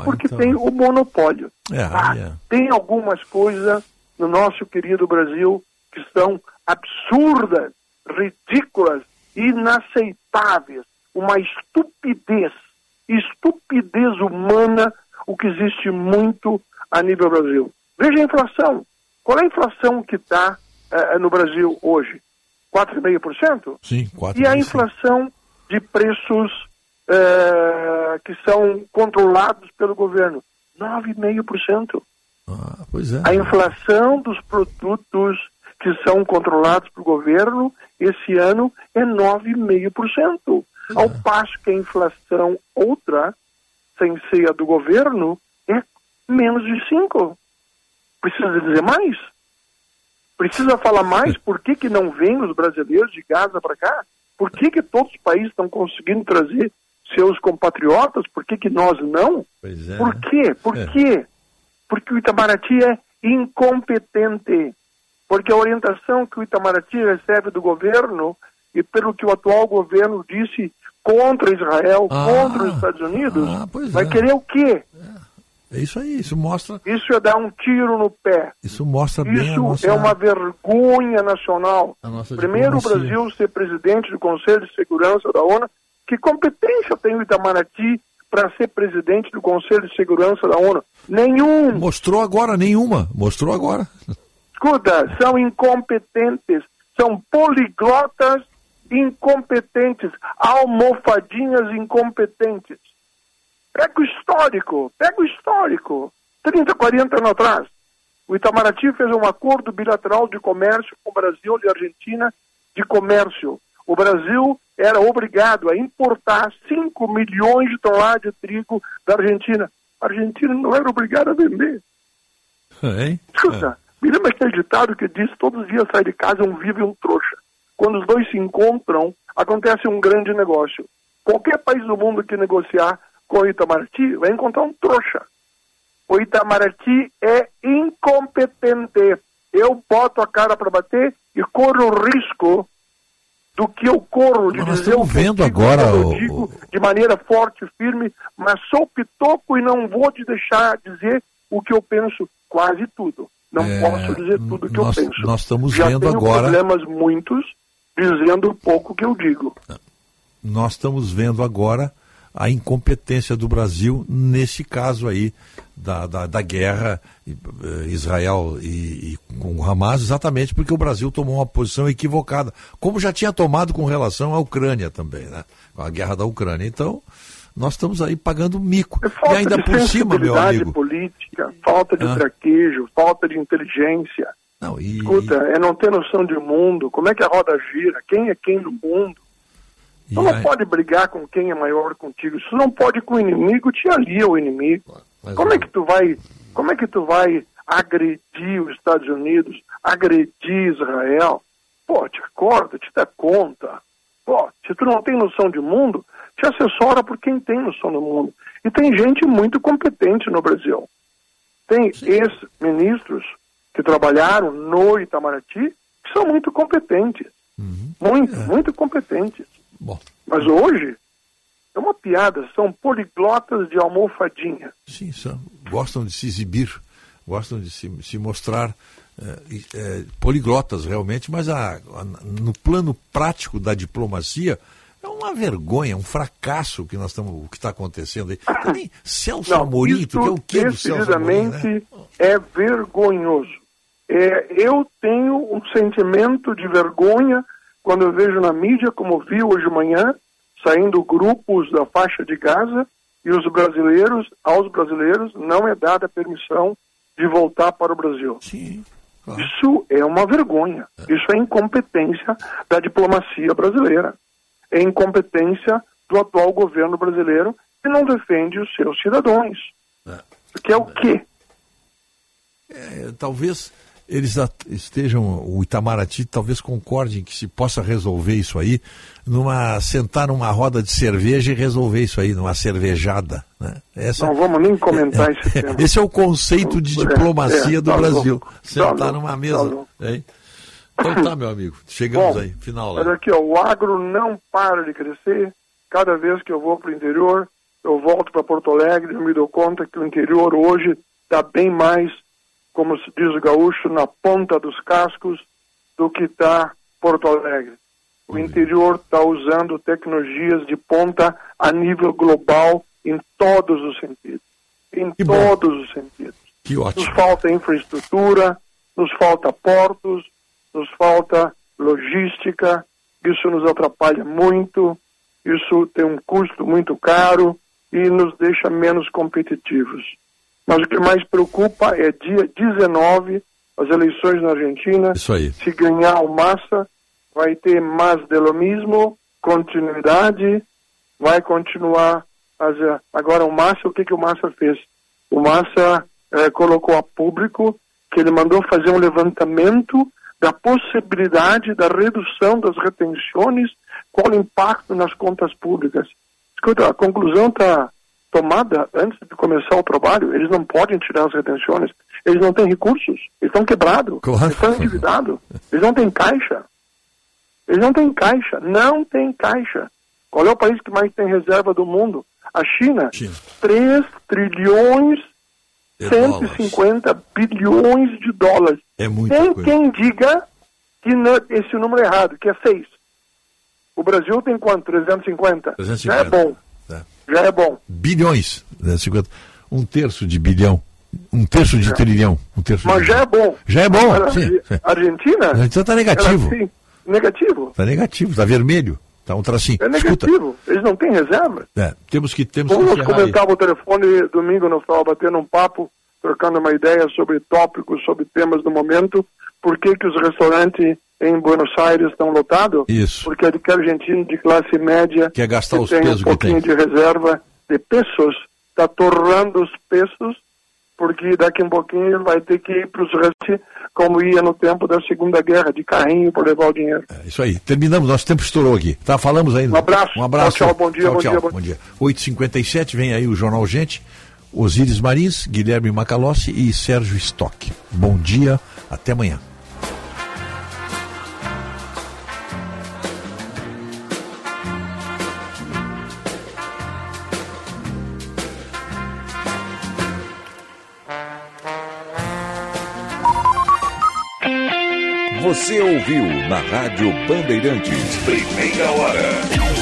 porque então. tem o monopólio. É, Ah, é. tem algumas coisas no nosso querido Brasil que são absurdas, ridículas, inaceitáveis. Uma estupidez, estupidez humana, o que existe muito a nível Brasil. Veja a inflação. Qual é a inflação que está no Brasil hoje? 4,5%? Sim, quatro E a inflação de preços eh, que são controlados pelo governo? 9,5%. Pois é. A inflação dos produtos que são controlados pelo governo esse ano é 9,5%. Ao passo que a inflação outra, sem ser a do governo, é menos de 5%. Precisa dizer mais? Precisa falar mais por que, que não vêm os brasileiros de Gaza para cá? Por que, que todos os países estão conseguindo trazer seus compatriotas? Por que, que nós não? É. Por quê? Por É. quê? Porque o Itamaraty é incompetente. Porque a orientação que o Itamaraty recebe do governo e pelo que o atual governo disse contra Israel, Ah, contra os Estados Unidos, pois vai é. querer o quê? É isso aí, isso mostra. Isso é dar um tiro no pé. Isso mostra bem Isso nossa. é uma vergonha nacional. Primeiro o. Brasil ser presidente do Conselho de Segurança da ONU. Que competência tem o Itamaraty para ser presidente do Conselho de Segurança da ONU? Nenhum. Mostrou agora, nenhuma. Mostrou agora. Escuta, são incompetentes, são poliglotas incompetentes, almofadinhas incompetentes. Pega o histórico, pega o histórico. 30, 40 anos atrás, o Itamaraty fez um acordo bilateral de comércio com o Brasil e a Argentina de comércio. O Brasil era obrigado a importar 5 milhões de toneladas de trigo da Argentina. A Argentina não era obrigada a vender. Hein? Escuta, me lembra aquele ditado que diz todos os dias sai de casa um vivo e um trouxa. Quando os dois se encontram, acontece um grande negócio. Qualquer país do mundo que negociar com o Itamaraty vai encontrar um trouxa. O Itamaraty é incompetente. Eu boto a cara para bater e corro o risco do que eu corro de Mas dizer o que eu vendo digo, agora eu o- digo de maneira forte e firme, mas sou pitoco e não vou te deixar dizer o que eu penso quase tudo. Não É, posso dizer tudo o que nós- eu penso. nós estamos Já vendo tenho agora- problemas muitos dizendo pouco que eu digo. Nós estamos vendo agora a incompetência do Brasil nesse caso aí da, da, da guerra eh, Israel e, e com o Hamas, exatamente porque o Brasil tomou uma posição equivocada, como já tinha tomado com relação à Ucrânia também, né? Com a guerra da Ucrânia. Então, nós estamos aí pagando mico. E Falta ainda por cima, meu amigo. política, falta de Ah. traquejo, falta de inteligência. Não, e, Escuta, é não ter noção de mundo. Como é que a roda gira? Quem é quem no mundo? Tu não aí- pode brigar com quem é maior contigo. Se não pode com o inimigo, te alia o inimigo. Mas Como é que tu vai, como é que tu vai agredir os Estados Unidos, agredir Israel? Pô, te acorda, te dá conta. Pô, se tu não tem noção de mundo, te assessora por quem tem noção do mundo. E tem gente muito competente no Brasil. Tem ex-ministros que trabalharam no Itamaraty que são muito competentes. Muito, muito competentes. Mas hoje é uma piada, são poliglotas de almofadinha. Sim, são, gostam de se exibir, gostam de se, se mostrar poliglotas realmente, mas a- a- no plano prático da diplomacia é uma vergonha, um fracasso o que nós estamos, o que está acontecendo aí. Também Celso Não, Amorim, tu isso quer o quê do Celso Amorim, né? é vergonhoso. É, eu tenho um sentimento de vergonha quando eu vejo na mídia, como vi hoje de manhã, saindo grupos da faixa de Gaza e os brasileiros, aos brasileiros, não é dada permissão de voltar para o Brasil. Isso é uma vergonha. Isso é incompetência da diplomacia brasileira. É incompetência do atual governo brasileiro que não defende os seus cidadãos. Que é o quê? É, talvez eles estejam, o Itamaraty talvez concorde que se possa resolver isso aí, numa sentar numa roda de cerveja e resolver isso aí, numa cervejada. Né? Essa, Não vamos nem comentar esse tema. esse é o conceito de É, diplomacia é, do tá Brasil. louco, tá Sentar louco, numa tá mesa. louco. hein? Então tá, meu amigo. Chegamos Bom, aí, final lá. aqui, ó, o agro não para de crescer. Cada vez que eu vou para o interior, eu volto para Porto Alegre, eu me dou conta que o interior hoje está bem mais, como se diz o gaúcho, na ponta dos cascos do que está Porto Alegre. O interior está usando tecnologias de ponta a nível global em todos os sentidos. Em todos os sentidos. Que ótimo. Nos falta infraestrutura, nos falta portos, nos falta logística, isso nos atrapalha muito, isso tem um custo muito caro e nos deixa menos competitivos. Mas o que mais preocupa é dia 19, as eleições na Argentina. Isso aí. Se ganhar o Massa, vai ter mais de lo mismo, continuidade, vai continuar. As, agora, o Massa, o que, que o Massa fez? O Massa eh, colocou a público que ele mandou fazer um levantamento da possibilidade da redução das retenções, qual o impacto nas contas públicas. Escuta, a conclusão está tomada antes de começar o trabalho, eles não podem tirar as retenções, eles não têm recursos, eles estão quebrados, Claro. eles estão endividados, eles não têm caixa. Eles não têm caixa, não tem caixa. Qual é o país que mais tem reserva do mundo? A China. 3 trilhões É 150 bilhões de dólares. É muita Tem coisa. quem diga que não- esse número é errado, que é 6. O Brasil tem quanto? 350? 350. Já é bom. Já é bom. Bilhões. né, 50, um terço de bilhão. Um terço de trilhão. Um terço Mas já é bom. Já é bom, sim. Argentina? A Argentina tá negativo. ela, sim, negativo. Tá negativo, tá vermelho. Tá um tracinho. É Escuta, negativo. Eles não têm reserva. é, temos que, temos que Vamos aí. comentar o telefone domingo, nós estávamos batendo um papo, trocando uma ideia sobre tópicos, sobre temas do momento. Por que, que os restaurantes em Buenos Aires estão lotados? Isso. Porque aquele argentino de classe média Quer gastar os tem pesos um que pouquinho tem. de reserva de pesos, está torrando os pesos, porque daqui a um pouquinho ele vai ter que ir para os restaurantes como ia no tempo da Segunda Guerra, de carrinho para levar o dinheiro. É Isso aí. Terminamos, nosso tempo estourou aqui. Tá, falamos ainda. Um abraço. Um abraço. Tchau, tchau, bom dia, Tchau, bom tchau, dia, bom bom dia. 8h57, vem aí o Jornal Gente. Osíris Marins, Guilherme Macalossi e Sérgio Stock. Bom dia, até amanhã. Você ouviu na Rádio Bandeirantes. Primeira hora.